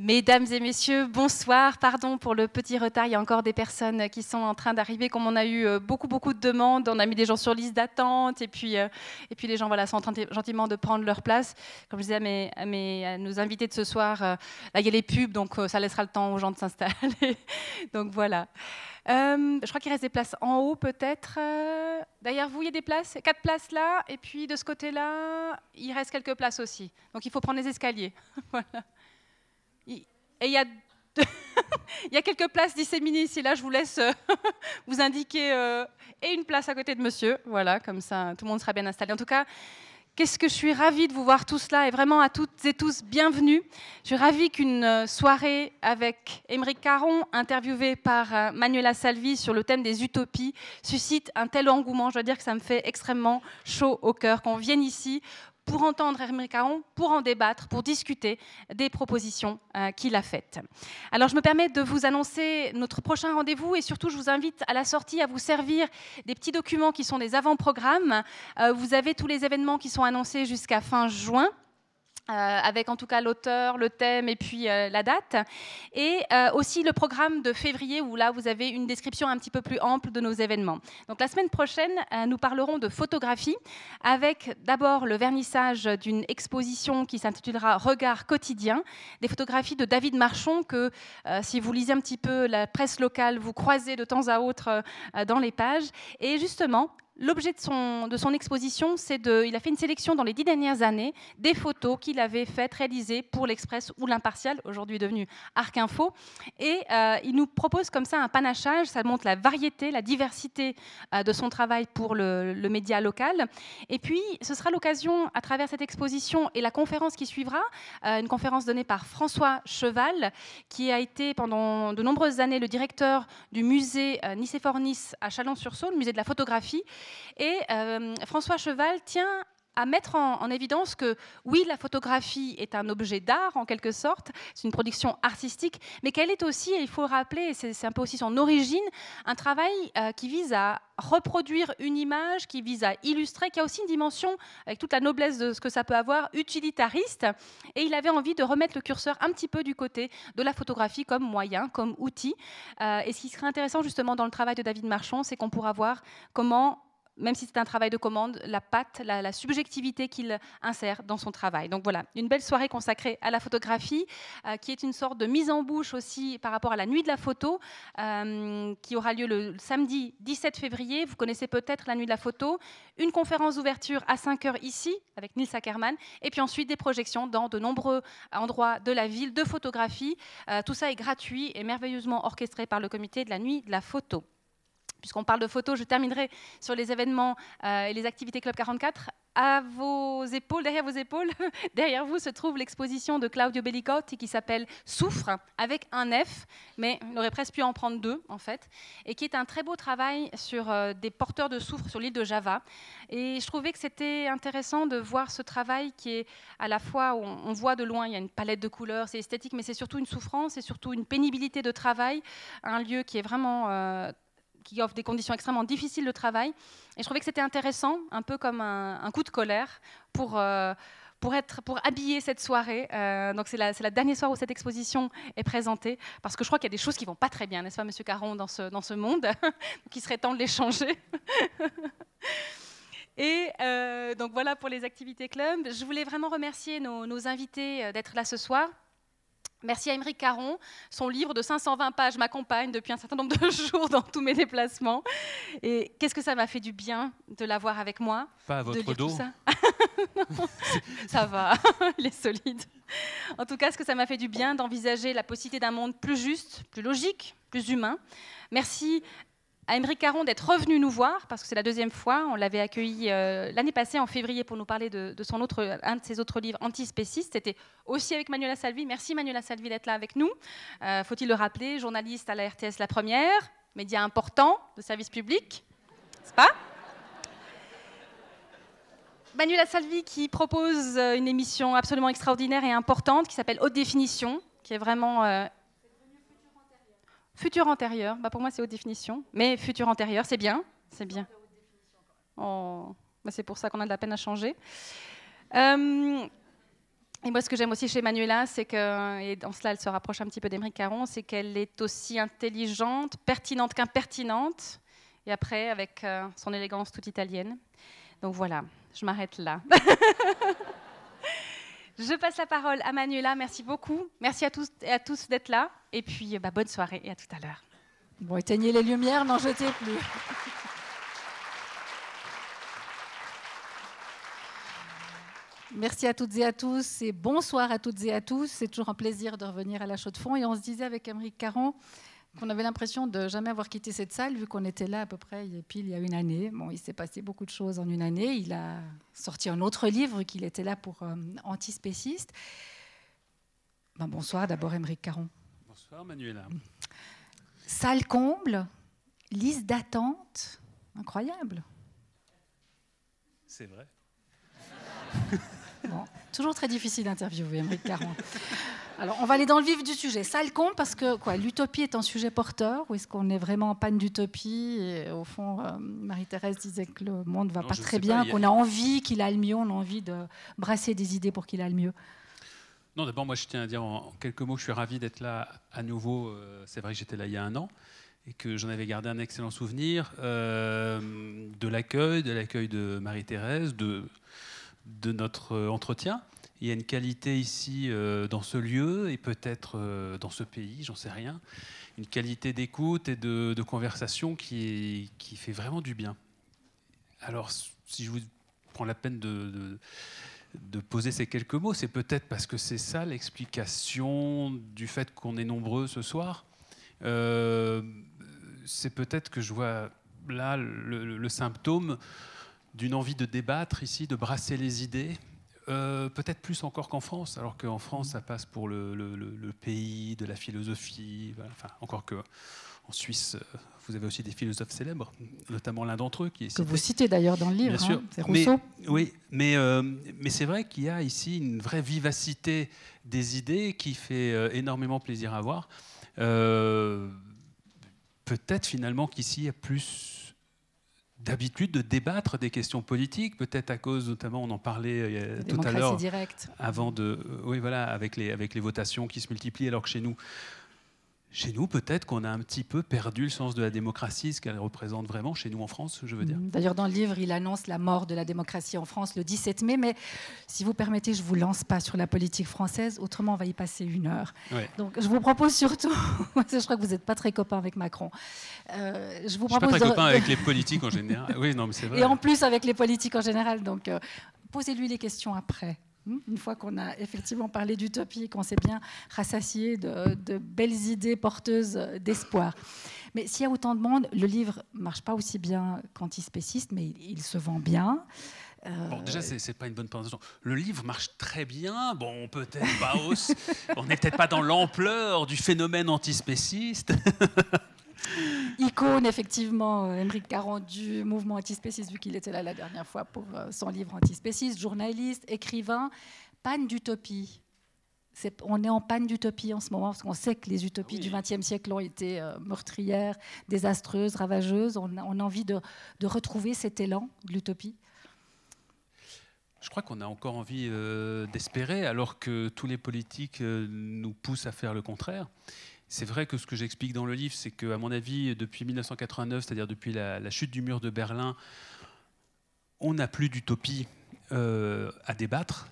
Mesdames et messieurs, bonsoir. Pardon pour le petit retard. Il y a encore des personnes qui sont en train d'arriver. Comme on a eu euh, beaucoup, beaucoup de demandes, on a mis des gens sur liste d'attente. Et puis, euh, et puis les gens sont en train gentiment de prendre leur place. Comme je disais à, mes, mes, nos invités de ce soir, euh, là, il y a les pubs, donc ça laissera le temps aux gens de s'installer. donc voilà. je crois qu'il reste des places en haut, peut-être. Derrière vous, il y a des places. Quatre places là. Et puis de ce côté-là, il reste quelques places aussi. Donc il faut prendre les escaliers. voilà. Et il y a, quelques places disséminées ici. Là, je vous laisse euh, vous indiquer euh, et une place à côté de monsieur. Voilà, comme ça, tout le monde sera bien installé. En tout cas, qu'est-ce que je suis ravie de vous voir tous là et vraiment à toutes et tous, bienvenue. Je suis ravie qu'une euh, soirée avec Émeric Caron, interviewé par Manuela Salvi sur le thème des utopies, suscite un tel engouement. Je dois dire que ça me fait extrêmement chaud au cœur qu'on vienne ici pour entendre Hermé Caron, pour en débattre, pour discuter des propositions euh, qu'il a faites. Alors je me permets de vous annoncer notre prochain rendez-vous et surtout je vous invite à la sortie à vous servir des petits documents qui sont des avant-programmes. Euh, vous avez tous les événements qui sont annoncés jusqu'à fin juin. Euh, avec en tout cas l'auteur, le thème et puis euh, la date. Et euh, aussi le programme de février où là vous avez une description un petit peu plus ample de nos événements. Donc la semaine prochaine, nous parlerons de photographie avec d'abord le vernissage d'une exposition qui s'intitulera Regard quotidien, des photographies de David Marchon que si vous lisez un petit peu la presse locale, vous croisez de temps à autre dans les pages. Et justement, L'objet de son, exposition, c'est de. Il a fait une sélection dans les dix dernières années des photos qu'il avait faites, réalisées pour l'Express ou l'Impartial, aujourd'hui devenu Arc Info. Et euh, il nous propose comme ça un panachage. Ça montre la variété, la diversité euh, de son travail pour le, média local. Et puis, ce sera l'occasion, à travers cette exposition et la conférence qui suivra, euh, une conférence donnée par François Cheval, qui a été pendant de nombreuses années le directeur du musée Nicéphore-Nice à Chalon-sur-Saône, musée de la photographie. Et euh, François Cheval tient à mettre en, évidence que oui, la photographie est un objet d'art en quelque sorte, c'est une production artistique, mais qu'elle est aussi, et il faut le rappeler, c'est un peu aussi son origine, un travail euh, qui vise à reproduire une image, qui vise à illustrer, qui a aussi une dimension, avec toute la noblesse de ce que ça peut avoir, utilitariste. Et il avait envie de remettre le curseur un petit peu du côté de la photographie comme moyen, comme outil. Euh, et ce qui serait intéressant justement dans le travail de David Marchand, c'est qu'on pourra voir comment même si c'est un travail de commande, la patte, la, subjectivité qu'il insère dans son travail. Donc voilà, une belle soirée consacrée à la photographie, euh, qui est une sorte de mise en bouche aussi par rapport à la nuit de la photo, euh, qui aura lieu le samedi 17 février. Vous connaissez peut-être la nuit de la photo. Une conférence d'ouverture à 5 heures ici, avec Nils Ackermann, et puis ensuite des projections dans de nombreux endroits de la ville de photographie. Euh, tout ça est gratuit et merveilleusement orchestré par le comité de la nuit de la photo. Puisqu'on parle de photos, je terminerai sur les événements euh, et les activités Club 44. À vos épaules, derrière vos épaules, derrière vous se trouve l'exposition de Claudio Bellicotti qui s'appelle Souffre, avec un F, mais il aurait presque pu en prendre deux en fait, et qui est un très beau travail sur euh, des porteurs de soufre sur l'île de Java. Et je trouvais que c'était intéressant de voir ce travail qui est à la fois, on, on voit de loin, il y a une palette de couleurs, c'est esthétique, mais c'est surtout une souffrance, c'est surtout une pénibilité de travail, un lieu qui est vraiment... Euh, qui offre des conditions extrêmement difficiles de travail. Et je trouvais que c'était intéressant, un peu comme un, coup de colère, pour, euh, pour, être, pour habiller cette soirée. Euh, donc c'est la, la, dernière soirée où cette exposition est présentée, parce que je crois qu'il y a des choses qui vont pas très bien, n'est-ce pas, Monsieur Caron, dans ce, dans ce monde, qui serait temps de les changer. Et euh, donc voilà pour les activités club. Je voulais vraiment remercier nos invités d'être là ce soir. Merci à Émeric Caron. Son livre de 520 pages m'accompagne depuis un certain nombre de jours dans tous mes déplacements. Et qu'est-ce que ça m'a fait du bien de l'avoir avec moi. Pas à votre dos. Ça? ça va, il est solide. En tout cas, ce que ça m'a fait du bien d'envisager la possibilité d'un monde plus juste, plus logique, plus humain. Merci à Émeric Caron d'être revenu nous voir, parce que c'est la deuxième fois. On l'avait accueilli euh, l'année passée, en février, pour nous parler de, son autre, un de ses autres livres, Antispéciste. C'était aussi avec Manuela Salvi. Merci Manuela Salvi d'être là avec nous. Euh, faut-il le rappeler, journaliste à la RTS La Première, média important de service public, n'est-ce pas? Manuela Salvi qui propose euh, une émission absolument extraordinaire et importante qui s'appelle Haute Définition, qui est vraiment Futur antérieur, bah pour moi c'est haute définition, mais futur antérieur, c'est bien, c'est bien. Oh, bah c'est pour ça qu'on a de la peine à changer. Euh, Et moi, ce que j'aime aussi chez Manuela, c'est que, et dans cela, elle se rapproche un petit peu d'Émeric Caron, c'est qu'elle est aussi intelligente, pertinente qu'impertinente, et après, avec euh, son élégance toute italienne. Donc voilà, je m'arrête là. je passe la parole à Manuela. Merci beaucoup. Merci à tous et à tous d'être là. Et puis, bah, bonne soirée et à tout à l'heure. Bon, éteignez les lumières, n'en jetez plus. Merci à toutes et à tous et bonsoir à toutes et à tous. C'est toujours un plaisir de revenir à la Chaux de Fonds. Et on se disait avec Émeric Caron qu'on avait l'impression de jamais avoir quitté cette salle, vu qu'on était là à peu près pile il y a une année. Bon, il s'est passé beaucoup de choses en une année. Il a sorti un autre livre qu'il était là pour euh, antispéciste. Ben, bonsoir d'abord Émeric Caron. Bonsoir Manuela. Salle comble, liste d'attente, incroyable. C'est vrai. toujours très difficile d'interviewer Émeric Caron. Alors, on va aller dans le vif du sujet. Ça le compte parce que quoi, l'utopie est un sujet porteur ou est-ce qu'on est vraiment en panne d'utopie Et au fond, euh, Marie-Thérèse disait que le monde va pas très bien, qu'on a... envie qu'il aille mieux, on a envie de brasser des idées pour qu'il aille mieux. Non, d'abord, moi, je tiens à dire en quelques mots que je suis ravi d'être là à nouveau. Euh, c'est vrai que j'étais là il y a un an et que j'en avais gardé un excellent souvenir euh, de l'accueil, de l'accueil de Marie-Thérèse, de de notre euh, entretien. Il y a une qualité ici euh, dans ce lieu et peut-être euh, dans ce pays, j'en sais rien, une qualité d'écoute et de, conversation qui, qui fait vraiment du bien. Alors, si je vous prends la peine de, de, poser ces quelques mots, c'est peut-être parce que c'est ça l'explication du fait qu'on est nombreux ce soir. c'est peut-être que je vois là le symptôme d'une envie de débattre ici, de brasser les idées, euh, peut-être plus encore qu'en France, alors qu'en France, ça passe pour le, pays de la philosophie, enfin, encore que en Suisse, euh, vous avez aussi des philosophes célèbres, notamment l'un d'entre eux qui est Que vous citez d'ailleurs dans le livre, Bien sûr. Hein, c'est Rousseau. oui, mais, euh, mais c'est vrai qu'il y a ici une vraie vivacité des idées qui fait énormément plaisir à voir. Peut-être finalement qu'ici, il y a plus d'habitude de débattre des questions politiques, peut-être à cause notamment, on en parlait euh, tout à l'heure, avant de, euh, oui voilà, avec les avec les votations qui se multiplient, alors que chez nous, chez nous, peut-être qu'on a un petit peu perdu le sens de la démocratie, ce qu'elle représente vraiment chez nous en France, je veux dire. D'ailleurs, dans le livre, il annonce la mort de la démocratie en France le 17 mai, mais si vous permettez, je ne vous lance pas sur la politique française, autrement on va y passer une heure. Donc je vous propose surtout, je crois que vous n'êtes pas très copain avec Macron. Euh, je vous propose suis pas très copain avec les politiques en général. Oui, non, mais c'est vrai. Et en plus avec les politiques en général, donc euh, posez-lui les questions après. Hmm? Une fois qu'on a effectivement parlé d'utopie, qu'on s'est bien rassasié de, belles idées porteuses d'espoir. Mais s'il y a autant de monde, le livre marche pas aussi bien qu'antispéciste, mais il, se vend bien. Euh, bon, déjà, c'est pas une bonne présentation. Le livre marche très bien. Bon, peut-être pas on n'est peut-être pas dans l'ampleur du phénomène antispéciste. icône effectivement, Émeric euh, Caron du mouvement antispéciste, vu qu'il était là la dernière fois pour euh, son livre antispéciste, journaliste, écrivain, panne d'utopie. on est en panne d'utopie en ce moment, parce qu'on sait que les utopies du XXe siècle ont été euh, meurtrières, désastreuses, ravageuses. On a, envie de, retrouver cet élan de l'utopie. Je crois qu'on a encore envie d'espérer, alors que tous les politiques nous poussent à faire le contraire. C'est vrai que ce que j'explique dans le livre, c'est qu'à mon avis, depuis 1989, c'est-à-dire depuis la, chute du mur de Berlin, on n'a plus d'utopie euh, à débattre,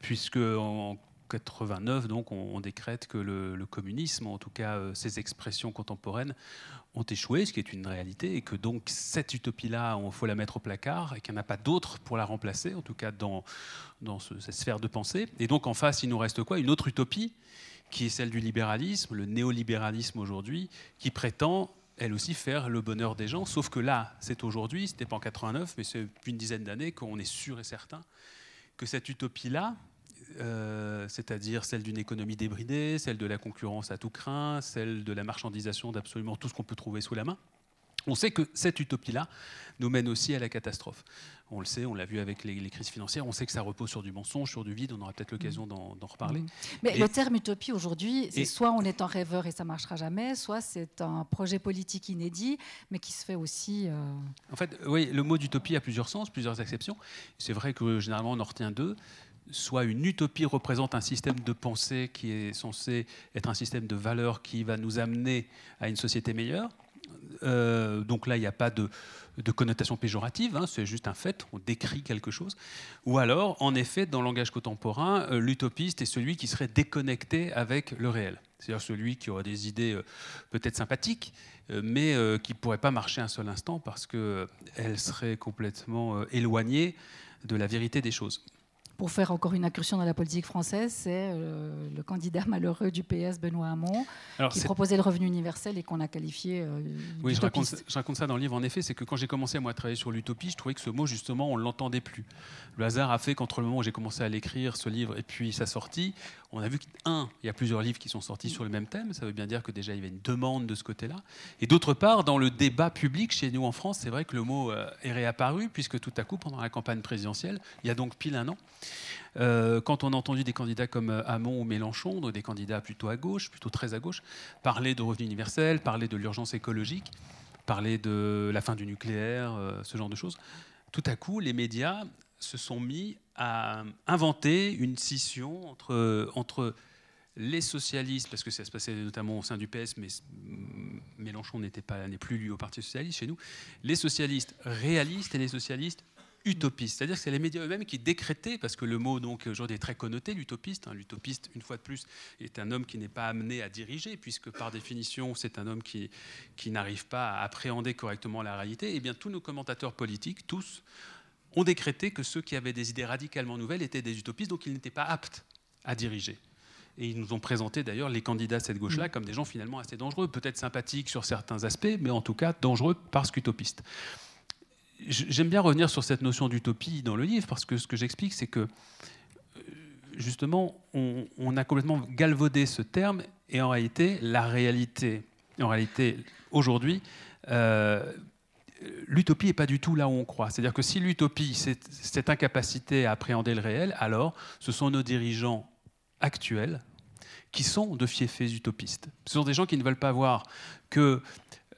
puisque en 89, donc, on, décrète que le, communisme, en tout cas euh, ses expressions contemporaines, ont échoué, ce qui est une réalité, et que donc cette utopie-là, il faut la mettre au placard, et qu'il n'y en a pas d'autre pour la remplacer, en tout cas dans cette sphère de pensée. Et donc en face, il nous reste quoi? Une autre utopie qui est celle du libéralisme, le néolibéralisme aujourd'hui, qui prétend elle aussi faire le bonheur des gens. Sauf que là, c'est aujourd'hui, ce n'était pas en 89, mais c'est depuis une dizaine d'années qu'on est sûr et certain que cette utopie-là, euh, c'est-à-dire celle d'une économie débridée, celle de la concurrence à tout craint, celle de la marchandisation d'absolument tout ce qu'on peut trouver sous la main, on sait que cette utopie-là nous mène aussi à la catastrophe. On le sait, on l'a vu avec les, crises financières, on sait que ça repose sur du mensonge, sur du vide, on aura peut-être l'occasion d'en reparler. Mmh. Mais le terme utopie aujourd'hui, c'est soit on est un rêveur et ça marchera jamais, soit c'est un projet politique inédit, mais qui se fait aussi... Euh, en fait, oui, le mot d'utopie a plusieurs sens, plusieurs exceptions. C'est vrai que généralement on en retient deux soit une utopie représente un système de pensée qui est censé être un système de valeurs qui va nous amener à une société meilleure. Euh, donc là, il n'y a pas de, connotation péjorative, hein, c'est juste un fait, on décrit quelque chose. Ou alors, en effet, dans le langage contemporain, euh, l'utopiste est celui qui serait déconnecté avec le réel. C'est-à-dire celui qui aurait des idées euh, peut-être sympathiques, mais qui ne pourrait pas marcher un seul instant parce qu'elle serait complètement éloignée de la vérité des choses pour faire encore une incursion dans la politique française, c'est euh, le candidat malheureux du PS, Benoît Hamon, qui proposait le revenu universel et qu'on a qualifié euh, Oui, je raconte, je raconte, ça dans le livre, en effet, c'est que quand j'ai commencé moi, à travailler sur l'utopie, je trouvais que ce mot, justement, on ne l'entendait plus. Le hasard a fait qu'entre le moment où j'ai commencé à l'écrire, ce livre, et puis sa sortie, on a vu qu'un, il y a plusieurs livres qui sont sortis sur le même thème, ça veut bien dire que déjà il y avait une demande de ce côté-là. Et d'autre part, dans le débat public chez nous en France, c'est vrai que le mot euh, est réapparu, puisque tout à coup, pendant la campagne présidentielle, il y a donc pile un an, euh, quand on a entendu des candidats comme euh, Hamon ou Mélenchon, donc des candidats plutôt à gauche, plutôt très à gauche, parler de revenu universel, parler de l'urgence écologique, parler de la fin du nucléaire, ce genre de choses, tout à coup, les médias se sont mis à inventer une scission entre, entre les socialistes, parce que ça se passait notamment au sein du PS, mais Mélenchon n'était pas n'est plus lui au Parti socialiste chez nous, les socialistes réalistes et les socialistes utopiste. C'est-à-dire que c'est les médias eux-mêmes qui décrétaient, parce que le mot donc aujourd'hui est très connoté, l'utopiste. Hein. l'utopiste, une fois de plus, est un homme qui n'est pas amené à diriger, puisque par définition, c'est un homme qui, qui n'arrive pas à appréhender correctement la réalité. Et eh bien tous nos commentateurs politiques, tous, ont décrété que ceux qui avaient des idées radicalement nouvelles étaient des utopistes, donc ils n'étaient pas aptes à diriger. Et ils nous ont présenté d'ailleurs les candidats de cette gauche-là comme des gens finalement assez dangereux, peut-être sympathiques sur certains aspects, mais en tout cas dangereux parce qu'utopistes j'aime bien revenir sur cette notion d'utopie dans le livre, parce que ce que j'explique, c'est que euh, justement, on, a complètement galvaudé ce terme, et en réalité, la réalité, en réalité, aujourd'hui, euh, l'utopie n'est pas du tout là où on croit. C'est-à-dire que si l'utopie, c'est cette incapacité à appréhender le réel, alors ce sont nos dirigeants actuels qui sont de fiefés utopistes. Ce sont des gens qui ne veulent pas voir que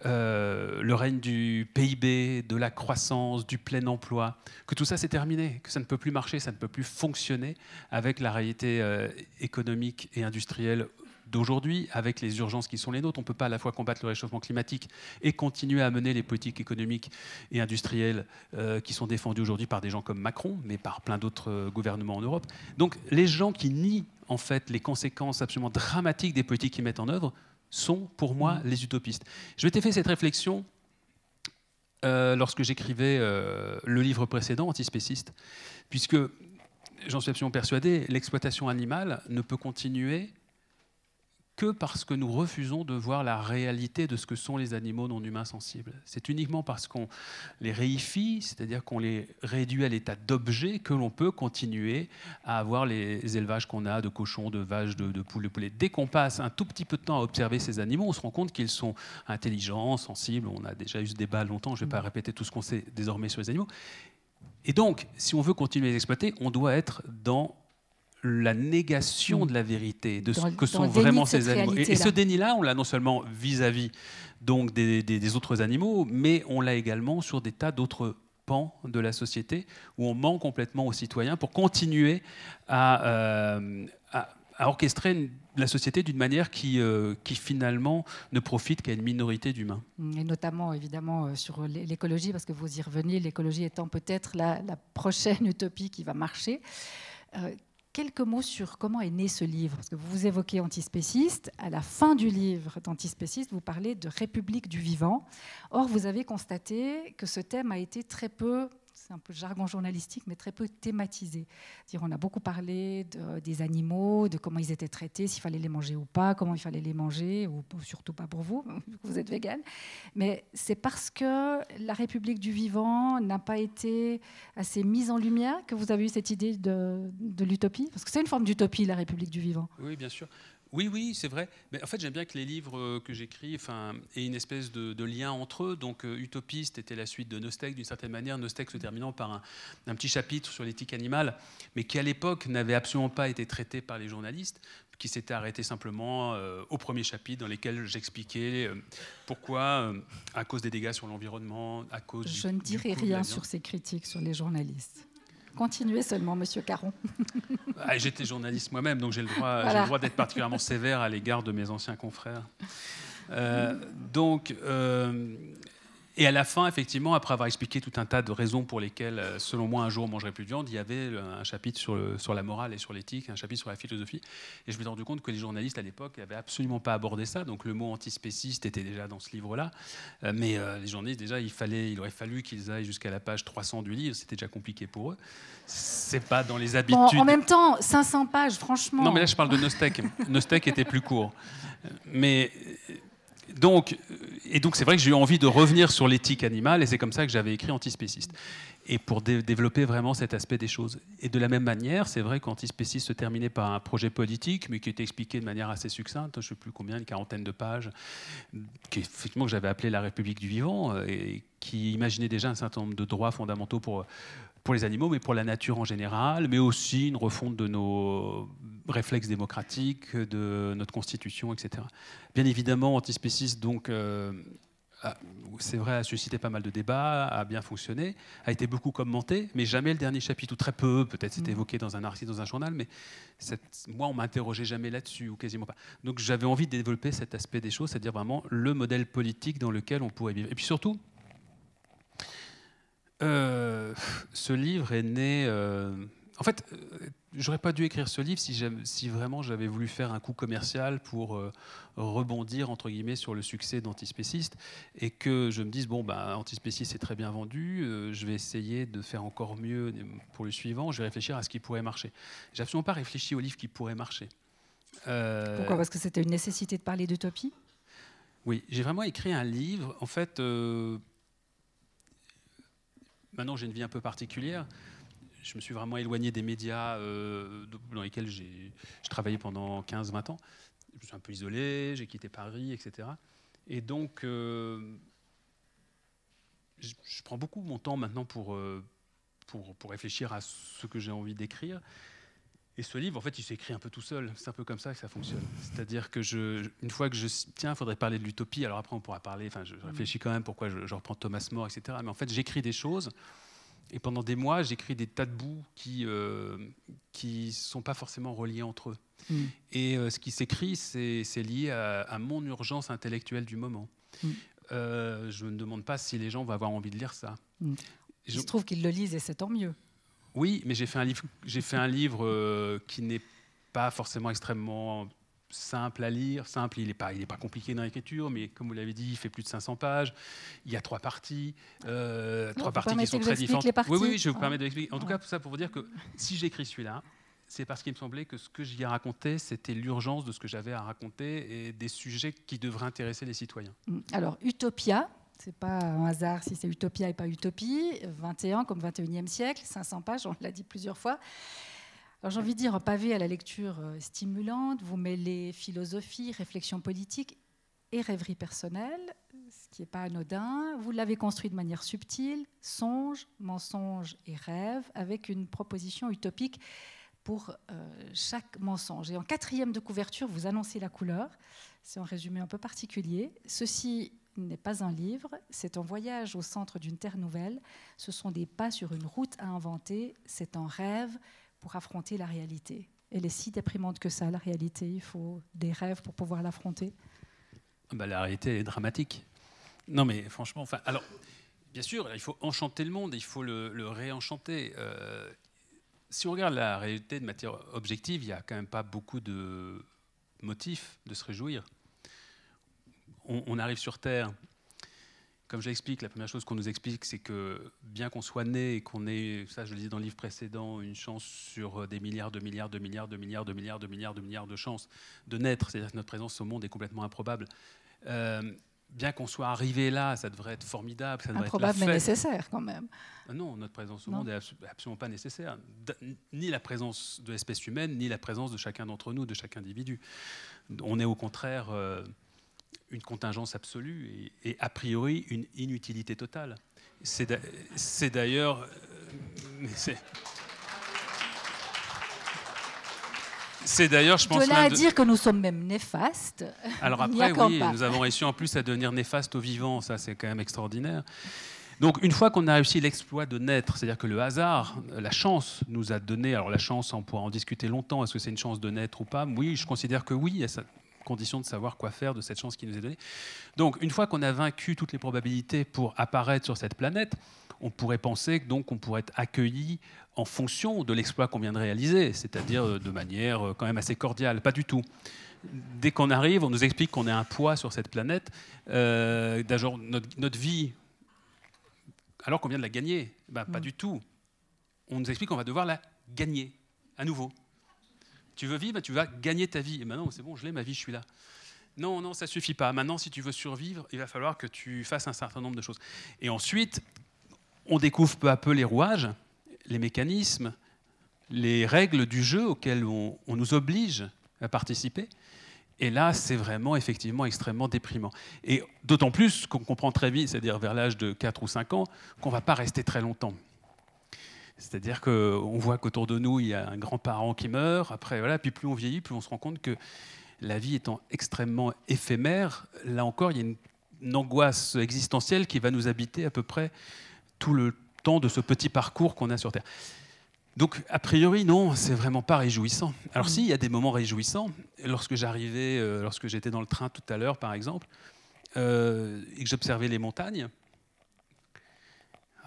euh, le règne du PIB, de la croissance, du plein emploi, que tout ça c'est terminé, que ça ne peut plus marcher, ça ne peut plus fonctionner avec la réalité euh, économique et industrielle d'aujourd'hui, avec les urgences qui sont les nôtres. On ne peut pas à la fois combattre le réchauffement climatique et continuer à mener les politiques économiques et industrielles euh, qui sont défendues aujourd'hui par des gens comme Macron, mais par plein d'autres gouvernements en Europe. Donc les gens qui nient en fait les conséquences absolument dramatiques des politiques qu'ils mettent en œuvre sont pour moi mm. les utopistes. Je m'étais fait cette réflexion euh, lorsque j'écrivais euh, le livre précédent, Antispéciste, puisque j'en suis absolument persuadé, l'exploitation animale ne peut continuer que parce que nous refusons de voir la réalité de ce que sont les animaux non humains sensibles. C'est uniquement parce qu'on les réifie, c'est-à-dire qu'on les réduit à l'état d'objet, que l'on peut continuer à avoir les élevages qu'on a de cochons, de vaches, de, poules, de poulets. Dès qu'on passe un tout petit peu de temps à observer ces animaux, on se rend compte qu'ils sont intelligents, sensibles. On a déjà eu ce débat longtemps, je ne vais pas répéter tout ce qu'on sait désormais sur les animaux. Et donc, si on veut continuer à les exploiter, on doit être dans la négation de la vérité, de ce que sont vraiment ces animaux. Et, ce déni-là, on l'a non seulement vis-à-vis donc des, autres animaux, mais on l'a également sur des tas d'autres pans de la société où on ment complètement aux citoyens pour continuer à, euh, orchestrer la société d'une manière qui, euh, qui finalement ne profite qu'à une minorité d'humains. Et notamment, évidemment, euh, sur l'écologie, parce que vous y revenez, l'écologie étant peut-être la, prochaine utopie qui va marcher quelques mots sur comment est né ce livre Parce que vous évoquez antispéciste. À la fin du livre d'antispéciste, vous parlez de République du vivant. Or, vous avez constaté que ce thème a été très peu c'est un peu jargon journalistique, mais très peu thématisé. on a beaucoup parlé des animaux, de comment ils étaient traités, s'il fallait les manger ou pas, comment il fallait les manger, ou surtout pas pour vous, vous êtes végane. Mais c'est parce que la République du vivant n'a pas été assez mise en lumière que vous avez eu cette idée de l'utopie? Parce que c'est une forme d'utopie, la République du vivant. Oui, bien sûr. Oui, oui, c'est vrai. Mais en fait, j'aime bien que les livres euh, que j'écris enfin, aient une espèce de, lien entre eux. Donc, euh, Utopiste était la suite de Nostek, d'une certaine manière. Nostek se terminant par un, petit chapitre sur l'éthique animale, mais qui à l'époque n'avait absolument pas été traité par les journalistes, qui s'était arrêté simplement euh, au premier chapitre dans lequel j'expliquais pourquoi, à cause des dégâts sur l'environnement, à cause Je ne dirai rien sur ces critiques sur les journalistes. Continuez seulement, Monsieur Caron. Ah, j'étais journaliste moi-même, donc j'ai le droit, le droit d'être particulièrement sévère à l'égard de mes anciens confrères. Euh, donc, euh, et à la fin, effectivement, après avoir expliqué tout un tas de raisons pour lesquelles, euh, selon moi, un jour on mangerait plus de viande, il y avait un chapitre sur, le, sur la morale et sur l'éthique, un chapitre sur la philosophie. Et je me suis rendu compte que les journalistes à l'époque n'avaient absolument pas abordé ça. Donc le mot antispéciste était déjà dans ce livre-là. Euh, mais euh, les journalistes, déjà, il, fallait, il aurait fallu qu'ils aillent jusqu'à la page 300 du livre. C'était déjà compliqué pour eux. C'est pas dans les habitudes. en même temps, 500 pages, franchement. Non, mais là, je parle de Nostek. Nostek était plus court. Mais donc, et donc c'est vrai que j'ai eu envie de revenir sur l'éthique animale, et c'est comme ça que j'avais écrit Antispéciste. Et pour développer vraiment cet aspect des choses. Et de la même manière, c'est vrai qu'Antispéciste se terminait par un projet politique, mais qui était expliqué de manière assez succincte, je ne sais plus combien, une quarantaine de pages, qui, effectivement, que j'avais appelé la République du vivant, euh, et qui imaginait déjà un certain nombre de droits fondamentaux pour pour les animaux, mais pour la nature en général, mais aussi une refonte de nos réflexes démocratiques, de notre constitution, etc. Bien évidemment, antispéciste, donc, euh, c'est vrai, a suscité pas mal de débats, a bien fonctionné, a été beaucoup commenté, mais jamais le dernier chapitre, ou très peu, peut-être c'était mm. évoqué dans un article, dans un journal, mais moi, on m'interrogeait jamais là-dessus, ou quasiment pas. Donc j'avais envie de développer cet aspect des choses, c'est-à-dire vraiment le modèle politique dans lequel on pourrait vivre. Et puis surtout, euh, ce livre est né. Euh, en fait, euh, j'aurais pas dû écrire ce livre si, si vraiment j'avais voulu faire un coup commercial pour rebondir entre guillemets sur le succès d'Antispéciste et que je me dise bon ben Antispéciste est très bien vendu, je vais essayer de faire encore mieux pour le suivant, je vais réfléchir à ce qui pourrait marcher. J'ai absolument pas réfléchi au livre qui pourrait marcher. Pourquoi? Parce que c'était une nécessité de parler d'utopie? Oui, j'ai vraiment écrit un livre en fait Maintenant, j'ai une vie un peu particulière. Je me suis vraiment éloigné des médias euh, dans lesquels j'ai travaillé pendant 15-20 ans. Je me suis un peu isolé, j'ai quitté Paris, etc. Et donc, euh, je, prends beaucoup mon temps maintenant pour, euh, pour, pour réfléchir à ce que j'ai envie d'écrire. Et ce livre, en fait, il s'écrit un peu tout seul. C'est un peu comme ça que ça fonctionne. C'est-à-dire que je, une fois que je tiens, il faudrait parler de l'utopie. Alors après, on pourra parler. Enfin, je mm. réfléchis quand même pourquoi je, reprends Thomas More, etc. Mais en fait, j'écris des choses. Et pendant des mois, j'écris des tas de bouts qui euh, qui sont pas forcément reliés entre eux. Mm. Et euh, ce qui s'écrit, c'est lié à, mon urgence intellectuelle du moment. Mm. Euh, je ne me demande pas si les gens vont avoir envie de lire ça. Il se trouve qu'ils le lisent et c'est tant mieux. Oui, mais j'ai fait un livre, j'ai fait un livre euh, qui n'est pas forcément extrêmement simple à lire. Simple, il n'est pas, il est pas compliqué dans l'écriture, mais comme vous l'avez dit, il fait plus de 500 pages. Il y a trois parties, euh, trois parties qui sont très différentes. Oui, oui, je vous permettre de l'expliquer. En tout cas, tout ça pour vous dire que si j'écris celui-là, c'est parce qu'il me semblait que ce que j'y ai raconté, c'était l'urgence de ce que j'avais à raconter et des sujets qui devraient intéresser les citoyens. Alors, Utopia, c'est pas un hasard si c'est Utopia et pas Utopie. 21 comme 21e siècle, 500 pages, on l'a dit plusieurs fois. Alors j'ai envie de dire, un pavé à la lecture euh, stimulante, vous mêlez philosophie, réflexion politique et rêverie personnelle, ce qui n'est pas anodin. Vous l'avez construit de manière subtile, songe, mensonge et rêve, avec une proposition utopique pour euh, chaque mensonge. Et en quatrième de couverture, vous annoncez la couleur. C'est un résumé un peu particulier. Ceci n'est pas un livre, c'est un voyage au centre d'une terre nouvelle, ce sont des pas sur une route à inventer, c'est un rêve pour affronter la réalité. Elle est si déprimante que ça, la réalité, il faut des rêves pour pouvoir l'affronter. Bah, la réalité est dramatique. Non mais franchement, enfin, alors, bien sûr, il faut enchanter le monde, il faut le, réenchanter. Euh, si on regarde la réalité de matière objective, il n'y a quand même pas beaucoup de motifs de se réjouir on, arrive sur Terre. Comme je l'explique, la première chose qu'on nous explique, c'est que bien qu'on soit né et qu'on ait, ça je le disais dans le livre précédent, une chance sur des milliards, de milliards, de milliards, de milliards, de milliards, de milliards, de milliards de chances de naître, c'est-à-dire que notre présence au monde est complètement improbable. Euh, bien qu'on soit arrivé là, ça devrait être formidable. Ça devrait Improbable mais nécessaire quand même. Ah non, notre présence au monde n'est absolument pas nécessaire. Ni la présence de l'espèce humaine, ni la présence de chacun d'entre nous, de chaque individu. On est au contraire... Euh, une contingence absolue et, a priori une inutilité totale. C'est d'ailleurs... Euh, c'est d'ailleurs, je pense. De là à dire que nous sommes même néfastes. Alors après, oui, nous avons réussi en plus à devenir néfastes aux vivants, ça c'est quand même extraordinaire. Donc une fois qu'on a réussi l'exploit de naître, c'est-à-dire que le hasard, la chance nous a donné, alors la chance, on pourra en discuter longtemps, est-ce que c'est une chance de naître ou pas? Oui, je considère que oui, condition de savoir quoi faire de cette chance qui nous est donnée. Donc une fois qu'on a vaincu toutes les probabilités pour apparaître sur cette planète, on pourrait penser donc on pourrait être accueilli en fonction de l'exploit qu'on vient de réaliser, c'est-à-dire de manière quand même assez cordiale. Pas du tout dès qu'on arrive, on nous explique qu'on est un poids sur cette planète. Euh, notre, vie, alors qu'on vient de la gagner, ben, pas mm. du tout. On nous explique qu'on va devoir la gagner à nouveau. Tu veux vivre, tu vas gagner ta vie. Et maintenant, c'est bon, je l'ai, ma vie, je suis là. Non, non, ça suffit pas. Maintenant, si tu veux survivre, il va falloir que tu fasses un certain nombre de choses. Et ensuite, on découvre peu à peu les rouages, les mécanismes, les règles du jeu auxquelles on nous oblige à participer. Et là, c'est vraiment effectivement extrêmement déprimant. Et d'autant plus qu'on comprend très vite, c'est-à-dire vers l'âge de 4 ou 5 ans, qu'on ne va pas rester très longtemps. C'est-à-dire qu'on voit qu'autour de nous, il y a un grand-parent qui meurt, après, voilà, puis plus on vieillit, plus on se rend compte que la vie étant extrêmement éphémère, là encore, il y a une, angoisse existentielle qui va nous habiter à peu près tout le temps de ce petit parcours qu'on a sur Terre. Donc, a priori, non, c'est vraiment pas réjouissant. Alors, si, il y a des moments réjouissants. Lorsque j'arrivais, euh, lorsque j'étais dans le train tout à l'heure, par exemple, euh, et que j'observais les montagnes,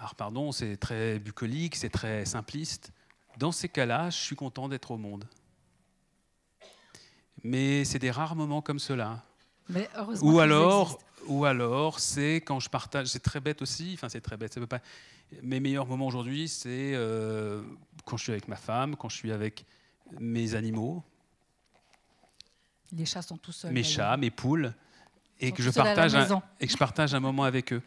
alors, pardon, c'est très bucolique, c'est très simpliste. Dans ces cas-là, je suis content d'être au monde. Mais c'est des rares moments comme cela. Mais ou alors, ou alors, c'est quand je partage. C'est très bête aussi. Enfin, c'est très bête. Ça veut pas. Mes meilleurs moments aujourd'hui, c'est euh, quand je suis avec ma femme, quand je suis avec mes animaux. Les chats sont tous seuls. Mes chats, mes poules, et que, je partage un, et que je partage un moment avec eux.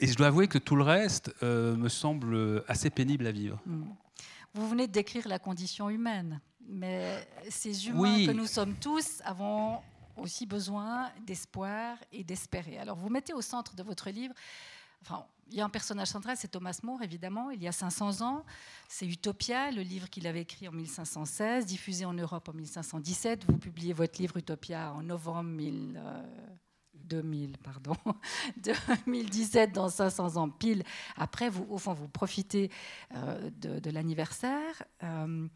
Et je dois avouer que tout le reste euh, me semble assez pénible à vivre. Hmm. Vous venez de décrire la condition humaine, mais ces humains que nous sommes tous avons aussi besoin d'espoir et d'espérer. Alors vous mettez au centre de votre livre Enfin, il y a un personnage central, c'est Thomas More, évidemment, il y a 500 ans. C'est Utopia, le livre qu'il avait écrit en 1516, diffusé en Europe en 1517. Vous publiez votre livre Utopia en novembre 2000, euh, pardon, 2017, dans 500 ans pile. Après, vous, au fond, vous profitez euh, de, l'anniversaire. Euh,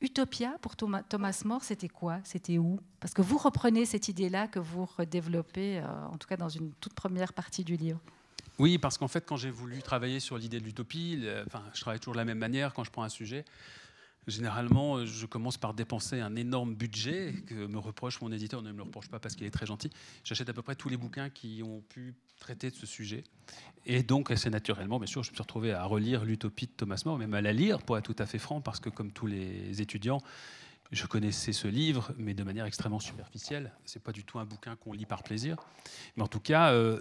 Utopia, pour Thomas, More, c'était quoi? C'était où? Parce que vous reprenez cette idée-là que vous redéveloppez, en tout cas dans une toute première partie du livre. Oui, parce qu'en fait, quand j'ai voulu travailler sur l'idée de l'utopie, enfin, je travaille toujours de la même manière quand je prends un sujet. Généralement, je commence par dépenser un énorme budget que me reproche mon éditeur, ne me le reproche pas parce qu'il est très gentil. J'achète à peu près tous les bouquins qui ont pu traiter de ce sujet. Et donc, assez naturellement, bien sûr, je me suis retrouvé à relire l'Utopie de Thomas More, même à la lire, pour être tout à fait franc, parce que comme tous les étudiants, je connaissais ce livre, mais de manière extrêmement superficielle. C'est pas du tout un bouquin qu'on lit par plaisir. Mais en tout cas, euh,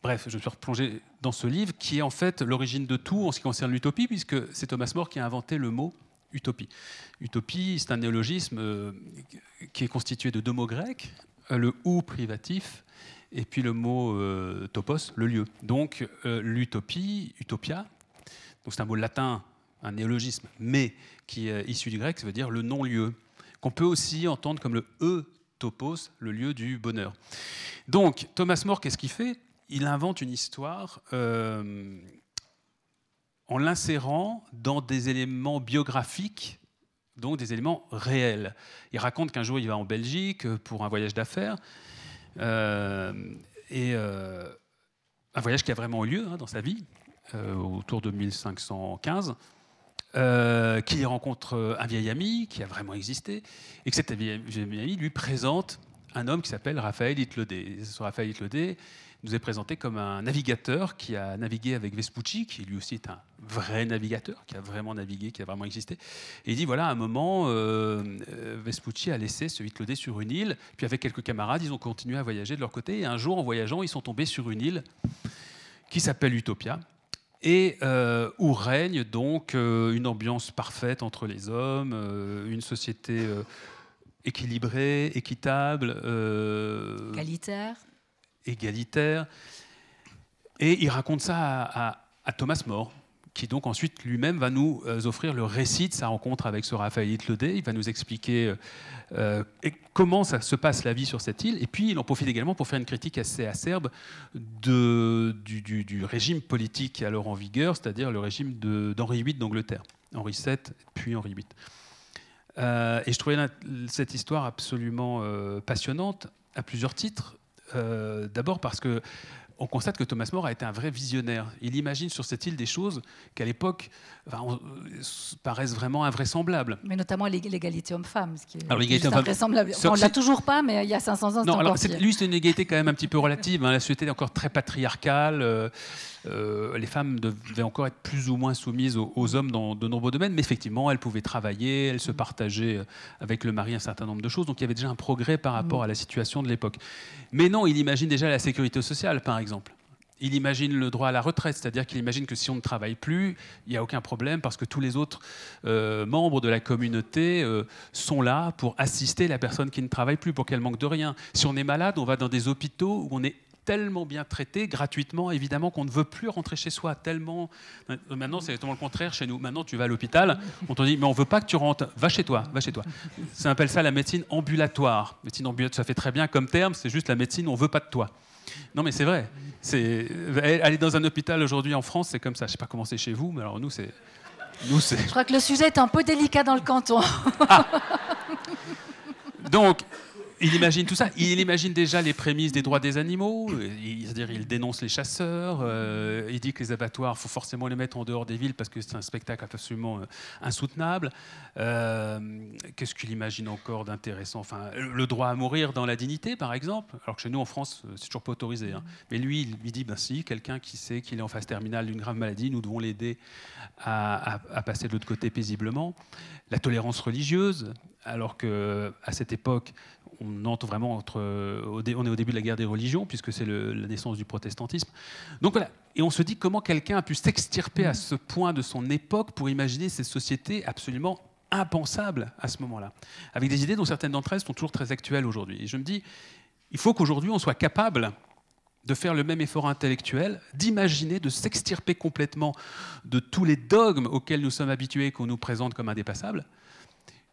Bref, je me suis replongé dans ce livre qui est en fait l'origine de tout en ce qui concerne l'utopie, puisque c'est Thomas More qui a inventé le mot utopie. Utopie, c'est un néologisme euh, qui est constitué de deux mots grecs, euh, le ou privatif et puis le mot euh, topos, le lieu. Donc l'utopie, utopia, c'est un mot latin, un néologisme, mais qui est issu du grec, ça veut dire le non-lieu, qu'on peut aussi entendre comme le e topos, le lieu du bonheur. Donc Thomas More, qu'est-ce qu'il fait? Il invente une histoire en l'insérant dans des éléments biographiques, donc des éléments réels. Il raconte qu'un jour il va en Belgique pour un voyage d'affaires, euh, et euh, un voyage qui a vraiment eu lieu hein, dans sa vie, autour de 1515. qu'il rencontre un vieil ami qui a vraiment existé, et que cet vieil ami lui présente un homme qui s'appelle Raphaël Hitlodé. Raphaël Nous est présenté comme un navigateur qui a navigué avec Vespucci, qui lui aussi est un vrai navigateur, qui a vraiment navigué, qui a vraiment existé. Et il dit voilà, à un moment, euh, euh, Vespucci a laissé ce Hitlodé sur une île, puis avec quelques camarades, ils ont continué à voyager de leur côté, et un jour, en voyageant, ils sont tombés sur une île qui s'appelle Utopia, et euh, où règne donc une ambiance parfaite entre les hommes, une société équilibrée, équitable, égalitaire égalitaire. Et il raconte ça à, Thomas More, qui donc ensuite lui-même va nous euh, offrir le récit de sa rencontre avec ce Raphaël Hitlodé. Il va nous expliquer euh, comment ça se passe la vie sur cette île. Et puis il en profite également pour faire une critique assez acerbe de, du, régime politique alors en vigueur, c'est-à-dire le régime d'Henri VIII d'Angleterre. Henri VII, puis Henri VIII. et je trouvais cette histoire absolument passionnante à plusieurs titres. D'abord parce que on constate que Thomas More a été un vrai visionnaire. Il imagine sur cette île des choses qu'à l'époque paraissent vraiment invraisemblables. Mais notamment l'égalité homme-femme, ce qui est, alors, l'égalité invraisemblable. on ne l'a toujours pas, mais il y a 500 ans, Non, alors, lui, c'est une égalité quand même un petit peu relative. Hein. La société est encore très patriarcale. Euh, euh, les femmes devaient encore être plus ou moins soumises aux, hommes dans de nombreux domaines, mais effectivement, elles pouvaient travailler, elles se partageaient avec le mari un certain nombre de choses. Donc il y avait déjà un progrès par rapport mm. à la situation de l'époque. Mais non, il imagine déjà la sécurité sociale, par exemple. Il imagine le droit à la retraite, c'est-à-dire qu'il imagine que si on ne travaille plus, il n'y a aucun problème parce que tous les autres euh, membres de la communauté euh, sont là pour assister la personne qui ne travaille plus, pour qu'elle manque de rien. Si on est malade, on va dans des hôpitaux où on est tellement bien traité gratuitement, évidemment, qu'on ne veut plus rentrer chez soi. Tellement. Maintenant, c'est exactement le contraire chez nous. Maintenant, tu vas à l'hôpital, on te dit, mais on veut pas que tu rentres. Va chez toi, va chez toi. Ça appelle ça la médecine ambulatoire. Médecine ambulatoire, ça fait très bien comme terme, c'est juste la médecine, on veut pas de toi. Non, mais c'est vrai. C'est aller dans un hôpital aujourd'hui en France, c'est comme ça. Je sais pas comment c'est chez vous, mais alors nous, c'est. Nous, c'est. Je crois que le sujet est un peu délicat dans le canton. Ah. Donc, il imagine tout ça. Il imagine déjà les prémices des droits des animaux. C'est-à-dire, il dénonce les chasseurs. Euh, il dit que les abattoirs, faut forcément les mettre en dehors des villes parce que c'est un spectacle absolument euh, insoutenable. Euh, qu'est-ce qu'il imagine encore d'intéressant? Enfin, le droit à mourir dans la dignité, par exemple. Alors que chez nous, en France, c'est toujours pas autorisé. Hein. Mais lui, il lui dit, ben si, quelqu'un qui sait qu'il est en phase terminale d'une grave maladie, nous devons l'aider à passer de l'autre côté paisiblement. La tolérance religieuse, alors que à cette époque, on entre vraiment entre, on est au début de la guerre des religions, puisque c'est la naissance du protestantisme. Donc voilà, et on se dit comment quelqu'un a pu s'extirper à ce point de son époque pour imaginer ces sociétés absolument impensables à ce moment-là, avec des idées dont certaines d'entre elles sont toujours très actuelles aujourd'hui. Et je me dis, il faut qu'aujourd'hui on soit capable de faire le même effort intellectuel, d'imaginer, de s'extirper complètement de tous les dogmes auxquels nous sommes habitués, qu'on nous présente comme indépassables,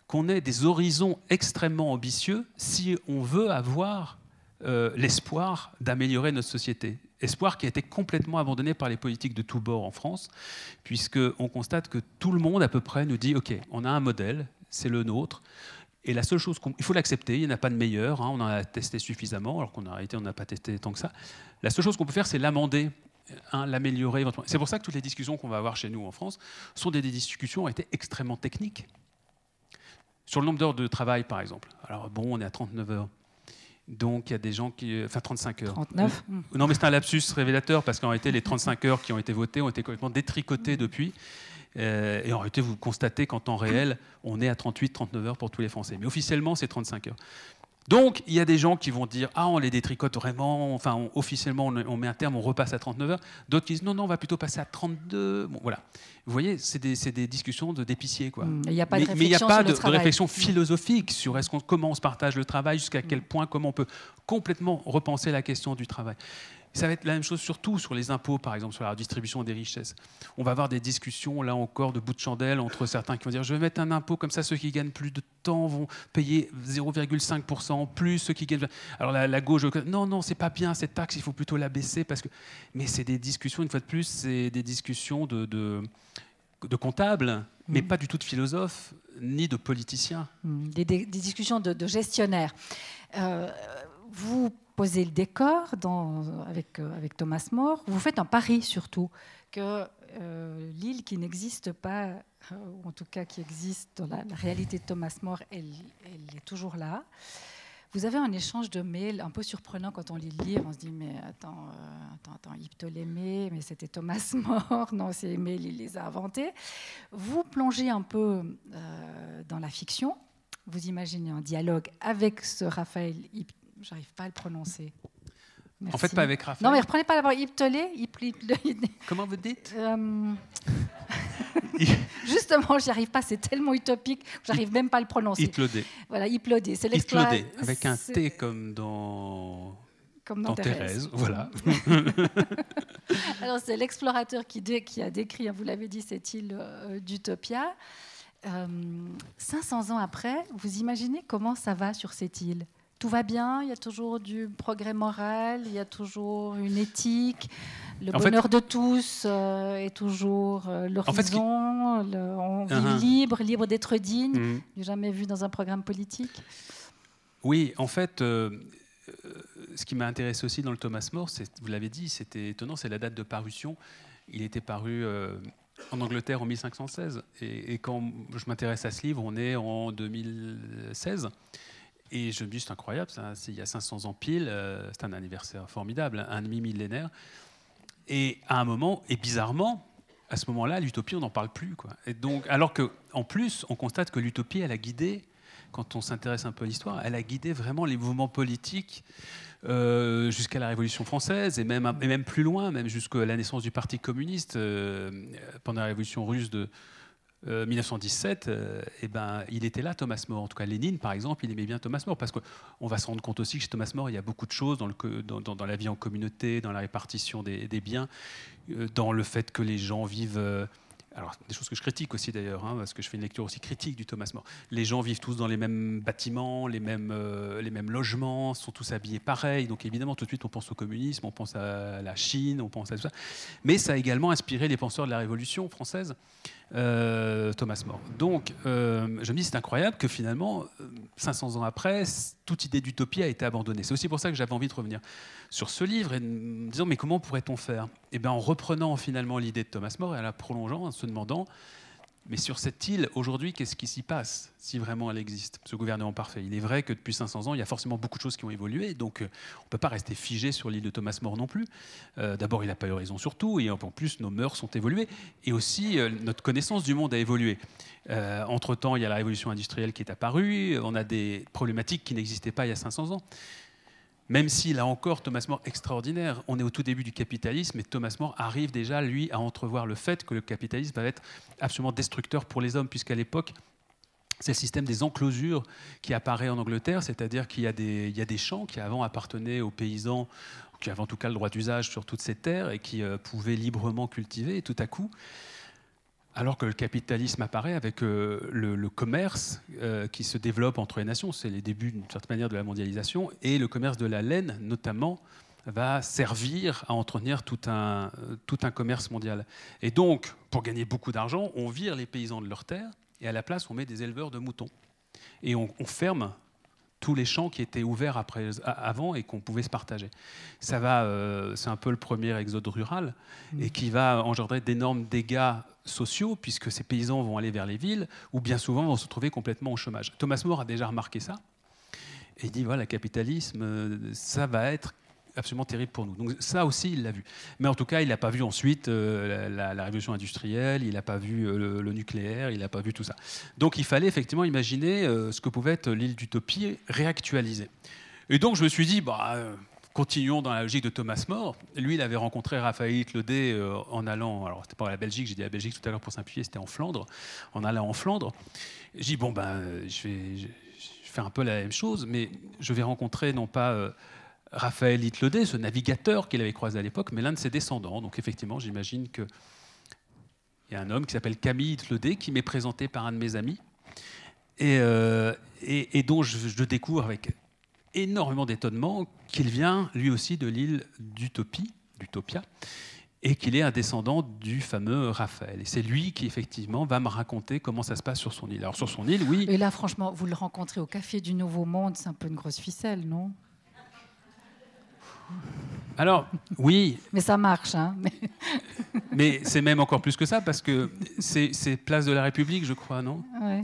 qu'on ait des horizons extrêmement ambitieux si on veut avoir euh, l'espoir d'améliorer notre société. Espoir qui a été complètement abandonné par les politiques de tous bords en France, puisqu'on constate que tout le monde à peu près nous dit, OK, on a un modèle, c'est le nôtre, et la seule chose qu'il faut l'accepter, il n'y en a pas de meilleur, hein, on en a testé suffisamment, alors qu'en réalité on n'a pas testé tant que ça. La seule chose qu'on peut faire, c'est l'amender, hein, l'améliorer. C'est pour ça que toutes les discussions qu'on va avoir chez nous en France sont des discussions qui ont été extrêmement techniques. Sur le nombre d'heures de travail, par exemple. Alors bon, on est à 39 heures. Donc il y a des gens qui. Enfin 35 heures. 39 Non, mais c'est un lapsus révélateur parce qu'en réalité, les 35 heures qui ont été votées ont été complètement détricotées depuis. Euh, et en réalité, vous constatez qu'en temps réel, on est à 38-39 heures pour tous les Français. Mais officiellement, c'est 35 heures. Donc, il y a des gens qui vont dire Ah, on les détricote vraiment, enfin, officiellement, on, met un terme, on repasse à 39 heures. D'autres qui disent Non, non, on va plutôt passer à 32. Bon, voilà. Vous voyez, c'est des, discussions de d'épicier, quoi. Mmh, il n'y a pas de mais il n'y a pas de, réflexion philosophique sur est-ce comment on se partage le travail, jusqu'à quel mmh. point, comment on peut complètement repenser la question du travail. Ça va être la même chose surtout sur les impôts, par exemple, sur la distribution des richesses. On va avoir des discussions, là encore, de bout de chandelle entre certains qui vont dire je vais mettre un impôt comme ça, ceux qui gagnent plus de temps vont payer 0,5% en plus, ceux qui gagnent. Alors la, gauche, non, non, c'est pas bien cette taxe, il faut plutôt la baisser parce que. Mais c'est des discussions, une fois de plus, c'est des discussions de, de, comptables, mais mm. pas du tout de philosophes ni de politiciens. Mm. Des, discussions de, gestionnaires. Euh, vous posez le décor euh, avec, Thomas More. Vous faites un pari surtout que euh, l'île qui n'existe pas, euh, ou en tout cas qui existe dans la, réalité de Thomas More, elle, est toujours là. Vous avez un échange de mails un peu surprenant quand on lit le livre. On se dit, mais attends, attends, attends, Ptolémée, mais c'était Thomas More. Non, ces mails, il les a inventés. Vous plongez un peu dans la fiction. Vous imaginez un dialogue avec ce Raphaël j'arrive pas à le prononcer. En fait, pas avec Raphaël. Non, mais reprenez pas d'abord Iptolé. Comment vous dites? Euh... Justement, j'y arrive pas. C'est tellement utopique que j'arrive même pas à le prononcer. Iplodé. Voilà, Iplodé. C'est l'exploit. avec un T comme dans Comme dans, Thérèse. voilà. Alors c'est l'explorateur qui, qui, a décrit, hein, vous l'avez dit, cette île euh, d'Utopia. 500 ans après, vous imaginez comment ça va sur cette île? Tout va bien, il y a toujours du progrès moral, il y a toujours une éthique, le bonheur de tous euh, est toujours euh, l'horizon, on vit uh-huh. libre, libre d'être digne, mm. jamais vu dans un programme politique. Oui, en fait, euh, ce qui m'a intéressé aussi dans le Thomas More, vous l'avez dit, c'était étonnant, c'est la date de parution. Il était paru en Angleterre en 1516, et, et quand je m'intéresse à ce livre, on est en 2016. Et je me dis, c'est incroyable, ça, il y a 500 ans pile, euh, c'est un anniversaire formidable, un demi-millénaire. Et à un moment, et bizarrement, à ce moment-là, l'utopie, on n'en parle plus. Quoi. Donc, alors qu'en plus, on constate que l'utopie, elle a guidé, quand on s'intéresse un peu à l'histoire, elle a guidé vraiment les mouvements politiques euh, jusqu'à la Révolution française et même, même plus loin, même jusqu'à la naissance du Parti communiste euh, pendant la Révolution russe de, 1917, euh, euh, eh ben, il était là, Thomas More. En tout cas, Lénine, par exemple, il aimait bien Thomas More, parce qu'on va se rendre compte aussi que chez Thomas More, il y a beaucoup de choses dans, le, dans, dans, la vie en communauté, dans la répartition des, des biens, euh, dans le fait que les gens vivent alors des choses que je critique aussi d'ailleurs, hein, parce que je fais une lecture aussi critique du Thomas More. Les gens vivent tous dans les mêmes bâtiments, les mêmes, euh, les mêmes logements, sont tous habillés pareil. Donc évidemment, tout de suite, on pense au communisme, on pense à la Chine, on pense à tout ça. Mais ça a également inspiré les penseurs de la Révolution française, euh, Thomas More. Donc euh, je me dis, c'est incroyable que finalement, 500 ans après, toute idée d'utopie a été abandonnée. C'est aussi pour ça que j'avais envie de revenir sur ce livre et me disant mais comment pourrait-on faire? Eh bien en reprenant finalement l'idée de Thomas More et en la prolongeant, en se demandant mais sur cette île, aujourd'hui, qu'est-ce qui s'y passe, si vraiment elle existe, ce gouvernement parfait Il est vrai que depuis 500 ans, il y a forcément beaucoup de choses qui ont évolué, donc euh, on ne peut pas rester figé sur l'île de Thomas More non plus. Euh, d'abord, il n'a pas eu raison sur tout, et en plus, nos mœurs sont évoluées, et aussi euh, notre connaissance du monde a évolué. Entre-temps, il y a la révolution industrielle qui est apparue, on a des problématiques qui n'existaient pas il y a 500 ans. Même si, là encore, Thomas More, extraordinaire, on est au tout début du capitalisme et Thomas More arrive déjà, lui, à entrevoir le fait que le capitalisme va être absolument destructeur pour les hommes, puisqu'à l'époque, c'est le système des enclosures qui apparaît en Angleterre, c'est-à-dire qu'il y, a des champs qui avant appartenaient aux paysans, qui avaient en tout cas le droit d'usage sur toutes ces terres et qui euh, pouvaient librement cultiver, et tout à coup, alors que le capitalisme apparaît avec euh, le, commerce euh, qui se développe entre les nations, c'est les débuts d'une certaine manière de la mondialisation, et le commerce de la laine notamment va servir à entretenir tout un, tout un commerce mondial. Et donc, pour gagner beaucoup d'argent, on vire les paysans de leurs terres, et à la place, on met des éleveurs de moutons. Et on ferme tous les champs qui étaient ouverts après, avant et qu'on pouvait se partager. Ça va, euh, c'est un peu le premier exode rural mmh. et qui va engendrer d'énormes dégâts sociaux puisque ces paysans vont aller vers les villes ou bien souvent vont se trouver complètement au chômage. Thomas More a déjà remarqué ça et il dit voilà, le capitalisme, euh, ça va être absolument terrible pour nous. Donc ça aussi, il l'a vu. Mais en tout cas, il n'a pas vu ensuite euh, la, révolution industrielle, il n'a pas vu euh, le, nucléaire, il n'a pas vu tout ça. Donc il fallait effectivement imaginer euh, ce que pouvait être l'île d'utopie réactualisée. Et donc je me suis dit, bah, continuons dans la logique de Thomas More. Lui, il avait rencontré Raphaël Hitledé en allant, alors c'était pas la Belgique, j'ai dit la Belgique tout à l'heure pour simplifier, c'était en Flandre, en allant en Flandre. J'ai dit, bon, ben, je vais, je, faire un peu la même chose, mais je vais rencontrer non pas Raphaël Hitledé, ce navigateur qu'il avait croisé à l'époque, mais l'un de ses descendants. Donc effectivement, j'imagine qu'il y a un homme qui s'appelle Camille Hitledé qui m'est présenté par un de mes amis et, euh, dont je, découvre avec énormément d'étonnement qu'il vient lui aussi de l'île d'Utopie, d'Utopia, et qu'il est un descendant du fameux Raphaël. Et c'est lui qui, effectivement, va me raconter comment ça se passe sur son île. Alors, sur son île, oui. Et là, franchement, vous le rencontrez au Café du Nouveau Monde, c'est un peu une grosse ficelle, non? Alors, oui. Mais ça marche, hein. Mais, c'est même encore plus que ça, parce que c'est Place de la République, je crois, non? Ouais.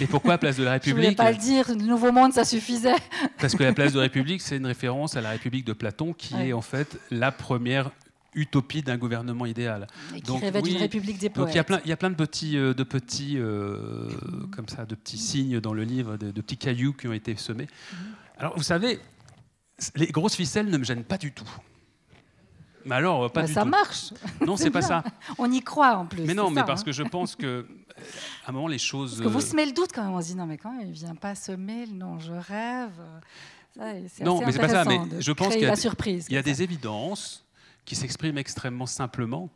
Et pourquoi Place de la République Je ne voulais pas le dire, le Nouveau Monde, ça suffisait. Parce que la Place de la République, c'est une référence à la République de Platon, qui est en fait la première utopie d'un gouvernement idéal. Et qui donc, rêvait d'une république des poètes. Donc il y a plein, il y a plein de petits, euh, de petits, euh, comme ça, de petits signes dans le livre, de, petits cailloux qui ont été semés. Mhm. Alors vous savez, les grosses ficelles ne me gênent pas du tout. Mais alors, pas bah, du ça tout. marche. Non, c'est pas ça. On y croit en plus. Mais non, mais parce hein. que je pense que à un moment les choses. Parce que vous semez le doute quand même. On se dit non, mais quand même, il vient pas semer. Non, je rêve. non, mais c'est pas ça. Mais je pense qu'il y a, surprise, il y a des évidences qui s'expriment extrêmement simplement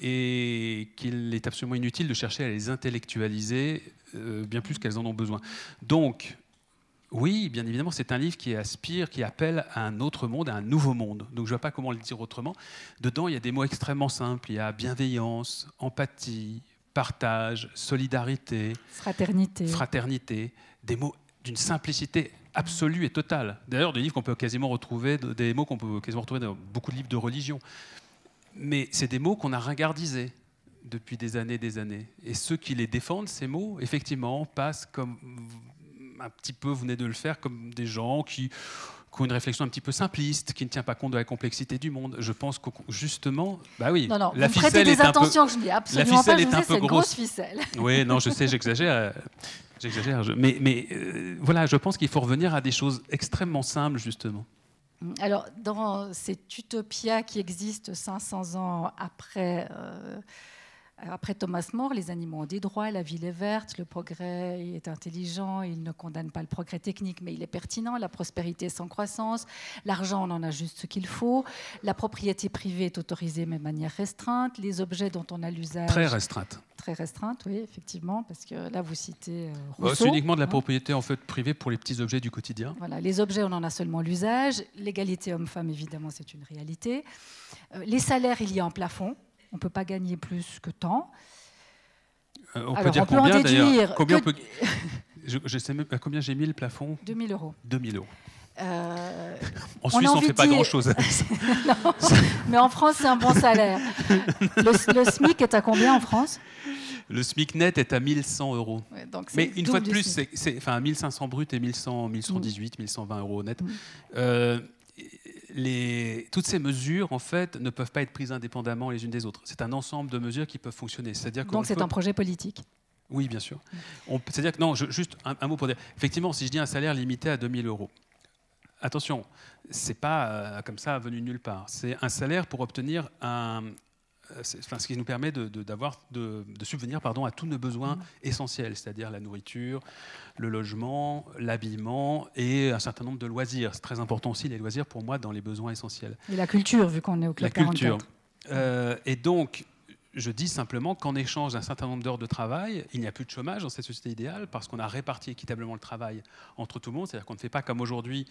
et qu'il est absolument inutile de chercher à les intellectualiser euh, bien plus qu'elles en ont besoin. Donc, oui, bien évidemment, c'est un livre qui aspire, qui appelle à un autre monde, à un nouveau monde. Donc je ne vois pas comment le dire autrement. Dedans, il y a des mots extrêmement simples. Il y a bienveillance, empathie, partage, solidarité, fraternité. Fraternité. Des mots d'une simplicité absolue et totale. D'ailleurs, des livres qu'on peut quasiment retrouver, des mots qu'on peut quasiment retrouver dans beaucoup de livres de religion. Mais c'est des mots qu'on a ringardisés depuis des années, des années. Et ceux qui les défendent, ces mots, effectivement, passent comme un petit peu, vous venez de le faire, comme des gens qui, ont une réflexion un petit peu simpliste, qui ne tient pas compte de la complexité du monde. Je pense que justement, bah oui, non, non, la vous ficelle des attentions que je n'ai absolument la ficelle pas. Est un peu grosse. grosse ficelle. Oui, non, je sais, j'exagère. J'exagère, mais, mais euh, voilà, je pense qu'il faut revenir à des choses extrêmement simples, justement. Alors, dans cette utopia qui existe 500 ans après euh, après Thomas More, les animaux ont des droits, la ville est verte, le progrès est intelligent, il ne condamne pas le progrès technique, mais il est pertinent, la prospérité est sans croissance, l'argent, on en a juste ce qu'il faut, la propriété privée est autorisée, mais de manière restreinte, les objets dont on a l'usage... Très restreinte. Très restreinte, oui, effectivement, parce que là, vous citez euh, bah, Rousseau. C'est uniquement de la hein. propriété en fait privée pour les petits objets du quotidien. Voilà, les objets, on en a seulement l'usage. L'égalité homme-femme, évidemment, c'est une réalité. Euh, les salaires, il y a un plafond on ne peut pas gagner plus que tant. Euh, on peut dire combien d'ailleurs combien je, sais même à combien j'ai mis le plafond 2000 euros. 2000 euros. Euh, en Suisse, on ne fait pas grand-chose. mais en France, c'est un bon salaire. Le, SMIC est à combien en France? Le SMIC net est à 1100 euros. mais une fois de plus, c'est enfin 1500 brut et 1100, 1118, 1120 euros net. Mm. Euh, toutes ces mesures, en fait, ne peuvent pas être prises indépendamment les unes des autres. C'est un ensemble de mesures qui peuvent fonctionner. C'est-à-dire Donc c'est un projet politique Oui, bien sûr. C'est-à-dire que, non, juste un, mot pour dire, effectivement, si je dis un salaire limité à 2000 euros, attention, c'est pas euh, comme ça venu nulle part. C'est un salaire pour obtenir un, enfin, ce qui nous permet de, de, de, subvenir pardon, à tous nos besoins mmh. essentiels, c'est-à-dire la nourriture, le logement, l'habillement et un certain nombre de loisirs. C'est très important aussi les loisirs pour moi dans les besoins essentiels. Et la culture, vu qu'on est au club La culture. Euh, et donc, je dis simplement qu'en échange d'un certain nombre d'heures de travail, il n'y a plus de chômage dans cette société idéale parce qu'on a réparti équitablement le travail entre tout le monde. C'est-à-dire qu'on ne fait pas comme aujourd'hui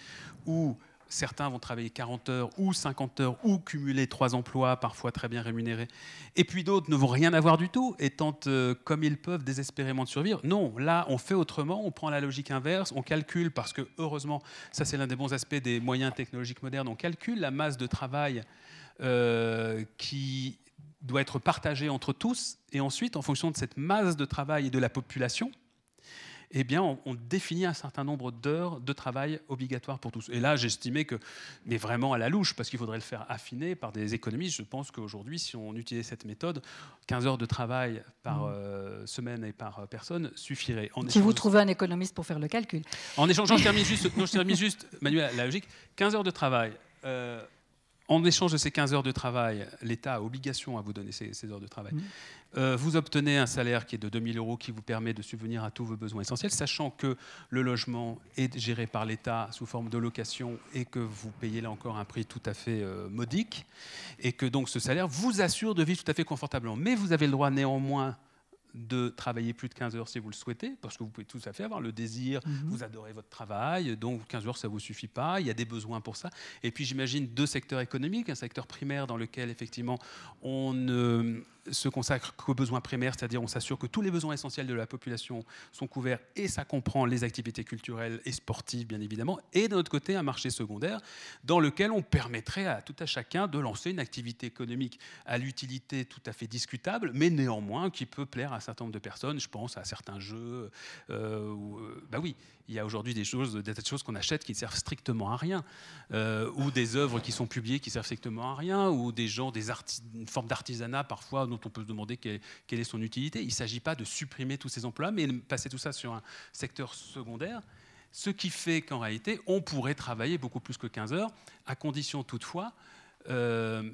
où Certains vont travailler 40 heures ou 50 heures ou cumuler trois emplois, parfois très bien rémunérés. Et puis d'autres ne vont rien avoir du tout et tentent, euh, comme ils peuvent, désespérément de survivre. Non, là, on fait autrement, on prend la logique inverse, on calcule, parce que heureusement, ça c'est l'un des bons aspects des moyens technologiques modernes, on calcule la masse de travail euh, qui doit être partagée entre tous, et ensuite, en fonction de cette masse de travail et de la population, eh bien, on, définit un certain nombre d'heures de travail obligatoires pour tous. Et là, j'estimais que, mais vraiment à la louche, parce qu'il faudrait le faire affiner par des économistes, je pense qu'aujourd'hui, si on utilisait cette méthode, 15 heures de travail par mmh. euh, semaine et par personne suffirait. si vous trouvez un économiste pour faire le calcul. En échangeant, je termine juste, non, je termine juste Manuel, la logique, 15 heures de travail. Euh, en échange de ces 15 heures de travail, l'État a obligation à vous donner ces, heures de travail. Mmh. Euh, vous obtenez un salaire qui est de 2000 euros qui vous permet de subvenir à tous vos besoins essentiels, sachant que le logement est géré par l'État sous forme de location et que vous payez là encore un prix tout à fait euh, modique, et que donc ce salaire vous assure de vivre tout à fait confortablement. Mais vous avez le droit néanmoins de travailler plus de 15 heures si vous le souhaitez, parce que vous pouvez tout à fait avoir le désir, mhm. vous adorez votre travail, donc 15 heures ça ne vous suffit pas, il y a des besoins pour ça. Et puis j'imagine deux secteurs économiques, un secteur primaire dans lequel effectivement on ne se consacre qu'aux besoins primaires, c'est-à-dire on s'assure que tous les besoins essentiels de la population sont couverts, et ça comprend les activités culturelles et sportives, bien évidemment, et d'un autre côté, un marché secondaire dans lequel on permettrait à tout à chacun de lancer une activité économique à l'utilité tout à fait discutable, mais néanmoins qui peut plaire à un certain nombre de personnes. Je pense à certains jeux. Euh, euh, bah oui, il y a aujourd'hui des choses, des choses qu'on achète qui ne servent strictement à rien, euh, ou des œuvres qui sont publiées qui servent strictement à rien, ou des gens, des une forme d'artisanat parfois dont on peut se demander quelle, est son utilité. Il ne s'agit pas de supprimer tous ces emplois, mais de passer tout ça sur un secteur secondaire. Ce qui fait qu'en réalité, on pourrait travailler beaucoup plus que 15 heures, à condition toutefois euh,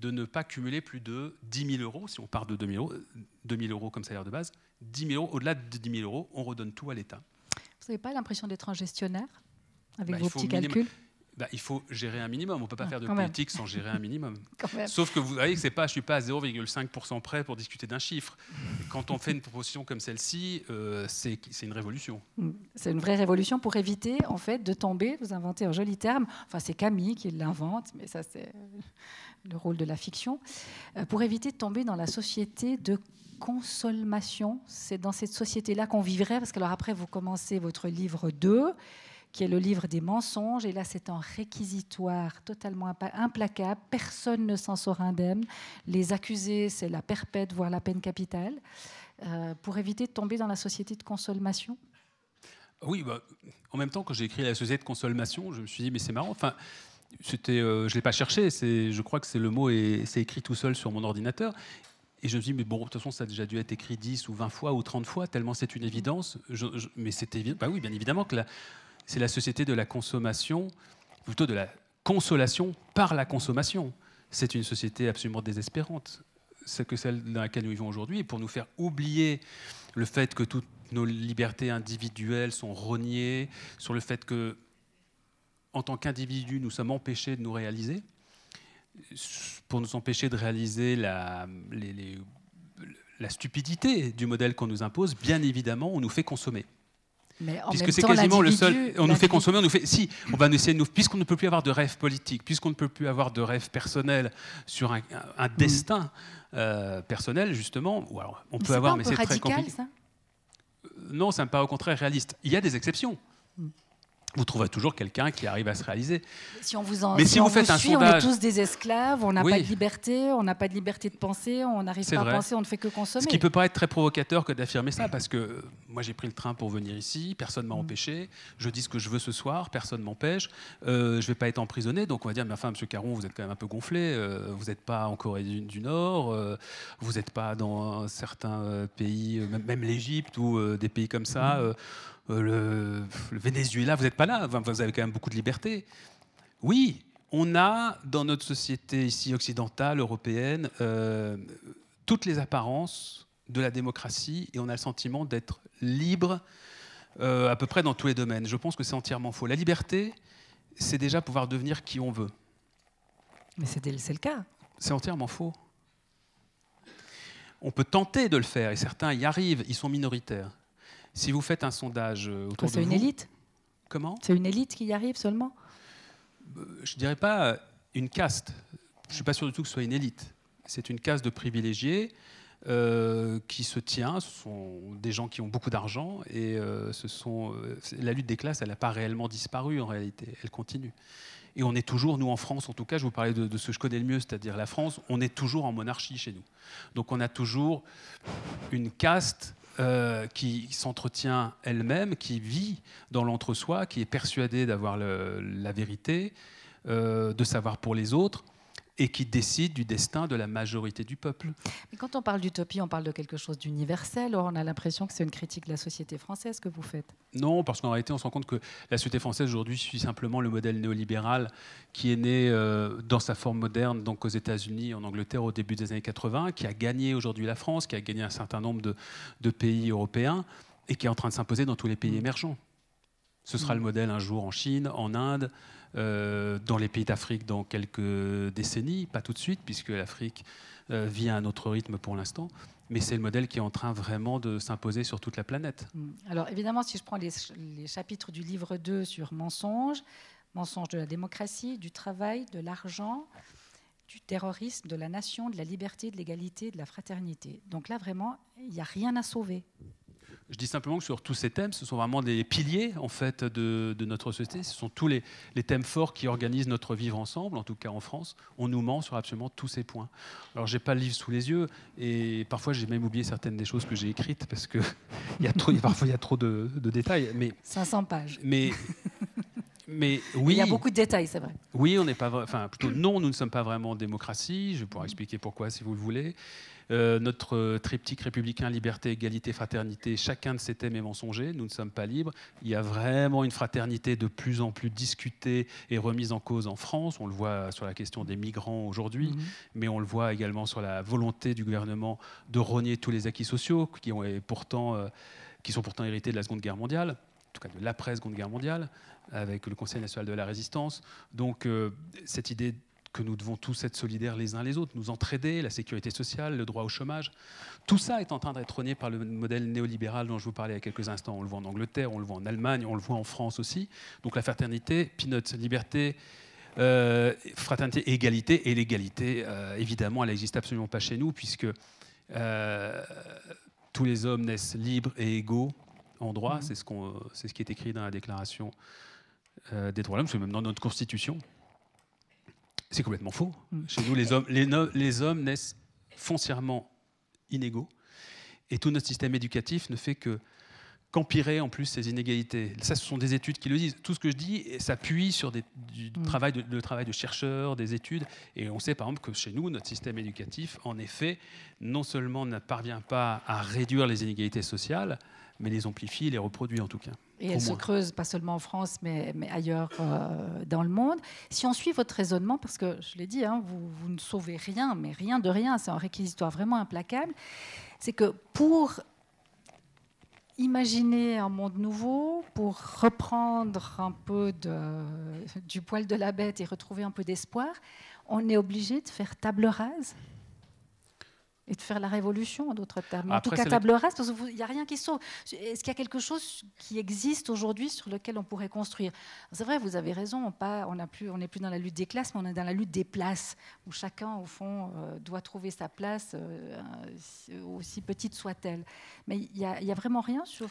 de ne pas cumuler plus de 10 000 euros, si on part de 2 000 euros, 2 000 euros comme salaire de base, 10 000 euros, au-delà de 10 000 euros, on redonne tout à l'État. Vous n'avez pas l'impression d'être un gestionnaire avec Bah, vos petits calculs Bah, il faut gérer un minimum. On ne peut pas Ah, faire de même. politique sans gérer un minimum. Sauf que vous voyez que pas, je suis pas à 0,5% près pour discuter d'un chiffre. Quand on fait une proposition comme celle-ci, euh, c'est une révolution. Mm. C'est une vraie révolution pour éviter en fait de tomber. Vous inventez un joli terme. Enfin, c'est Camille qui l'invente, mais ça c'est le rôle de la fiction. Euh, pour éviter de tomber dans la société de consommation. C'est dans cette société-là qu'on vivrait, parce que alors après vous commencez votre livre 2 qui est le livre des mensonges. Et là, c'est un réquisitoire totalement implacable. Personne ne s'en sort indemne. Les accusés, c'est la perpète, voire la peine capitale, euh, pour éviter de tomber dans la société de consommation. Oui, bah, en même temps, quand j'ai écrit la société de consommation, je me suis dit, mais c'est marrant. Enfin, c'était, euh, je l'ai pas cherché. Je crois que c'est le mot et c'est écrit tout seul sur mon ordinateur. Et je me dit, mais bon, de toute façon, ça a déjà dû être écrit 10 ou 20 fois ou 30 fois, tellement c'est une évidence. Mais c'était évident. Bah oui, bien évidemment que c'est la société de la consommation, plutôt de la consolation par la consommation. C'est une société absolument désespérante. C'est que celle dans laquelle nous vivons aujourd'hui. Pour nous faire oublier le fait que toutes nos libertés individuelles sont rognées, sur le fait que, en tant qu'individus, nous sommes empêchés de nous réaliser, pour nous empêcher de réaliser la, les- les- la stupidité du modèle qu'on nous impose, bien évidemment, on nous fait consommer. Mais en Puisque c'est quasiment le seul. On nous fait consommer, on nous fait. Si, on va essayer de nous. Puisqu'on ne peut plus avoir de rêve politique, puisqu'on ne peut plus avoir de rêve personnel sur un, un destin euh, personnel, justement, ou alors on peut c'est avoir, pas un mais peu c'est très radical, compliqué. ça? Non, ça me paraît au contraire réaliste. Il y a des exceptions. Mm. Vous trouverez toujours quelqu'un qui arrive à se réaliser. Si on vous en, Mais si on vous faites un suit, sondage- on est tous des esclaves, on n'a Oui. pas de liberté, on n'a pas de liberté de penser, on n'arrive pas vrai. à penser, on ne fait que consommer. Ce qui peut paraître très provocateur que d'affirmer ça, parce que euh, moi j'ai pris le train pour venir ici, personne Mm. m'a empêché, je dis ce que je veux ce soir, personne m'empêche, euh, je vais pas être emprisonné, donc on va dire, mais enfin, Monsieur Caron, vous êtes quand même un peu gonflé, euh, vous n'êtes pas en Corée du, du Nord, euh, vous n'êtes pas dans certains pays, même, même l'Égypte ou des pays comme ça, euh, le, le Venezuela, vous n'êtes pas là, vous avez quand même beaucoup de liberté. Oui, on a dans notre société ici occidentale, européenne, euh, toutes les apparences de la démocratie et on a le sentiment d'être libre euh, à peu près dans tous les domaines. Je pense que c'est entièrement faux. La liberté, c'est déjà pouvoir devenir qui on veut. Mais c'est le cas. C'est entièrement faux. On peut tenter de le faire et certains y arrivent, ils sont minoritaires. Si vous faites un sondage euh, autour de C'est une vous, élite comment C'est une élite qui y arrive seulement je dirais pas euh, une caste. Je ne suis pas sûr du tout que ce soit une élite. C'est une caste de privilégiés euh, qui se tient. Ce sont des gens qui ont beaucoup d'argent et euh, ce sont, euh, la lutte des classes, elle n'a pas réellement disparu en réalité. Elle continue. Et on est toujours, nous en France en tout cas, je vous parlais de, de ce que je connais le mieux, c'est-à-dire la France, on est toujours en monarchie chez nous. Donc on a toujours une caste euh, qui s'entretient elle-même, qui vit dans l'entre-soi, qui est persuadée d'avoir la vérité, euh, de savoir pour les autres, et qui décide du destin de la majorité du peuple. Mais quand on parle d'utopie, on parle de quelque chose d'universel. Or, on a l'impression que c'est une critique de la société française que vous faites. Non, parce qu'en réalité, on se rend compte que la société française aujourd'hui suit simplement le modèle néolibéral qui est né euh, dans sa forme moderne, donc aux États-Unis, en Angleterre au début des années 80, qui a gagné aujourd'hui la France, qui a gagné un certain nombre de, de pays européens et qui est en train de s'imposer dans tous les pays émergents. Ce sera le modèle un jour en Chine, en Inde, euh, dans les pays d'Afrique dans quelques décennies, pas tout de suite, puisque l'Afrique euh, vit à un autre rythme pour l'instant. Mais c'est le modèle qui est en train vraiment de s'imposer sur toute la planète. Mm. Alors, évidemment, si je prends les, les chapitres du livre 2 sur mensonges, mensonges de la démocratie, du travail, de l'argent, du terrorisme, de la nation, de la liberté, de l'égalité, de la fraternité. Donc là, vraiment, il n'y a rien à sauver. Je dis simplement que sur tous ces thèmes, ce sont vraiment des piliers en fait de, de notre société. Ce sont tous les, les thèmes forts qui organisent notre vivre ensemble, en tout cas en France. On nous ment sur absolument tous ces points. Alors j'ai pas le livre sous les yeux et parfois j'ai même oublié certaines des choses que j'ai écrites parce que il y a trop, parfois il y a trop de, de détails. Mais 500 pages. mais mais Il oui, y a beaucoup de détails, c'est vrai. oui, on n'est pas, enfin plutôt non, nous ne sommes pas vraiment en démocratie. Je pouvoir expliquer pourquoi si vous le voulez. Euh, notre triptyque républicain, liberté, égalité, fraternité, chacun de ces thèmes est mensonger. Nous ne sommes pas libres. Il y a vraiment une fraternité de plus en plus discutée et remise en cause en France. On le voit sur la question des migrants aujourd'hui, Mhm. mais on le voit également sur la volonté du gouvernement de rogner tous les acquis sociaux qui, ont, et pourtant, euh, qui sont pourtant hérités de la Seconde Guerre mondiale. tout cas de l'après-Seconde Guerre mondiale, avec le Conseil national de la résistance. Donc euh, cette idée que nous devons tous être solidaires les uns les autres, nous entraider, la sécurité sociale, le droit au chômage. Tout ça est en train d'être renié par le modèle néolibéral dont je vous parlais il y a quelques instants. On le voit en Angleterre, on le voit en Allemagne, on le voit en France aussi. Donc la fraternité, peanuts, liberté, euh, fraternité, égalité. Et l'égalité, euh, évidemment, elle n'existe absolument pas chez nous, puisque euh, tous les hommes naissent libres et égaux en droit. Mmh. C'est ce, ce qui est écrit dans la Déclaration des droits de l'homme, c'est même dans notre Constitution. C'est complètement faux. Mm. Chez nous, les hommes, les, hommes naissent foncièrement inégaux. Et tout notre système éducatif ne fait que qu'empirer en plus ces inégalités. Ça, ce sont des études qui le disent. Tout ce que je dis s'appuie sur du mm. travail de, le travail de chercheurs, des études. Et on sait par exemple que chez nous, notre système éducatif, en effet, non seulement ne parvient pas à réduire les inégalités sociales, mais les amplifie, les reproduit en tout cas. Et elle se creuse pas seulement en France, mais, mais ailleurs euh, dans le monde. Si on suit votre raisonnement, parce que je l'ai dit, hein, vous, vous, ne sauvez rien, mais rien de rien, c'est un réquisitoire vraiment implacable, c'est que pour imaginer un monde nouveau, pour reprendre un peu de, du poil de la bête et retrouver un peu d'espoir, on est obligé de faire table rase et de faire la révolution, en d'autres termes. en tout cas, table rase, parce qu'il n'y a rien qui sauve. Est-ce qu'il y a quelque chose qui existe aujourd'hui sur lequel on pourrait construire? C'est vrai, vous avez raison, on n'est plus, plus dans la lutte des classes, mais on est dans la lutte des places, où chacun, au fond, euh, doit trouver sa place, euh, aussi petite soit-elle. Mais il n'y a, vraiment rien sur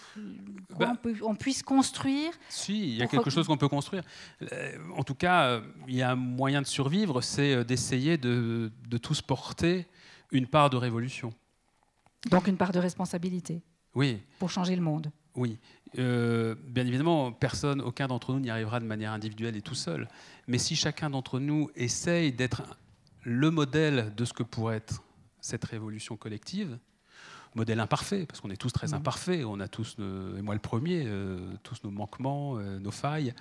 quoi bah on, puisse construire Si, il y a quelque chose qu'on peut construire. Euh, en tout cas, il y a un moyen de survivre, c'est d'essayer de, de tous porter une part de révolution. Donc une part de responsabilité. Oui. Pour changer le monde. Oui. Euh, bien évidemment, personne, aucun d'entre nous n'y arrivera de manière individuelle et tout seul. Mais si chacun d'entre nous essaye d'être le modèle de ce que pourrait être cette révolution collective, modèle imparfait, parce qu'on est tous très mmh. imparfaits, on a tous, et moi le premier, euh, tous nos manquements, euh, nos failles,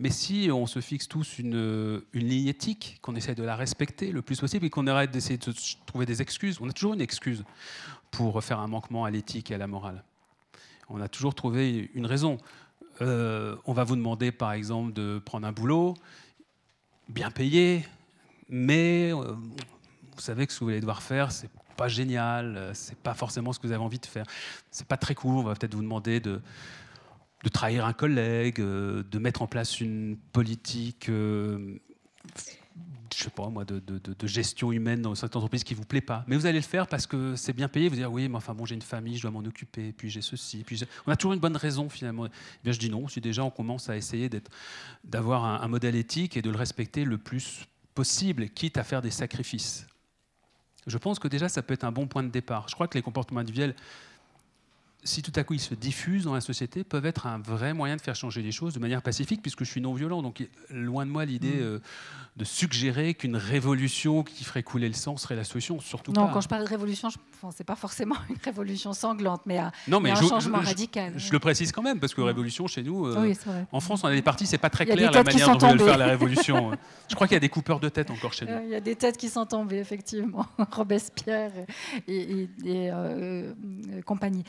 mais si on se fixe tous une, ligne éthique, qu'on essaie de la respecter le plus possible et qu'on arrête d'essayer de trouver des excuses, on a toujours une excuse pour faire un manquement à l'éthique et à la morale. On a toujours trouvé une raison. Euh, on va vous demander, par exemple, de prendre un boulot bien payé, mais euh, vous savez que ce que vous allez devoir faire, c'est pas génial, c'est pas forcément ce que vous avez envie de faire. C'est pas très cool. On va peut-être vous demander de de trahir un collègue, euh, de mettre en place une politique, euh, je sais pas moi, de, gestion humaine dans cette entreprise qui vous plaît pas. Mais vous allez le faire parce que c'est bien payé. Vous dire oui, mais enfin bon, j'ai une famille, je dois m'en occuper, puis j'ai ceci, puis on a toujours une bonne raison finalement. Eh bien, je dis non. Si déjà on commence à essayer d'avoir un, un modèle éthique et de le respecter le plus possible, quitte à faire des sacrifices. Je pense que déjà ça peut être un bon point de départ. Je crois que les comportements individuels si tout à coup ils se diffusent dans la société, peuvent être un vrai moyen de faire changer les choses de manière pacifique, puisque je suis non violent. Donc, loin de moi l'idée mm. euh, de suggérer qu'une révolution qui ferait couler le sang serait la solution. Surtout non, pas. quand je parle de révolution, ce n'est pas forcément une révolution sanglante, mais, un, changement radical. Je, le précise quand même, parce que révolution chez nous, euh, en France, on a des partis, c'est pas très clair la manière dont on veut faire la révolution. je crois qu'il y a des coupeurs de tête encore chez nous. Il y a des têtes qui sont tombées, effectivement. Robespierre et, euh, compagnie.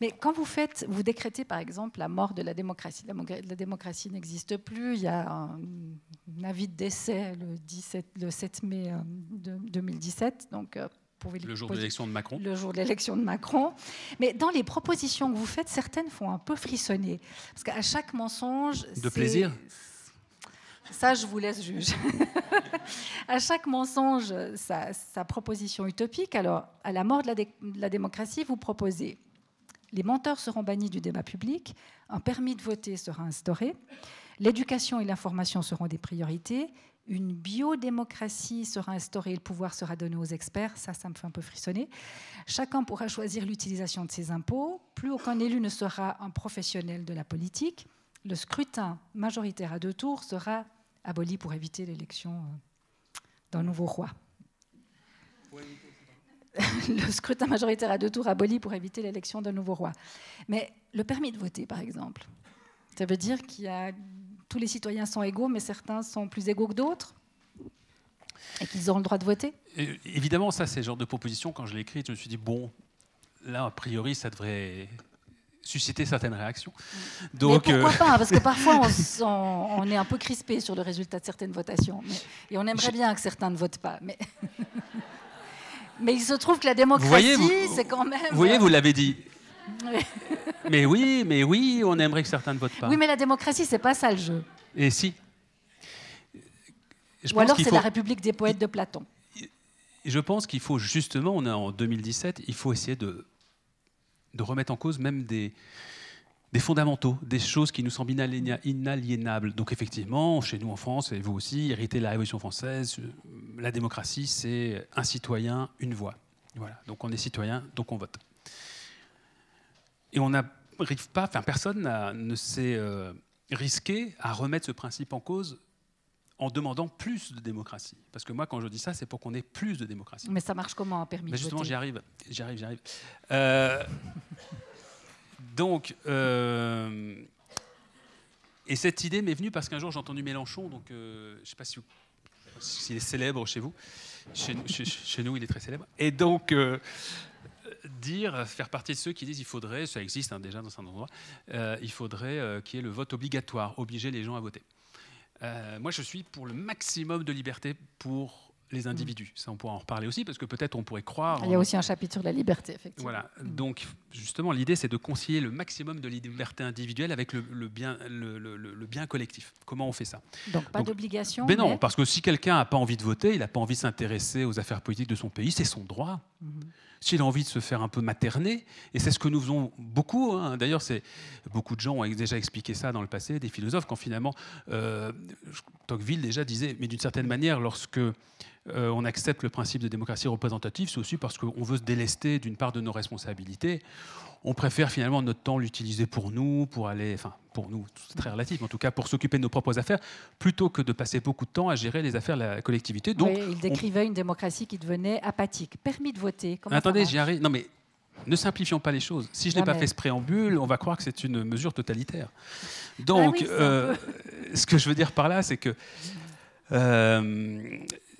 Mais quand vous faites, vous décrétez par exemple la mort de la démocratie, la, démocratie n'existe plus, il y a un, avis de décès le, 17, le 7 mai 2017, euh, donc euh, le jour de l'élection de Macron. Le jour de l'élection de Macron. Mais dans les propositions que vous faites, certaines font un peu frissonner. Parce qu'à chaque mensonge. De plaisir ça, je vous laisse juger. à chaque mensonge, sa, sa, proposition utopique. Alors, à la mort de la, de la démocratie, vous proposez les menteurs seront bannis du débat public, un permis de voter sera instauré, l'éducation et l'information seront des priorités, une biodémocratie sera instaurée, le pouvoir sera donné aux experts, ça, ça me fait un peu frissonner. Chacun pourra choisir l'utilisation de ses impôts, plus aucun élu ne sera un professionnel de la politique, le scrutin majoritaire à deux tours sera aboli pour éviter l'élection euh, d'un nouveau roi. le scrutin majoritaire à deux tours aboli pour éviter l'élection d'un nouveau roi. Mais le permis de voter, par exemple, ça veut dire qu'il y a tous les citoyens sont égaux, mais certains sont plus égaux que d'autres et qu'ils auront le droit de voter? Évidemment, ça, c'est le genre de proposition. Quand je l'ai écrite, je me suis dit, bon, là, a priori, ça devrait susciter certaines réactions. Donc, mais pourquoi pas Parce que parfois, on, on, est un peu crispé sur le résultat de certaines votations. et on aimerait bien que certains ne votent pas. Mais, mais il se trouve que la démocratie, c'est quand même... Vous voyez, vous l'avez dit. mais oui, mais oui, on aimerait que certains ne votent pas. Oui, mais la démocratie, c'est pas ça le jeu. Et si je Ou alors c'est la République des poètes de Platon. Je pense qu'il faut justement, on est en 2017, il faut essayer de, de remettre en cause même des, des fondamentaux, des choses qui nous semblent inaliénables. Donc effectivement, chez nous en France, et vous aussi, hérité de la Révolution française, la démocratie, c'est un citoyen, une voix. Voilà. Donc on est citoyen, donc on vote. Et on n'arrive pas, enfin personne ne s'est euh, risqué à remettre ce principe en cause en demandant plus de démocratie. Parce que moi, quand je dis ça, c'est pour qu'on ait plus de démocratie. Mais ça marche comment un permis Mais Justement, j'y arrive, j'y arrive, j'y arrive. Euh, donc, euh, et cette idée m'est venue parce qu'un jour j'ai entendu Mélenchon, donc je ne sais pas si s'il est célèbre chez vous. Chez, nous, il est très célèbre. Et donc, dire, faire partie de ceux qui disent il faudrait, ça existe hein, déjà dans certains endroits, euh, il faudrait euh, qu'il y ait le vote obligatoire, obliger les gens à voter. Euh, moi, je suis pour le maximum de liberté pour les individus. Ça, on pourra en reparler aussi, parce que peut-être on pourrait croire. Il y a aussi un chapitre sur la liberté, effectivement. Voilà. Donc, justement, l'idée, c'est de concilier le maximum de liberté individuelle avec le, bien, le, bien collectif. Comment on fait ça? Donc, pas d'obligation. Ben mais non, parce que si quelqu'un n'a pas envie de voter, il n'a pas envie de s'intéresser aux affaires politiques de son pays, c'est son droit. Mhm s'il a envie de se faire un peu materner, et c'est ce que nous faisons beaucoup, hein. d'ailleurs c'est beaucoup de gens ont déjà expliqué ça dans le passé, des philosophes, quand finalement, euh, Tocqueville déjà disait, mais d'une certaine manière, lorsque euh, on accepte le principe de démocratie représentative, c'est aussi parce qu'on veut se délester d'une part de nos responsabilités on préfère finalement notre temps l'utiliser pour nous, pour aller, enfin pour nous, c'est très relatif, en tout cas pour s'occuper de nos propres affaires, plutôt que de passer beaucoup de temps à gérer les affaires de la collectivité. Donc, il décrivait une démocratie qui devenait apathique. Permis de voter. Attendez, j'y arrive. Non mais ne simplifions pas les choses. Si je n'ai pas fait ce préambule, on va croire que c'est une mesure totalitaire. Donc, ah euh, ce que je veux dire par là, c'est que, euh,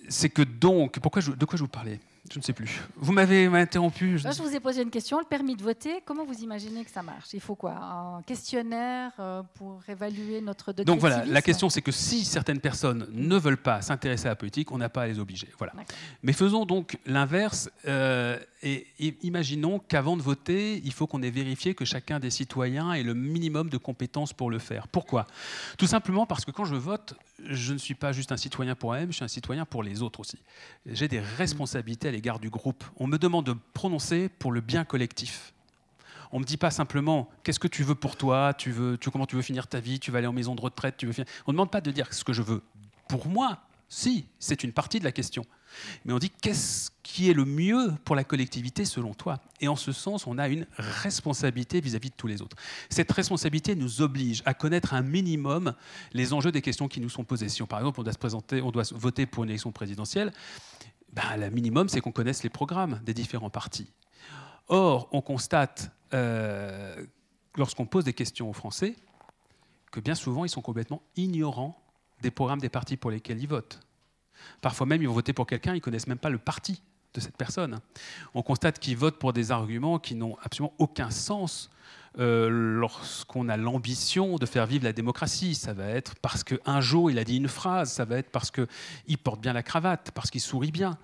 c'est que donc, pourquoi de quoi je vous parlais? Je ne sais plus. Vous m'avez interrompu. Je... je... vous ai posé une question. Le permis de voter, comment vous imaginez que ça marche? Il faut quoi? Un questionnaire euh, pour évaluer notre degré Donc voilà, la question c'est que si certaines personnes ne veulent pas s'intéresser à la politique, on n'a pas à les obliger. Voilà. Mais faisons donc l'inverse euh, et imaginons qu'avant de voter, il faut qu'on ait vérifié que chacun des citoyens ait le minimum de compétences pour le faire. Pourquoi? Tout simplement parce que quand je vote, je ne suis pas juste un citoyen pour moi-même, je suis un citoyen pour les autres aussi. J'ai des responsabilités à l'égard du groupe. On me demande de prononcer pour le bien collectif. On ne me dit pas simplement qu'est-ce que tu veux pour toi, tu veux, tu, comment tu veux finir ta vie, tu vas aller en maison de retraite, tu veux On ne demande pas de dire ce que je veux pour moi. Si, c'est une partie de la question. Mais on dit qu'est-ce qui est le mieux pour la collectivité selon toi? Et en ce sens, on a une responsabilité vis-à-vis de tous les autres. Cette responsabilité nous oblige à connaître un minimum les enjeux des questions qui nous sont posées. Si on, par exemple on doit, se présenter, on doit voter pour une élection présidentielle, ben, le minimum c'est qu'on connaisse les programmes des différents partis. Or, on constate, euh, lorsqu'on pose des questions aux Français, que bien souvent ils sont complètement ignorants des programmes des partis pour lesquels ils votent. Parfois même, ils vont voter pour quelqu'un, ils ne connaissent même pas le parti de cette personne. On constate qu'ils votent pour des arguments qui n'ont absolument aucun sens euh, lorsqu'on a l'ambition de faire vivre la démocratie. Ça va être parce qu'un jour il a dit une phrase, ça va être parce qu'il porte bien la cravate, parce qu'il sourit bien,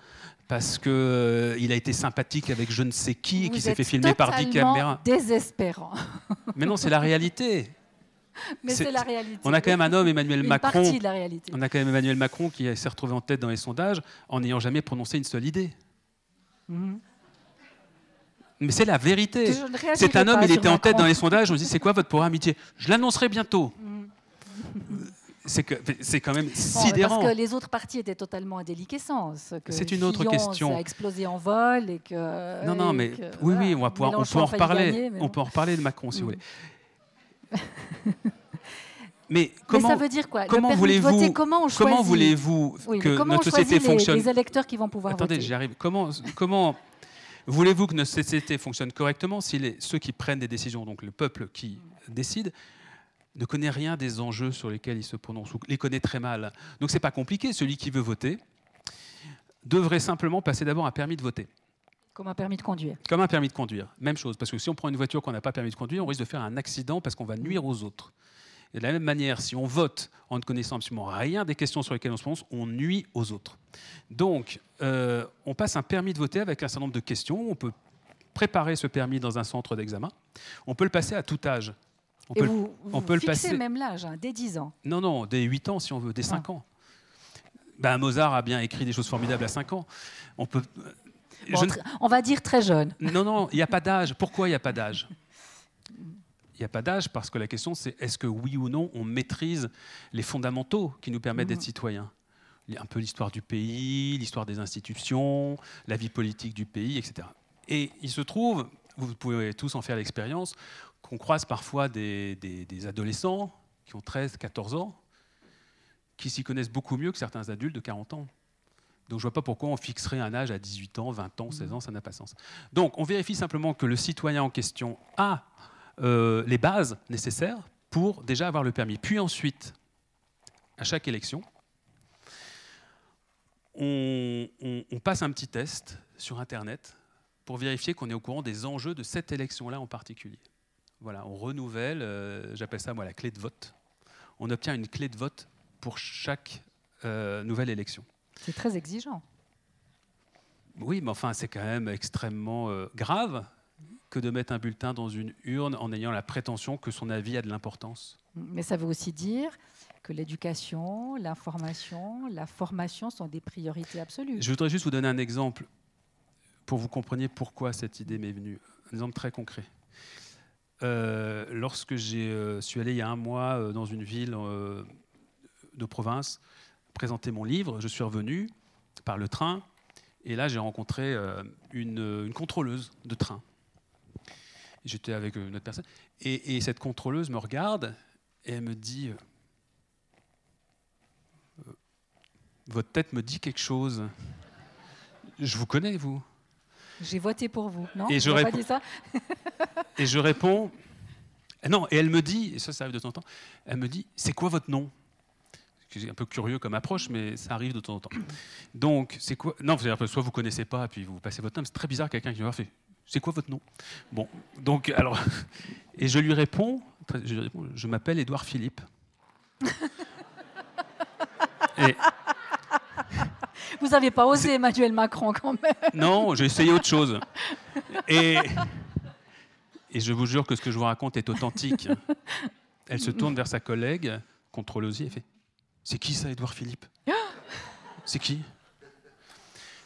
parce qu'il euh, a été sympathique avec je ne sais qui et qui s'est fait filmer par 10 caméras. désespérant. Mais non, c'est la réalité. Mais c'est la réalité. On a quand même un homme, Emmanuel Macron. De la réalité. On a quand même Emmanuel Macron qui s'est retrouvé en tête dans les sondages en n'ayant jamais prononcé une seule idée. Mhm. Mais c'est la vérité. C'est un homme, il était en tête dans les sondages. On se dit, c'est quoi votre programme amitié? Je l'annoncerai bientôt. Mhm. C'est quand même sidérant. parce que les autres partis étaient totalement en déliquescence. C'est une autre question. Ça a explosé en vol et que. Non, non, mais oui, oui, on va pouvoir, on peut en reparler. on peut en reparler de Macron si vous mhm. voulez. Mais comment, ça veut dire quoi? Comment voulez-vous comment, comment voulez-vous que notre société fonctionne? les, électeurs qui vont pouvoir Attendez, j'y arrive. Comment comment voulez-vous que notre société fonctionne correctement si les, ceux qui prennent des décisions, donc le peuple qui décide, ne connaît rien des enjeux sur lesquels il se prononce ou les connaît très mal. Donc c'est pas compliqué. Celui qui veut voter devrait simplement passer d'abord un permis de voter. Comme un permis de conduire. Comme un permis de conduire. Même chose, parce que si on prend une voiture qu'on n'a pas permis de conduire, on risque de faire un accident parce qu'on va nuire aux autres. Et de la même manière, si on vote en ne connaissant absolument rien des questions sur lesquelles on se prononce, on nuit aux autres. Donc, euh, on passe un permis de voter avec un certain nombre de questions. On peut préparer ce permis dans un centre d'examen. On peut le passer à tout âge. On Et peut, vous, on vous peut le fixez passer- même l'âge, hein, dès 10 ans. Non, non, dès 8 ans si on veut, dès 5 ans. Ben, Mozart a bien écrit des choses formidables à 5 ans. On peut. Bon, ne- On va dire très jeune. Non, non, il n'y a pas d'âge. Pourquoi il n'y a pas d'âge? n'y a pas d'âge parce que la question c'est est-ce que oui ou non on maîtrise les fondamentaux qui nous permettent d'être citoyens? Un peu l'histoire du pays, l'histoire des institutions, la vie politique du pays, etc. Et il se trouve, vous pouvez tous en faire l'expérience, qu'on croise parfois des, des- des adolescents qui ont 13, 14 ans, qui s'y connaissent beaucoup mieux que certains adultes de 40 ans. Donc je ne vois pas pourquoi on fixerait un âge à 18 ans, 20 ans, 16 ans, ça n'a pas sens. Donc on vérifie simplement que le citoyen en question a euh, les bases nécessaires pour déjà avoir le permis. Puis ensuite, à chaque élection, on, on- on passe un petit test sur Internet pour vérifier qu'on est au courant des enjeux de cette élection-là en particulier. Voilà, on renouvelle, euh, j'appelle ça moi la clé de vote. On obtient une clé de vote pour chaque euh, nouvelle élection. C'est très exigeant. Oui, mais enfin, c'est quand même extrêmement euh, grave que de mettre un bulletin dans une urne en ayant la prétention que son avis a de l'importance. Mais ça veut aussi dire que l'éducation, l'information, la formation sont des priorités absolues. Je voudrais juste vous donner un exemple pour que vous compreniez pourquoi cette idée m'est venue. Un exemple très concret. Euh, lorsque je suis allé il y a un mois euh, dans une ville euh, de province présenter mon livre, je suis revenu par le train et là j'ai rencontré euh, une, une contrôleuse de train. J'étais avec une autre personne et, et cette contrôleuse me regarde et elle me dit euh, Euh, Votre tête me dit quelque chose. Je vous connais, vous. J'ai voté pour vous, non Et Vous je pas dit ça Et je réponds. Eh Non, et elle me dit, et ça, ça arrive de temps en temps, elle me dit C'est quoi votre nom? C'est un peu curieux comme approche, mais ça arrive de temps en temps. Donc, c'est quoi? Non, c'est-à-dire, soit vous connaissez pas, puis vous passez votre nom. C'est très bizarre, quelqu'un qui voir fait C'est quoi votre nom? Bon, donc, alors. Et je lui réponds Je, lui réponds, je m'appelle Édouard Philippe. et, Vous n'avez pas osé Emmanuel Macron quand même. Non, j'ai essayé autre chose. Et, et je vous jure que ce que je vous raconte est authentique. Elle se tourne vers sa collègue, contrôleuse, et fait C'est qui ça, Édouard Philippe? C'est qui?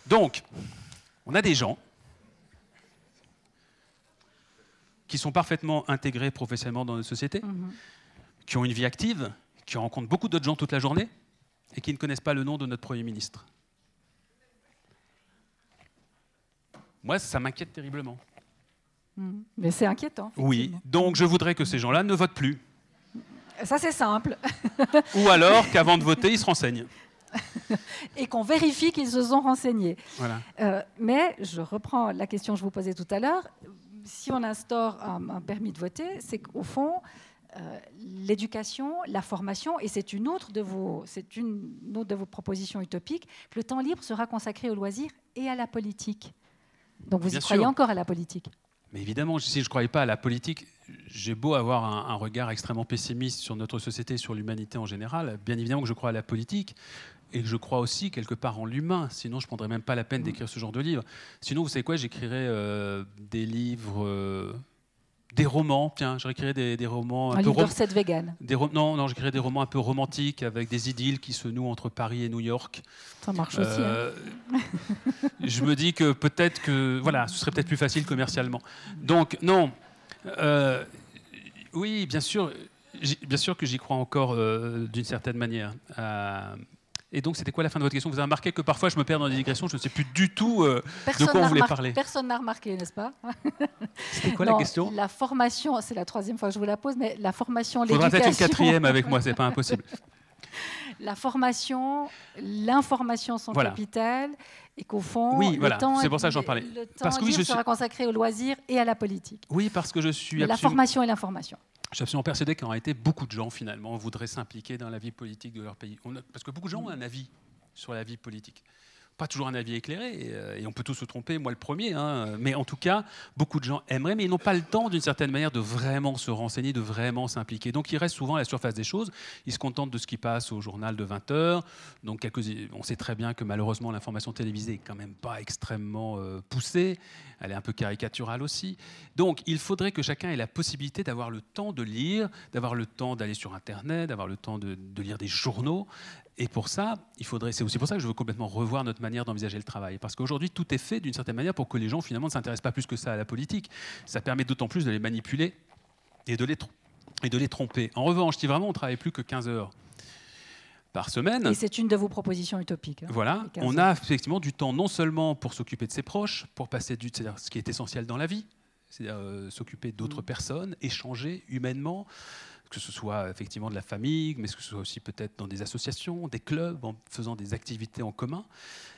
Donc, on a des gens qui sont parfaitement intégrés professionnellement dans notre société, qui ont une vie active, qui rencontrent beaucoup d'autres gens toute la journée et qui ne connaissent pas le nom de notre Premier ministre. Moi, ça m'inquiète terriblement. Mais c'est inquiétant. Oui, donc je voudrais que ces gens-là ne votent plus. Ça, c'est simple. Ou alors qu'avant de voter, ils se renseignent. Et qu'on vérifie qu'ils se sont renseignés. Voilà. Euh, mais je reprends la question que je vous posais tout à l'heure. Si on instaure un, un permis de voter, c'est qu'au fond, euh, l'éducation, la formation, et c'est une autre de vos, c'est une autre de vos propositions utopiques, que le temps libre sera consacré au loisir et à la politique. Donc vous Bien y croyez encore à la politique? Mais évidemment, si je ne croyais pas à la politique, j'ai beau avoir un, un regard extrêmement pessimiste sur notre société, sur l'humanité en général, bien évidemment que je crois à la politique et que je crois aussi quelque part en l'humain. Sinon, je ne prendrais même pas la peine d'écrire ce genre de livre. Sinon, vous savez quoi, j'écrirais euh, des livres, euh, des romans. Tiens, j'écrirais des, des romans Un un peu livre rom- véganes. des rom- non, non, j'écrirais des romans un peu romantiques avec des idylles qui se nouent entre Paris et New York. Ça marche aussi. hein. Euh, je me dis que peut-être que voilà, ce serait peut-être plus facile commercialement. Donc non, euh, oui, bien sûr, bien sûr que j'y crois encore euh, d'une certaine manière. Et donc, c'était quoi la fin de votre question? Vous avez remarqué que parfois je me perds dans des digressions, je ne sais plus du tout euh, Personne quoi on voulait parler Personne n'a remarqué, n'est-ce pas? C'était quoi la question? La formation, c'est la troisième fois que je vous la pose, mais la formation, Il faudra peut-être une l'éducation, quatrième avec moi, c'est pas impossible. la formation, l'information sont Voilà. capitales, et qu'au fond, Oui, le voilà, temps, c'est pour ça que j'en parlais. Le temps Parce que oui, je suis- sera consacré au loisir et à la politique. Oui, parce que je suis Mais la absolument- formation et l'information. Je suis absolument persuadé qu'en réalité, beaucoup de gens, finalement, voudraient s'impliquer dans la vie politique de leur pays. On a- parce que beaucoup de gens ont un avis sur la vie politique. Pas toujours un avis éclairé, euh, et, on peut tous se tromper, moi le premier, hein, mais en tout cas, beaucoup de gens aimeraient, mais ils n'ont pas le temps d'une certaine manière de vraiment se renseigner, de vraiment s'impliquer. Donc ils restent souvent à la surface des choses, ils se contentent de ce qui passe au journal de 20 heures. Donc on sait très bien que malheureusement l'information télévisée est quand même pas extrêmement euh, poussée, elle est un peu caricaturale aussi. Donc il faudrait que chacun ait la possibilité d'avoir le temps de lire, d'avoir le temps d'aller sur Internet, d'avoir le temps de lire des journaux, et pour ça, il faudrait. C'est aussi pour ça que je veux complètement revoir notre manière d'envisager le travail, parce qu'aujourd'hui tout est fait d'une certaine manière pour que les gens finalement ne s'intéressent pas plus que ça à la politique. Ça permet d'autant plus de les manipuler et de les, et de les tromper. En revanche, si vraiment on travaille plus que 15 heures par semaine. Et c'est une de vos propositions utopiques. Hein, voilà, on a effectivement du temps non seulement pour s'occuper de ses proches, pour passer du, c'est-à-dire ce qui est essentiel dans la vie, c'est-à-dire euh, s'occuper d'autres mm. personnes, échanger humainement, que ce soit effectivement de la famille, mais que ce soit aussi peut-être dans des associations, des clubs, en faisant des activités en commun,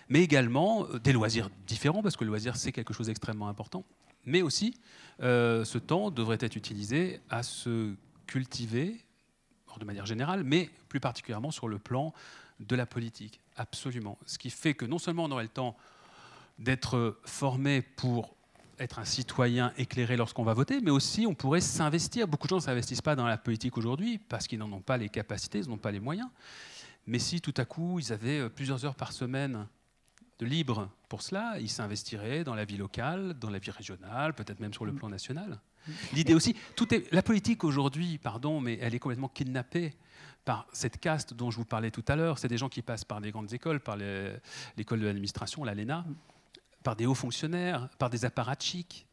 mais également euh, des loisirs différents, parce que le loisir, c'est quelque chose d'extrêmement important. Mais aussi, euh, ce temps devrait être utilisé à se cultiver, de manière générale, mais plus particulièrement sur le plan de la politique. Absolument. Ce qui fait que non seulement on aurait le temps d'être formé pour être un citoyen éclairé lorsqu'on va voter, mais aussi on pourrait s'investir. Beaucoup de gens ne s'investissent pas dans la politique aujourd'hui parce qu'ils n'en ont pas les capacités, ils n'ont pas les moyens. Mais si tout à coup ils avaient euh, plusieurs heures par semaine de libre pour cela, ils s'investiraient dans la vie locale, dans la vie régionale, peut-être même sur le plan national. L'idée aussi, tout est, la politique aujourd'hui, pardon, mais elle est complètement kidnappée par cette caste dont je vous parlais tout à l'heure. C'est des gens qui passent par les grandes écoles, par l'école de l'administration, l'ALENA par des hauts fonctionnaires, par des apparatchiks,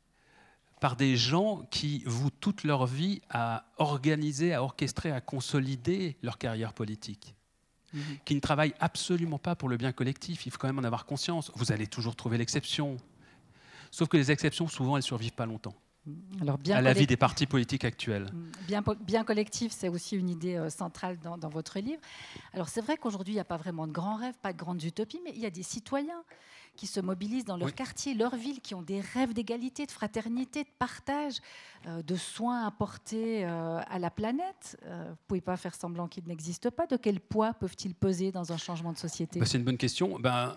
par des gens qui vouent toute leur vie à organiser, à orchestrer, à consolider leur carrière politique, mhm. qui ne travaillent absolument pas pour le bien collectif. Il faut quand même en avoir conscience. Vous allez toujours trouver l'exception. Sauf que les exceptions, souvent, elles ne survivent pas longtemps. Alors, bien à la vie des partis politiques actuels. Bien, bien collectif, c'est aussi une idée euh, centrale dans, dans, votre livre. Alors c'est vrai qu'aujourd'hui, il n'y a pas vraiment de grands rêves, pas de grandes utopies, mais il y a des citoyens qui se mobilisent dans leur quartier, leur ville, qui ont des rêves d'égalité, de fraternité, de partage, euh, de soins apportés euh, à la planète. Euh, vous ne pouvez pas faire semblant qu'ils n'existent pas. De quel poids peuvent-ils peser dans un changement de société? Bah, C'est une bonne question. Ben,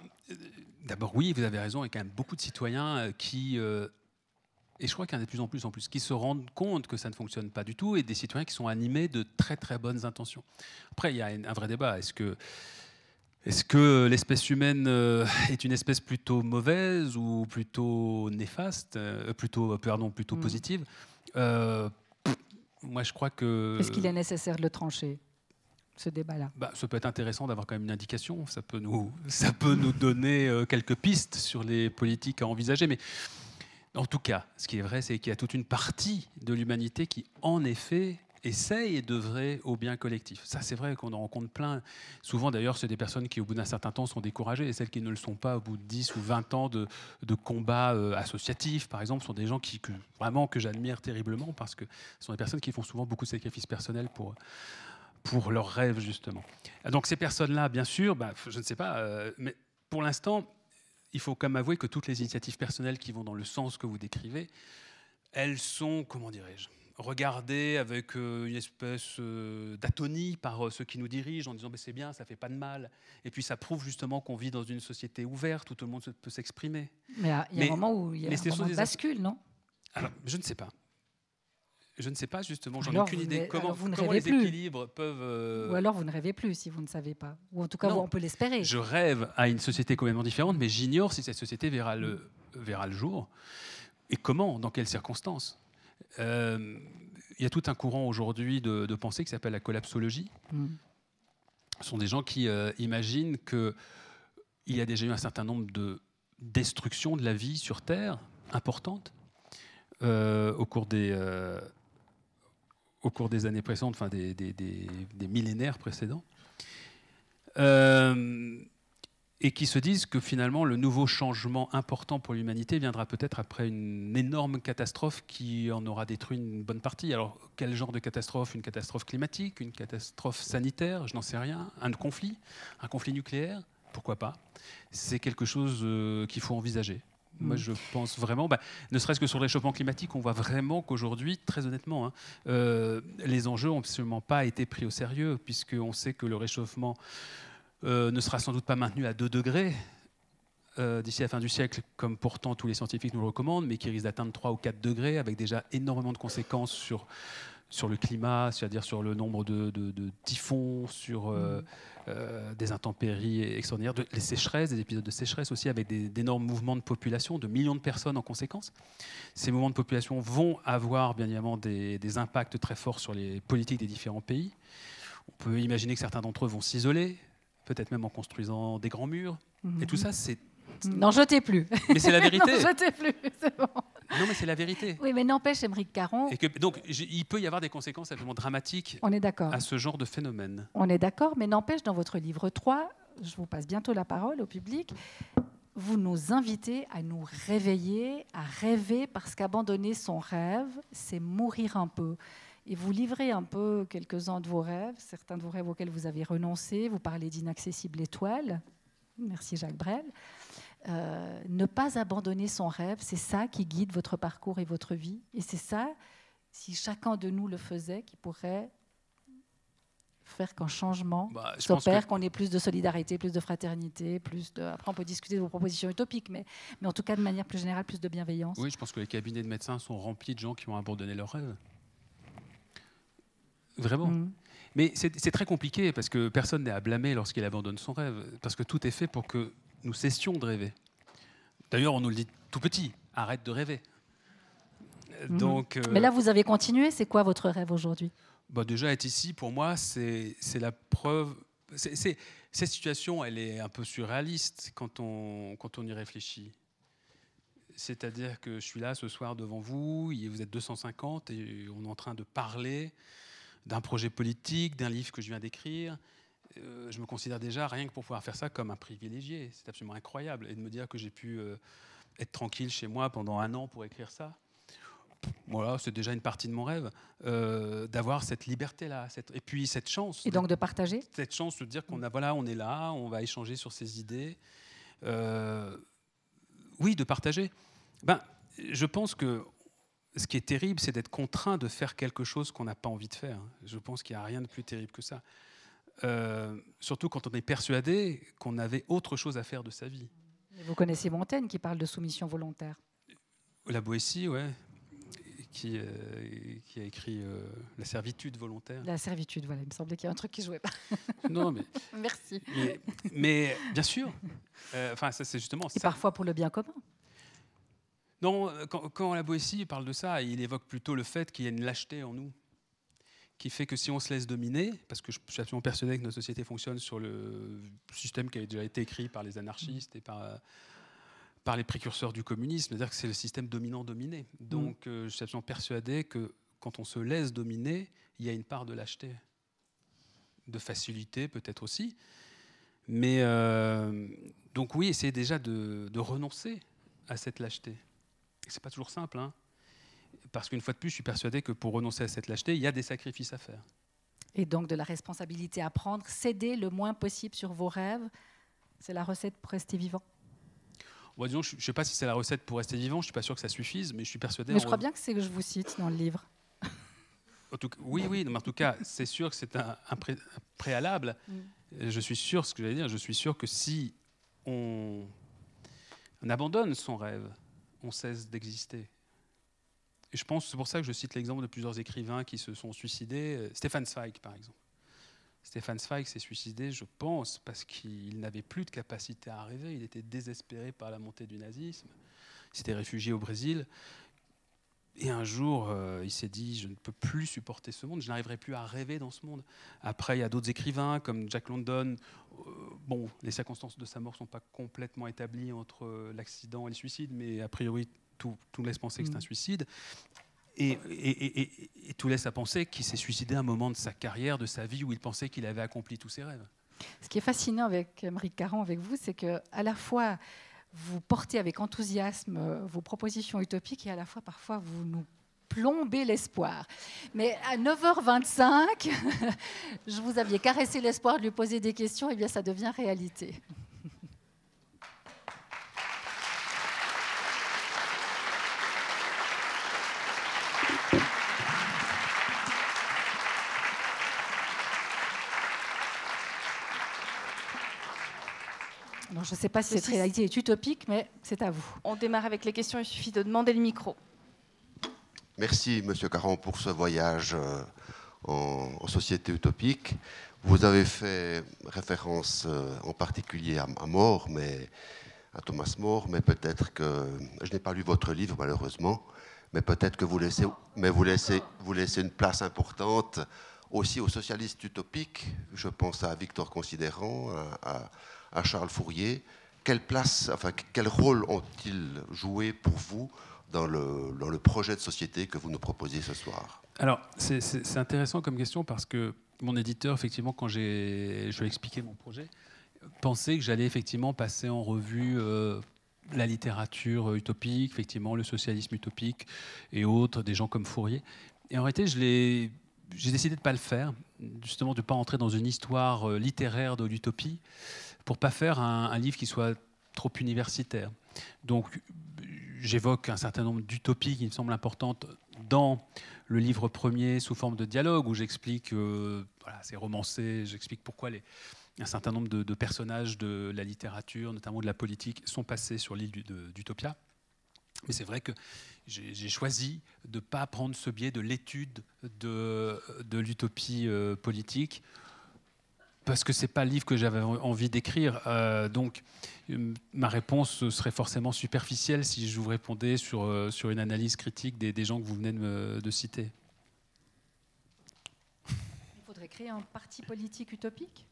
D'abord, oui, vous avez raison, il y a quand même beaucoup de citoyens qui et je crois qu'il y en a de plus en plus en plus qui se rendent compte que ça ne fonctionne pas du tout et des citoyens qui sont animés de très très bonnes intentions. Après, il y a un vrai débat. Est-ce que est-ce que l'espèce humaine euh, est une espèce plutôt mauvaise ou plutôt néfaste, euh, plutôt, pardon, plutôt mm. positive euh, Moi, je crois que. Est-ce qu'il est nécessaire de le trancher ce débat-là? Bah, Ça peut être intéressant d'avoir quand même une indication. Ça peut nous, ça peut nous donner quelques pistes sur les politiques à envisager. Mais en tout cas, ce qui est vrai, c'est qu'il y a toute une partie de l'humanité qui, en effet, essaye devrait au bien collectif. Ça, c'est vrai qu'on en rencontre plein. Souvent, d'ailleurs, c'est des personnes qui, au bout d'un certain temps, sont découragées. Et celles qui ne le sont pas, au bout de 10 ou 20 ans de, de combats euh, associatifs, par exemple, sont des gens qui, que, vraiment que j'admire terriblement parce que ce sont des personnes qui font souvent beaucoup de sacrifices personnels pour, pour leurs rêves, justement. Donc, ces personnes-là, bien sûr, bah, je ne sais pas, euh, mais pour l'instant, il faut quand même avouer que toutes les initiatives personnelles qui vont dans le sens que vous décrivez, elles sont, comment dirais-je, regarder avec euh, une espèce euh, d'atonie par euh, ceux qui nous dirigent en disant c'est bien, ça fait pas de mal. Et puis ça prouve justement qu'on vit dans une société ouverte où tout le monde peut s'exprimer. Mais il y a un moment où il y a un moment de bascule, non? Alors, je ne sais pas. Je ne sais pas justement, j'en ai aucune idée. Comment, vous ne comment les plus. équilibres peuvent. Ou alors vous ne rêvez plus si vous ne savez pas. Ou en tout cas, on peut l'espérer. Je rêve à une société complètement différente, mais j'ignore si cette société verra le, verra le jour. Et comment, dans quelles circonstances? Euh, il y a tout un courant aujourd'hui de, pensée qui s'appelle la collapsologie. Mm. Ce sont des gens qui euh, imaginent qu'il y a déjà eu un certain nombre de destructions de la vie sur Terre importantes euh, au, cours des, au cours des années précédentes, enfin des, des, des millénaires précédents et qui se disent que finalement le nouveau changement important pour l'humanité viendra peut-être après une énorme catastrophe qui en aura détruit une bonne partie. Alors quel genre de catastrophe? Une catastrophe climatique? Une catastrophe sanitaire? Je n'en sais rien. Un conflit? Un conflit nucléaire? Pourquoi pas? C'est quelque chose euh, qu'il faut envisager. Moi, mm. je pense vraiment, bah, ne serait-ce que sur le réchauffement climatique, on voit vraiment qu'aujourd'hui, très honnêtement, hein, euh, les enjeux n'ont absolument pas été pris au sérieux, puisqu'on sait que le réchauffement euh, ne sera sans doute pas maintenu à 2 degrés, euh, d'ici la fin du siècle, comme pourtant tous les scientifiques nous le recommandent, mais qui risque d'atteindre 3 ou 4 degrés, avec déjà énormément de conséquences sur, sur le climat, c'est-à-dire sur le nombre de, typhons, sur euh, euh, des intempéries extraordinaires, les sécheresses, des épisodes de sécheresse aussi, avec d'énormes mouvements de population, de millions de personnes en conséquence. Ces mouvements de population vont avoir bien évidemment des impacts très forts sur les politiques des différents pays. On peut imaginer que certains d'entre eux vont s'isoler, peut-être même en construisant des grands murs. Et tout mhm. ça, c'est N'en jetez plus. Mais c'est la vérité. N'en jetez plus, c'est bon. Non, mais c'est la vérité. Oui, mais n'empêche, Émeric Caron. Et que, donc, il peut y avoir des conséquences absolument dramatiques On est d'accord. à ce genre de phénomène. On est d'accord, mais n'empêche, dans votre livre 3, je vous passe bientôt la parole au public, vous nous invitez à nous réveiller, à rêver, parce qu'abandonner son rêve, c'est mourir un peu. Et vous livrez un peu quelques-uns de vos rêves, certains de vos rêves auxquels vous avez renoncé. Vous parlez d'inaccessible étoile. Merci Jacques Brel. Euh, ne pas abandonner son rêve, c'est ça qui guide votre parcours et votre vie. Et c'est ça, si chacun de nous le faisait, qui pourrait faire qu'un changement bah, s'opère, qu'on ait plus de solidarité, plus de fraternité, plus de... Après, on peut discuter de vos propositions utopiques, mais, mais en tout cas, de manière plus générale, plus de bienveillance. Oui, je pense que les cabinets de médecins sont remplis de gens qui ont abandonné leur rêve. Vraiment. Mm. Mais c'est très compliqué parce que personne n'est à blâmer lorsqu'il abandonne son rêve, parce que tout est fait pour que nous cessions de rêver. D'ailleurs, on nous le dit tout petit, arrête de rêver. Mhm. Donc, euh, Mais là, vous avez continué. C'est quoi votre rêve aujourd'hui? Bah Déjà, être ici, pour moi, c'est la preuve. cette situation, elle est un peu surréaliste quand on, quand on y réfléchit. C'est-à-dire que je suis là ce soir devant vous, vous êtes 250 et on est en train de parler d'un projet politique, d'un livre que je viens d'écrire. Euh, je me considère déjà, rien que pour pouvoir faire ça, comme un privilégié. C'est absolument incroyable. Et de me dire que j'ai pu euh, être tranquille chez moi pendant un an pour écrire ça, voilà, c'est déjà une partie de mon rêve, euh, d'avoir cette liberté-là, et puis cette chance. Et donc de partager? Cette chance de dire qu'on a, voilà, on est là, on va échanger sur ces idées. oui, de partager. Ben, je pense que ce qui est terrible, c'est d'être contraint de faire quelque chose qu'on n'a pas envie de faire. Je pense qu'il n'y a rien de plus terrible que ça. Euh, surtout quand on est persuadé qu'on avait autre chose à faire de sa vie. Vous connaissez Montaigne qui parle de soumission volontaire. La Boétie, ouais, qui, euh, qui a écrit euh, La servitude volontaire. La servitude, voilà, il me semblait qu'il y a un truc qui jouait pas. non, mais. Merci. Mais, bien sûr, enfin, ça c'est justement. Et parfois pour le bien commun. Non, quand, quand la Boétie parle de ça, il évoque plutôt le fait qu'il y a une lâcheté en nous qui fait que si on se laisse dominer, parce que je suis absolument persuadé que notre société fonctionne sur le système qui a déjà été écrit par les anarchistes et par, par les précurseurs du communisme, c'est-à-dire que c'est le système dominant-dominé. Donc mm. euh, je suis absolument persuadé que quand on se laisse dominer, il y a une part de lâcheté, de facilité peut-être aussi. Mais euh, donc oui, essayer déjà de, de renoncer à cette lâcheté. C'est pas toujours simple, hein parce qu'une fois de plus, je suis persuadé que pour renoncer à cette lâcheté, il y a des sacrifices à faire. Et donc de la responsabilité à prendre, céder le moins possible sur vos rêves, c'est la recette pour rester vivant disons, Je ne sais pas si c'est la recette pour rester vivant, je ne suis pas sûr que ça suffise, mais je suis persuadé... Mais je crois bien que c'est que je vous cite dans le livre. oui, oui, mais en tout cas, c'est sûr que c'est un, préalable. Mm. Je suis sûr, ce que j'allais dire, je suis sûr que si on abandonne son rêve, on cesse d'exister je pense, c'est pour ça que je cite l'exemple de plusieurs écrivains qui se sont suicidés. Stéphane Zweig, par exemple. Stéphane Zweig s'est suicidé, je pense, parce qu'il n'avait plus de capacité à rêver. Il était désespéré par la montée du nazisme. Il s'était réfugié au Brésil. Et un jour, euh, il s'est dit, je ne peux plus supporter ce monde, je n'arriverai plus à rêver dans ce monde. Après, il y a d'autres écrivains comme Jack London. Euh, bon, les circonstances de sa mort ne sont pas complètement établies entre l'accident et le suicide, mais a priori, tout, laisse penser que c'est un mm. suicide. Et, tout laisse à penser qu'il s'est suicidé à un moment de sa carrière, de sa vie, où il pensait qu'il avait accompli tous ses rêves. Ce qui est fascinant avec Marie Caron, avec vous, c'est que à la fois vous portez avec enthousiasme euh, vos propositions utopiques et à la fois parfois vous nous plombez l'espoir. Mais à 9h25, je vous aviez caressé l'espoir de lui poser des questions, et bien ça devient réalité. Je ne sais pas si cette réalité est utopique, mais c'est à vous. On démarre avec les questions, il suffit de demander le micro. Merci, Monsieur Caron, pour ce voyage euh, en, société utopique. Vous avez fait référence euh, en particulier à, à More, mais à Thomas More, mais peut-être que je n'ai pas lu votre livre malheureusement, mais peut-être que vous laissez, mais vous laissez, vous laissez une place importante aussi aux socialistes utopiques. Je pense à Victor Considérant, à, à Charles Fourier. Quelle place, enfin, quel rôle ont-ils joué pour vous dans le, dans le, projet de société que vous nous proposez ce soir? Alors, c'est intéressant comme question parce que mon éditeur, effectivement, quand je lui ai expliqué mon projet, pensait que j'allais effectivement passer en revue euh, la littérature utopique, effectivement, le socialisme utopique et autres, des gens comme Fourier. Et en réalité, j'ai décidé de ne pas le faire, justement de ne pas entrer dans une histoire euh, littéraire de l'utopie, pour pas faire un, livre qui soit trop universitaire. Donc, j'évoque un certain nombre d'utopies qui me semblent importantes dans le livre premier sous forme de dialogue, où j'explique, euh, voilà, c'est romancé, j'explique pourquoi un certain nombre de, personnages de la littérature, notamment de la politique, sont passés sur l'île d'Utopia. Mais c'est vrai que j'ai choisi de ne pas prendre ce biais de l'étude de, de l'utopie euh, politique, parce que ce n'est pas le livre que j'avais envie d'écrire. Euh, donc, ma réponse serait forcément superficielle si je vous répondais sur, euh, sur une analyse critique des, des gens que vous venez de, me, de citer. Il faudrait créer un parti politique utopique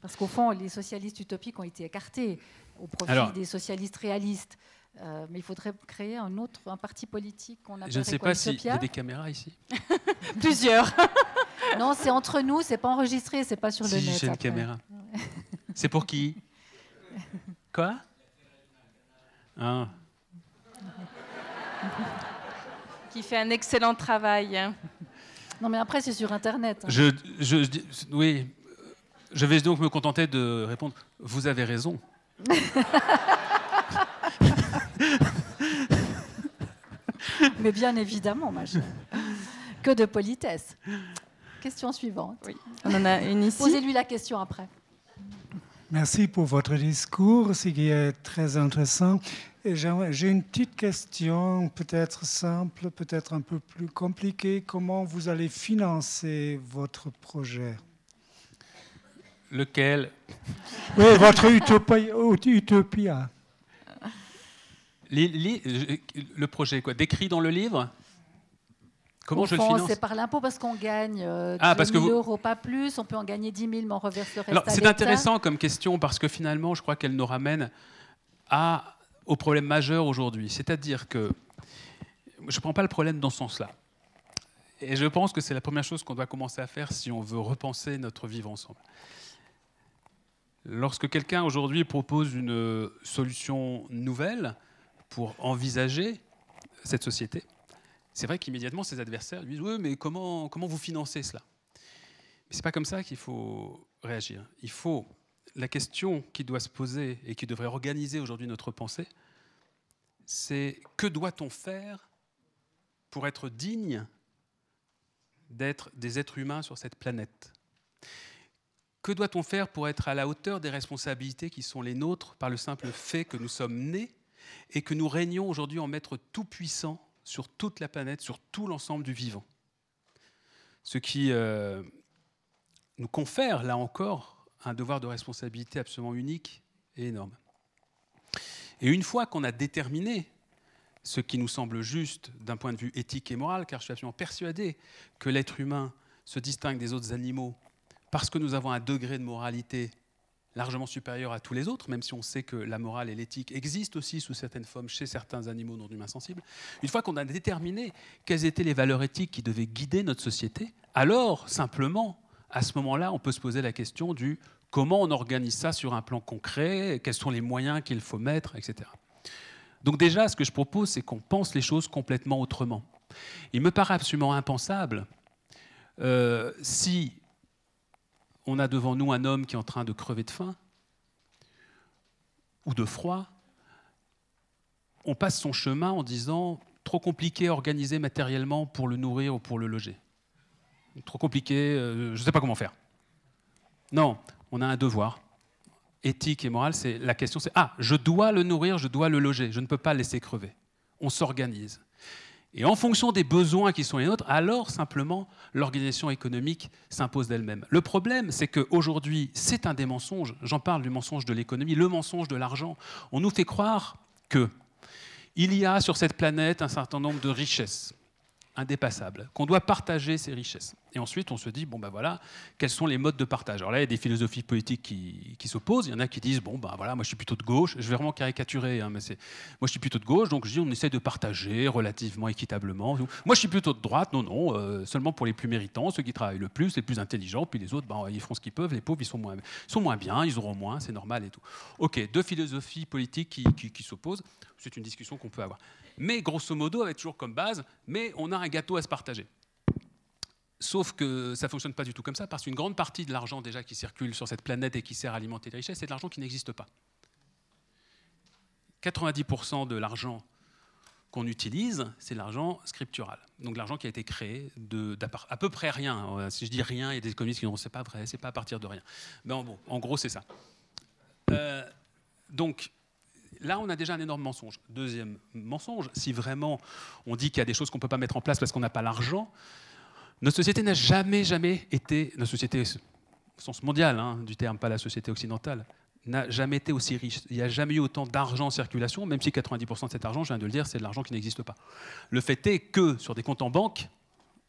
parce qu'au fond, les socialistes utopiques ont été écartés au profit des socialistes réalistes. Euh, mais il faudrait créer un autre, un parti politique qu'on appelle. Je ne sais pas s'il y a des caméras ici. Plusieurs. non, c'est entre nous, c'est pas enregistré, c'est pas sur le net. j'ai une caméra. c'est pour qui? Quoi? Ah. Qui fait un excellent travail. Non, mais après, c'est sur Internet. Hein. Je, je, oui, je vais donc me contenter de répondre Vous avez raison. Mais bien évidemment, ma chère. Que de politesse. Question suivante. Oui. On en a une ici. Posez-lui la question après. Merci pour votre discours, ce qui est très intéressant. J'ai une petite question, peut-être simple, peut-être un peu plus compliquée. Comment vous allez financer votre projet? Lequel? Oui, votre utopia. Le projet, quoi Décrit dans le livre? Comment je le finance C'est par l'impôt parce qu'on gagne euh, ah, 000 euros, pas plus. On peut en gagner 10 000, mais on reverse le reste C'est intéressant comme question parce que finalement, je crois qu'elle nous ramène à, au problème majeur aujourd'hui. C'est-à-dire que je ne prends pas le problème dans ce sens-là. Et je pense que c'est la première chose qu'on doit commencer à faire si on veut repenser notre vivre ensemble. Lorsque quelqu'un aujourd'hui propose une solution nouvelle pour envisager cette société, c'est vrai qu'immédiatement ses adversaires lui disent Oui, mais comment, comment vous financez cela? Mais ce n'est pas comme ça qu'il faut réagir. Il faut. La question qui doit se poser et qui devrait organiser aujourd'hui notre pensée, c'est que doit-on faire pour être digne d'être des êtres humains sur cette planète? Que doit-on faire pour être à la hauteur des responsabilités qui sont les nôtres par le simple fait que nous sommes nés et que nous régnons aujourd'hui en maître tout-puissant sur toute la planète, sur tout l'ensemble du vivant Ce qui euh, nous confère, là encore, un devoir de responsabilité absolument unique et énorme. Et une fois qu'on a déterminé ce qui nous semble juste d'un point de vue éthique et moral, car je suis absolument persuadé que l'être humain se distingue des autres animaux parce que nous avons un degré de moralité largement supérieur à tous les autres, même si on sait que la morale et l'éthique existent aussi sous certaines formes chez certains animaux non humains sensibles, une fois qu'on a déterminé quelles étaient les valeurs éthiques qui devaient guider notre société, alors simplement, à ce moment-là, on peut se poser la question du comment on organise ça sur un plan concret, quels sont les moyens qu'il faut mettre, etc. Donc déjà, ce que je propose, c'est qu'on pense les choses complètement autrement. Il me paraît absolument impensable euh, si on a devant nous un homme qui est en train de crever de faim ou de froid, on passe son chemin en disant trop compliqué à organiser matériellement pour le nourrir ou pour le loger. Trop compliqué, euh, je ne sais pas comment faire. Non, on a un devoir. éthique et morale, c'est la question, c'est ah, je dois le nourrir, je dois le loger, je ne peux pas le laisser crever. On s'organise. Et en fonction des besoins qui sont les nôtres, alors simplement l'organisation économique s'impose d'elle-même. Le problème, c'est qu'aujourd'hui, c'est un des mensonges. J'en parle du mensonge de l'économie, le mensonge de l'argent. On nous fait croire que il y a sur cette planète un certain nombre de richesses indépassables, qu'on doit partager ces richesses. Et ensuite, on se dit, bon ben voilà, quels sont les modes de partage? Alors là, il y a des philosophies politiques qui, s'opposent. Il y en a qui disent, bon ben voilà, moi je suis plutôt de gauche. Je vais vraiment caricaturer, hein, mais c'est, moi je suis plutôt de gauche, donc je dis, on essaie de partager relativement équitablement. Moi je suis plutôt de droite, non, non, euh, seulement pour les plus méritants, ceux qui travaillent le plus, les plus intelligents, puis les autres, ben, ils feront ce qu'ils peuvent. Les pauvres, ils sont moins, sont moins bien, ils auront moins, c'est normal et tout. Ok, deux philosophies politiques qui, qui s'opposent. C'est une discussion qu'on peut avoir mais grosso modo avec toujours comme base, mais on a un gâteau à se partager. Sauf que ça ne fonctionne pas du tout comme ça, parce qu'une grande partie de l'argent déjà qui circule sur cette planète et qui sert à alimenter les richesses, c'est de l'argent qui n'existe pas. 90% de l'argent qu'on utilise, c'est l'argent scriptural. Donc l'argent qui a été créé de, à peu près rien. Si je dis rien, il y a des économistes qui disent c'est pas vrai, c'est pas à partir de rien. Mais bon, en gros, c'est ça. Euh, donc là, on a déjà un énorme mensonge. Deuxième mensonge, si vraiment on dit qu'il y a des choses qu'on ne peut pas mettre en place parce qu'on n'a pas l'argent, notre société n'a jamais, jamais été, notre société au sens mondial hein, du terme, pas la société occidentale, n'a jamais été aussi riche. Il n'y a jamais eu autant d'argent en circulation, même si 90% de cet argent, je viens de le dire, c'est de l'argent qui n'existe pas. Le fait est que sur des comptes en banque,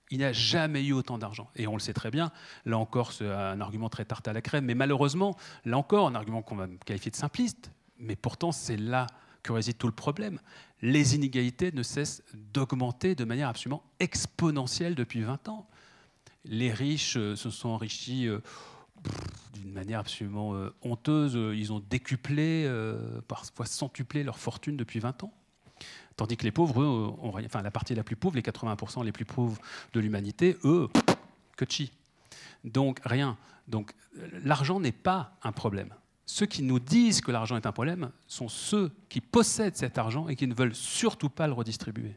il n'y a jamais eu autant d'argent. Et on le sait très bien, là encore, c'est un argument très tarte à la crème, mais malheureusement, là encore, un argument qu'on va qualifier de simpliste, mais pourtant, c'est là que réside tout le problème. Les inégalités ne cessent d'augmenter de manière absolument exponentielle depuis 20 ans. Les riches euh, se sont enrichis euh, d'une manière absolument euh, honteuse. Ils ont décuplé, parfois centuplé leur fortune depuis 20 ans. Tandis que les pauvres, ont. Enfin, la partie la plus pauvre, les 80% les plus pauvres de l'humanité, eux, que chi. Donc, rien. Donc, l'argent n'est pas un problème ceux qui nous disent que l'argent est un problème sont ceux qui possèdent cet argent et qui ne veulent surtout pas le redistribuer.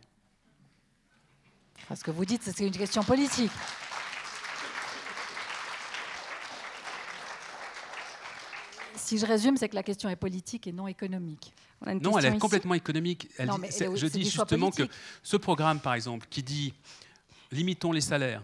Ce que vous dites, c'est une question politique. Si je résume, c'est que la question est politique et non économique. Non, elle est complètement économique. je dis justement que ce programme, par exemple, qui dit limitons les salaires,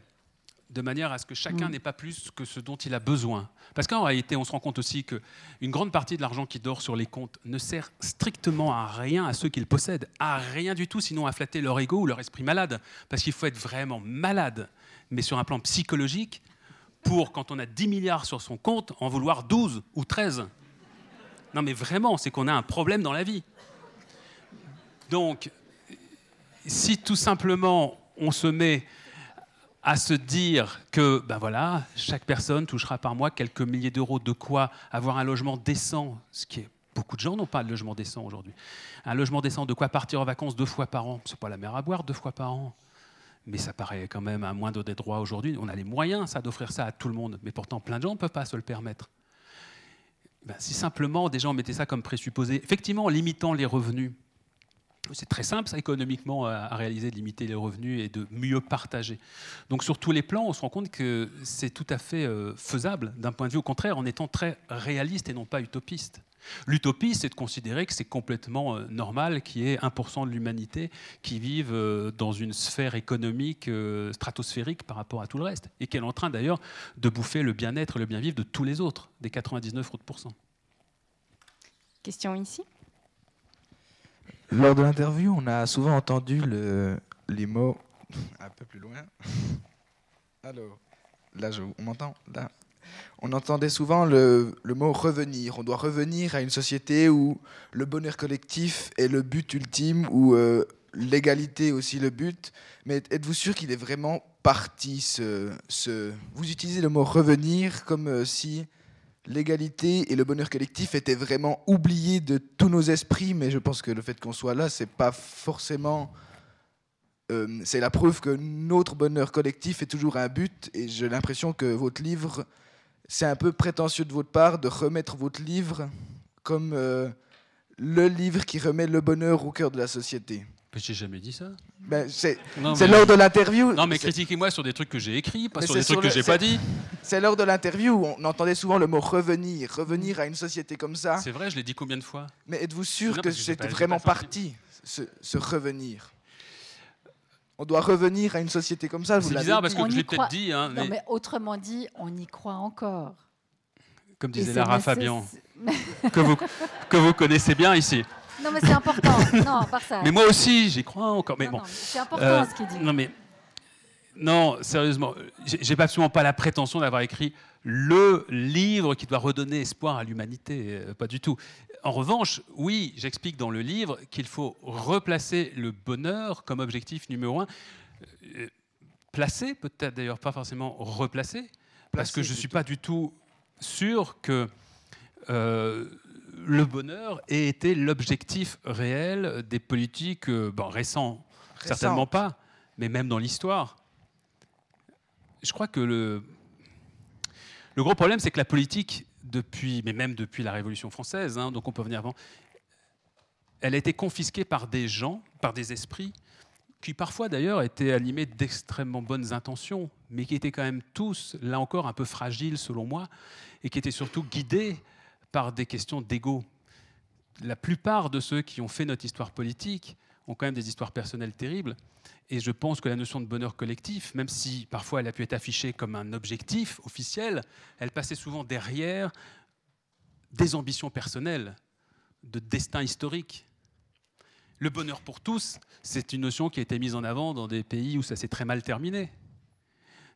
de manière à ce que chacun mm. n'ait pas plus que ce dont il a besoin. Parce qu'en réalité, on se rend compte aussi qu'une grande partie de l'argent qui dort sur les comptes ne sert strictement à rien à ceux qui le possèdent, à rien du tout, sinon à flatter leur ego ou leur esprit malade. Parce qu'il faut être vraiment malade, mais sur un plan psychologique, pour, quand on a 10 milliards sur son compte, en vouloir 12 ou 13. Non mais vraiment, c'est qu'on a un problème dans la vie. Donc, si tout simplement on se met à se dire que ben voilà, chaque personne touchera par mois quelques milliers d'euros, de quoi avoir un logement décent, ce qui est beaucoup de gens n'ont pas de logement décent aujourd'hui. Un logement décent, de quoi partir en vacances deux fois par an, c'est pas la mer à boire deux fois par an. Mais ça paraît quand même un moindre des droits aujourd'hui. On a les moyens, ça, d'offrir ça à tout le monde. Mais pourtant, plein de gens ne peuvent pas se le permettre. Ben, si simplement des gens mettaient ça comme présupposé, effectivement en limitant les revenus, c'est très simple, ça, économiquement, à réaliser, de limiter les revenus et de mieux partager. Donc, sur tous les plans, on se rend compte que c'est tout à fait euh, faisable d'un point de vue, au contraire, en étant très réaliste et non pas utopiste. L'utopie, c'est de considérer que c'est complètement euh, normal qu'il y ait 1% de l'humanité qui vive euh, dans une sphère économique stratosphérique par rapport à tout le reste, et qu'elle est en train d'ailleurs de bouffer le bien-être et le bien-vivre de tous les autres, des 99 autres Question ici lors de l'interview, on a souvent entendu le, les mots. Un peu plus loin. Alors, là, on m'entend? Là. On entendait souvent le, mot revenir. On doit revenir à une société où le bonheur collectif est le but ultime, où euh, l'égalité est aussi le but. Mais êtes-vous sûr qu'il est vraiment parti ce, Vous utilisez le mot revenir comme euh, si l'égalité et le bonheur collectif étaient vraiment oubliés de tous nos esprits, mais je pense que le fait qu'on soit là, c'est pas forcément. Euh, c'est la preuve que notre bonheur collectif est toujours un but, et j'ai l'impression que votre livre, c'est un peu prétentieux de votre part de remettre votre livre comme euh, le livre qui remet le bonheur au cœur de la société. J'ai jamais dit ça. Ben, c'est mais- lors de l'interview. Non, mais critiquez-moi sur des trucs que j'ai écrits, pas Mais sur c'est des trucs sur que le- j'ai pas dit. C'est lors de l'interview où on entendait souvent le mot revenir, revenir à une société comme ça. C'est vrai, je l'ai dit combien de fois? Mais êtes-vous sûr Non, que c'était vraiment parti, ce, ce revenir? On doit revenir à une société comme ça, vous C'est bizarre parce que On je l'ai croit. peut-être dit, hein, Non, mais, mais autrement dit, on y croit encore. comme disait Lara Fabian, que vous, que vous connaissez bien ici. Non, mais c'est important. non, par ça. Mais moi aussi, j'y crois encore. Mais Non, bon. non, c'est important Euh, ce qu'il dit. Non, mais. Non, sérieusement, j'ai absolument pas la prétention d'avoir écrit le livre qui doit redonner espoir à l'humanité, euh, pas du tout. En revanche, oui, j'explique dans le livre qu'il faut replacer le bonheur comme objectif numéro un. Euh, Placer, peut-être d'ailleurs pas forcément replacer, parce Placer, que je ne suis pas du tout sûr que euh, le bonheur ait été l'objectif réel des politiques euh, bon, récents. Certainement pas, mais même dans l'histoire. Je crois que le, le gros problème, c'est que la politique, depuis, mais même depuis la Révolution française, hein, donc on peut venir avant, elle a été confisquée par des gens, par des esprits, qui parfois d'ailleurs étaient animés d'extrêmement bonnes intentions, mais qui étaient quand même tous, là encore, un peu fragiles selon moi, et qui étaient surtout guidés par des questions d'ego. La plupart de ceux qui ont fait notre histoire politique ont quand même des histoires personnelles terribles. Et je pense que la notion de bonheur collectif, même si parfois elle a pu être affichée comme un objectif officiel, elle passait souvent derrière des ambitions personnelles, de destin historique. Le bonheur pour tous, c'est une notion qui a été mise en avant dans des pays où ça s'est très mal terminé.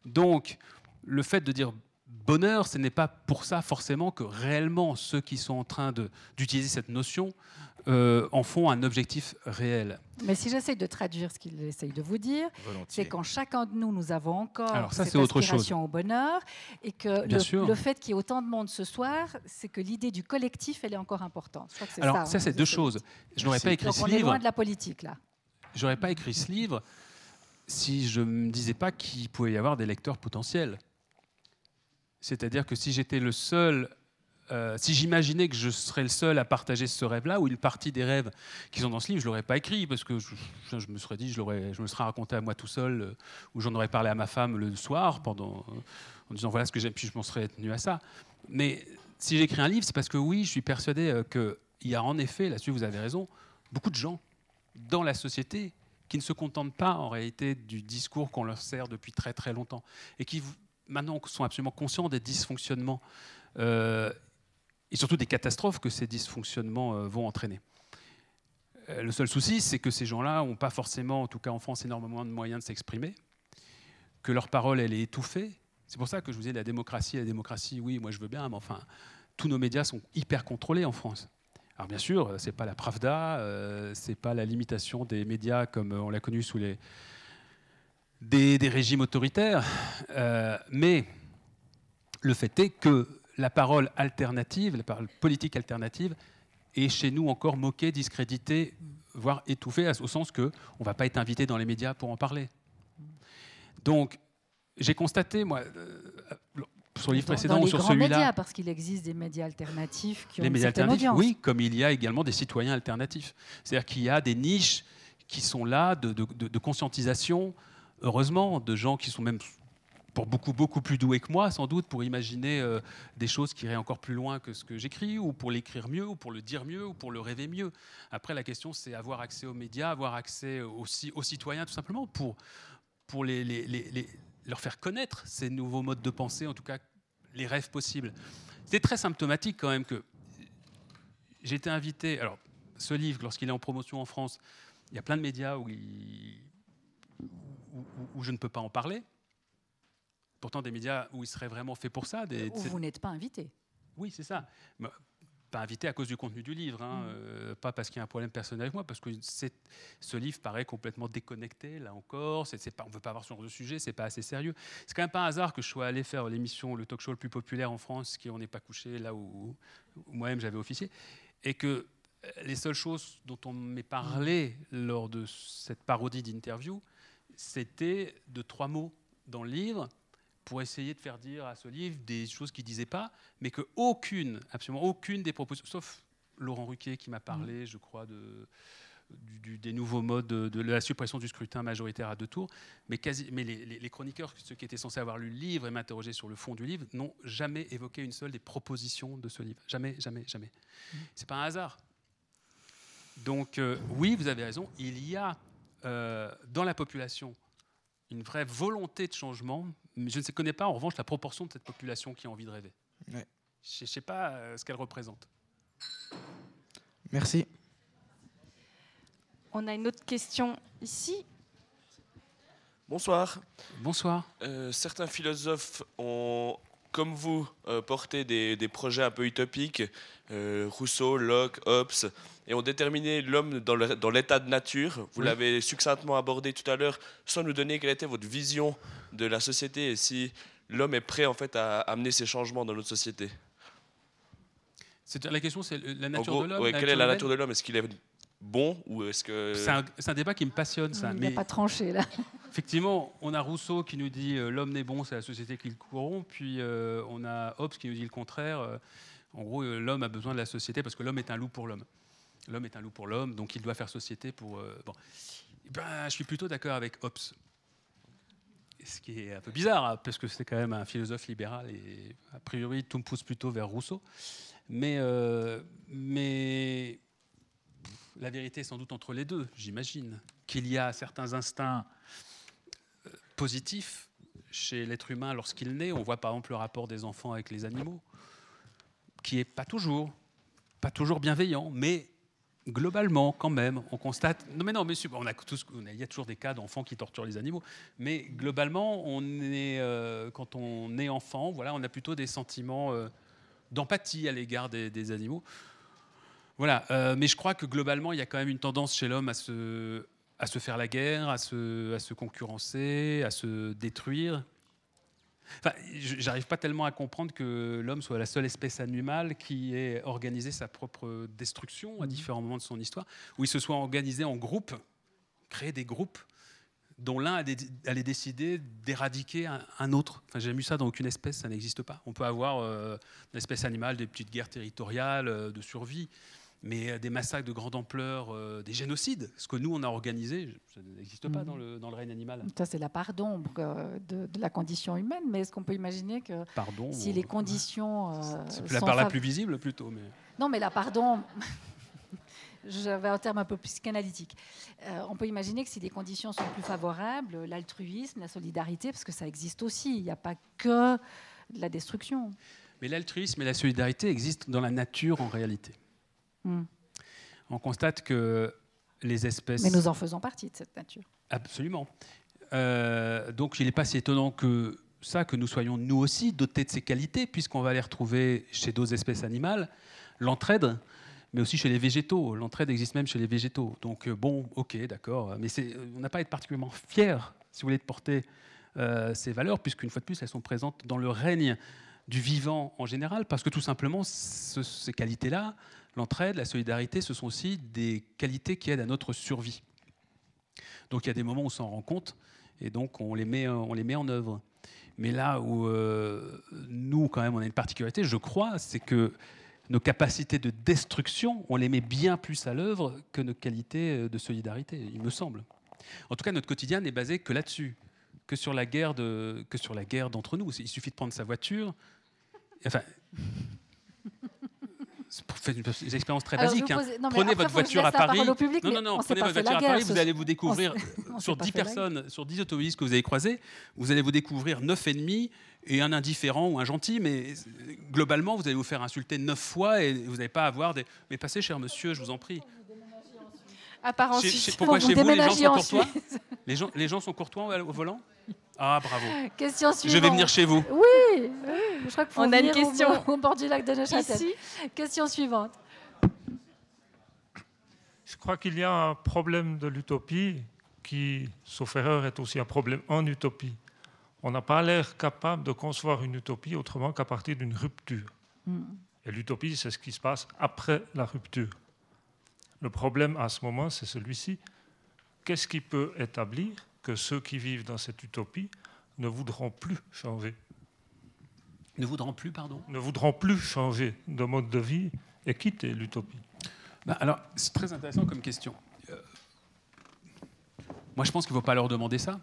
Donc, le fait de dire bonheur, ce n'est pas pour ça forcément que réellement ceux qui sont en train d'utiliser cette notion euh, en font un objectif réel. Mais si j'essaye de traduire ce qu'il essaye de vous dire, c'est qu'en chacun de nous, nous avons encore Alors ça, cette autre aspiration au bonheur, et que le, fait qu'il y ait autant de monde ce soir, c'est que l'idée du collectif, elle est encore importante. Je crois que c'est Alors ça, ça, hein, c'est deux choses. Je n'aurais pas écrit Donc ce on est livre. loin de la politique là. J'aurais pas écrit ce livre si je me disais pas qu'il pouvait y avoir des lecteurs potentiels. C'est-à-dire que si j'étais le seul, euh, si j'imaginais que je serais le seul à partager ce rêve-là, ou une partie des rêves qui sont dans ce livre, je l'aurais pas écrit parce que je, me serais dit, je, je me serais raconté à moi tout seul, euh, ou j'en aurais parlé à ma femme le soir euh, en disant voilà ce que j'aime, puis je m'en serais tenu à ça. Mais si j'écris un livre, c'est parce que oui, je suis persuadé qu'il y a en effet, là-dessus vous avez raison, beaucoup de gens dans la société qui ne se contentent pas en réalité du discours qu'on leur sert depuis très très longtemps et qui maintenant sont absolument conscients des dysfonctionnements euh, et surtout des catastrophes que ces dysfonctionnements euh, vont entraîner. Euh, le seul souci, c'est que ces gens-là n'ont pas forcément, en tout cas en France, énormément de moyens de s'exprimer, que leur parole, elle est étouffée. C'est pour ça que je vous disais la démocratie, la démocratie, oui, moi je veux bien, mais enfin, tous nos médias sont hyper contrôlés en France. Alors bien sûr, c'est pas la Pravda, euh, c'est pas la limitation des médias comme on l'a connu sous les des, des régimes autoritaires, euh, mais le fait est que la parole alternative, la parole politique alternative, est chez nous encore moquée, discréditée, voire étouffée, au sens que on va pas être invité dans les médias pour en parler. Donc, j'ai constaté, moi, euh, sur le livre précédent ou sur celui-là, médias, parce qu'il existe des médias alternatifs qui ont les une médias alternatifs, audience. oui, comme il y a également des citoyens alternatifs. C'est-à-dire qu'il y a des niches qui sont là de, de- de- de conscientisation, heureusement, de gens qui sont même pour beaucoup, beaucoup plus doués que moi, sans doute, pour imaginer euh, des choses qui iraient encore plus loin que ce que j'écris, ou pour l'écrire mieux, ou pour le dire mieux, ou pour le rêver mieux. Après, la question, c'est avoir accès aux médias, avoir accès aussi aux citoyens, tout simplement, pour, pour les- leur faire connaître ces nouveaux modes de pensée, en tout cas les rêves possibles. C'est très symptomatique quand même que j'ai été invité. Alors, ce livre, lorsqu'il est en promotion en France, il y a plein de médias où, il- où- je ne peux pas en parler. Pourtant, des médias où il serait vraiment fait pour ça. Des, Où vous n'êtes pas invité. oui, c'est ça. Mais Pas invité à cause du contenu du livre, hein, euh, pas parce qu'il y a un problème personnel avec moi, parce que ce livre paraît complètement déconnecté, là encore. Pas, on ne veut pas avoir ce genre de sujet, c'est pas assez sérieux. C'est quand même pas un hasard que je sois allé faire l'émission, le talk show le plus populaire en France, qui On n'est pas couché, là où, où moi-même j'avais officié, et que euh, les seules choses dont on m'est parlé lors de cette parodie d'interview, c'était de trois mots dans le livre pour essayer de faire dire à ce livre des choses qu'il ne disait pas, mais que aucune, absolument aucune des propositions, sauf Laurent Ruquier qui m'a parlé, je crois, de, des nouveaux modes de, la suppression du scrutin majoritaire à deux tours. Mais, quasi, mais les, chroniqueurs, ceux qui étaient censés avoir lu le livre et m'interroger sur le fond du livre, n'ont jamais évoqué une seule des propositions de ce livre. Jamais, jamais, jamais. Mmh. C'est pas un hasard. Donc euh, oui, vous avez raison, il y a euh, dans la population une vraie volonté de changement, mais je ne connais pas en revanche la proportion de cette population qui a envie de rêver. Je ne sais pas euh, ce qu'elle représente. Merci. On a une autre question ici. Bonsoir. Bonsoir. Euh, certains philosophes ont, comme vous, euh, porté des, projets un peu utopiques, euh, Rousseau, Locke, Hobbes, et ont déterminé l'homme dans l'état de nature. Vous l'avez succinctement abordé tout à l'heure, sans nous donner quelle était votre vision de la société et si l'homme est prêt en fait à amener ces changements dans notre société. La question, c'est la nature de l'homme. quelle est la nature de l'homme? Est-ce qu'il est bon ou est-ce que c'est un, débat qui me passionne ça. Il n'a pas tranché là. Effectivement, on a Rousseau qui nous dit euh, l'homme n'est bon, c'est la société qui le corrompt, puis euh, on a Hobbes qui nous dit le contraire. Euh, en gros, l'homme a besoin de la société parce que l'homme est un loup pour l'homme. L'homme est un loup pour l'homme, donc il doit faire société pour. bon, ben, je suis plutôt d'accord avec Hobbes. Ce qui est un peu bizarre, hein, parce que c'est quand même un philosophe libéral et a priori tout me pousse plutôt vers Rousseau. Mais, mais la vérité est sans doute entre les deux, j'imagine. Qu'il y a certains instincts euh, positifs chez l'être humain lorsqu'il naît. On voit par exemple le rapport des enfants avec les animaux, qui est pas toujours, pas toujours bienveillant, mais globalement, quand même, on constate. Non, mais non, mais on a tous, il y a toujours des cas d'enfants qui torturent les animaux, mais globalement, on est, euh, quand on est enfant, voilà, on a plutôt des sentiments euh, d'empathie à l'égard des, animaux. Voilà, euh, mais je crois que globalement, il y a quand même une tendance chez l'homme à se, à se faire la guerre, à se, à se concurrencer, à se détruire. Enfin, j'arrive pas tellement à comprendre que l'homme soit la seule espèce animale qui ait organisé sa propre destruction à mhm. différents moments de son histoire, où il se soit organisé en groupe, créé des groupes dont l'un allait décider d'éradiquer un, autre. Enfin, j'ai vu ça dans aucune espèce, ça n'existe pas. On peut avoir euh, une espèce animale des petites guerres territoriales euh, de survie, mais des massacres de grande ampleur, euh, des génocides, ce que nous on a organisé, ça n'existe pas dans le, dans le, règne animal. Ça c'est la part d'ombre euh, de, la condition humaine, mais est-ce qu'on peut imaginer que si les conditions... Euh, c'est la part la plus visible plutôt. Mais... Non mais la part d'ombre... J'avais un terme un peu plus qu'analytique. on peut imaginer que si les conditions sont plus favorables, l'altruisme, la solidarité, parce que ça existe aussi, il n'y a pas que de la destruction. Mais l'altruisme et la solidarité existent dans la nature en réalité. Hmm. On constate que les espèces. Mais nous en faisons partie de cette nature. Absolument. Euh, donc il n'est pas si étonnant que ça, que nous soyons nous aussi dotés de ces qualités, puisqu'on va les retrouver chez d'autres espèces animales. L'entraide, mais aussi chez les végétaux. L'entraide existe même chez les végétaux. Donc euh, bon, ok, d'accord, mais on n'a pas à être particulièrement fier, si vous voulez, de porter euh, ces valeurs, puisqu'une fois de plus, elles sont présentes dans le règne du vivant en général, parce que tout simplement, ces qualités-là, l'entraide, la solidarité, ce sont aussi des qualités qui aident à notre survie. Donc il y a des moments où on s'en rend compte, et donc on les met, on les met en œuvre. Mais là où euh, nous, quand même, on a une particularité, je crois, c'est que nos capacités de destruction, on les met bien plus à l'œuvre que nos qualités de solidarité, il me semble. En tout cas, notre quotidien n'est basé que là-dessus que sur la guerre que sur la guerre d'entre nous. Il suffit de prendre sa voiture. Enfin, faites une expérience très basique. Hein. Prenez votre voiture à Paris. non, non, non. Prenez votre voiture à Paris. Vous allez vous découvrir sur 10 personnes, sur 10 automobilistes que vous avez croisés, vous allez vous découvrir 9 ennemis et un indifférent ou un gentil. Mais globalement, vous allez vous faire insulter 9 fois et vous n'allez pas avoir des. Mais passez, cher monsieur, je vous en prie. À part ensuite. Pourquoi chez vous, les gens sont courtois les gens, les gens sont courtois au volant? Ah, bravo. Question suivante. Je vais venir chez vous. Oui, je crois qu'il faut On a une question. Au, bord du lac de Neuchâtel. Question suivante. Je crois qu'il y a un problème de l'utopie qui, sauf erreur, est aussi un problème en utopie. On n'a pas l'air capable de concevoir une utopie autrement qu'à partir d'une rupture. Hmm. Et l'utopie, c'est ce qui se passe après la rupture. Le problème à ce moment, c'est celui-ci. Qu'est-ce qui peut établir que ceux qui vivent dans cette utopie ne voudront plus changer? Ne voudront plus, pardon? Ne voudront plus changer de mode de vie et quitter l'utopie. Bah, alors, c'est très intéressant comme question. Euh, moi, je pense qu'il ne faut pas leur demander ça.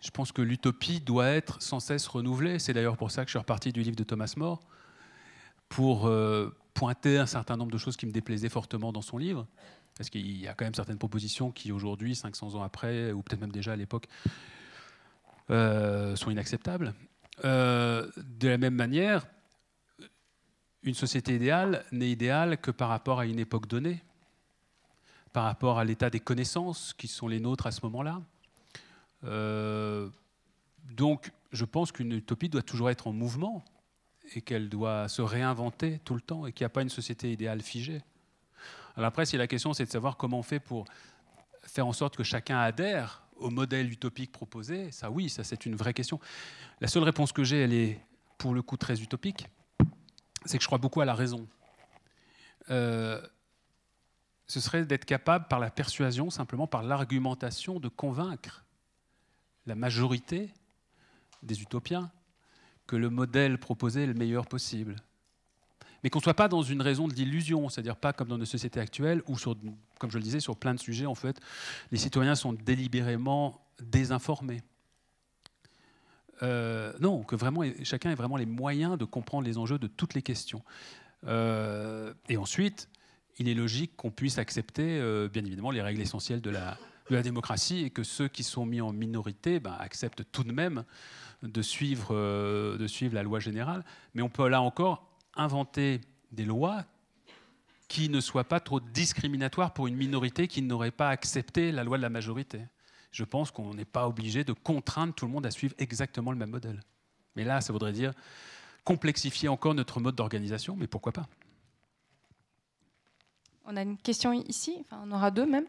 Je pense que l'utopie doit être sans cesse renouvelée. C'est d'ailleurs pour ça que je suis reparti du livre de Thomas More, pour euh, pointer un certain nombre de choses qui me déplaisaient fortement dans son livre. Parce qu'il y a quand même certaines propositions qui, aujourd'hui, 500 ans après, ou peut-être même déjà à l'époque, euh, sont inacceptables. Euh, de la même manière, une société idéale n'est idéale que par rapport à une époque donnée, par rapport à l'état des connaissances qui sont les nôtres à ce moment-là. Euh, donc, je pense qu'une utopie doit toujours être en mouvement et qu'elle doit se réinventer tout le temps et qu'il n'y a pas une société idéale figée. Alors après, si la question c'est de savoir comment on fait pour faire en sorte que chacun adhère au modèle utopique proposé, ça oui, ça c'est une vraie question. La seule réponse que j'ai, elle est pour le coup très utopique, c'est que je crois beaucoup à la raison. Euh, ce serait d'être capable, par la persuasion, simplement par l'argumentation, de convaincre la majorité des utopiens que le modèle proposé est le meilleur possible. Mais qu'on ne soit pas dans une raison de l'illusion, c'est-à-dire pas comme dans nos sociétés actuelles où, sur, comme je le disais, sur plein de sujets, en fait, les citoyens sont délibérément désinformés. Euh, non, que vraiment, chacun ait vraiment les moyens de comprendre les enjeux de toutes les questions. Euh, et ensuite, il est logique qu'on puisse accepter, euh, bien évidemment, les règles essentielles de la, de la, démocratie et que ceux qui sont mis en minorité ben, acceptent tout de même de suivre, de suivre la loi générale. Mais on peut là encore inventer des lois qui ne soient pas trop discriminatoires pour une minorité qui n'aurait pas accepté la loi de la majorité je pense qu'on n'est pas obligé de contraindre tout le monde à suivre exactement le même modèle. Mais là, ça voudrait dire complexifier encore notre mode d'organisation, mais pourquoi pas? On a une question ici, enfin, on aura deux même.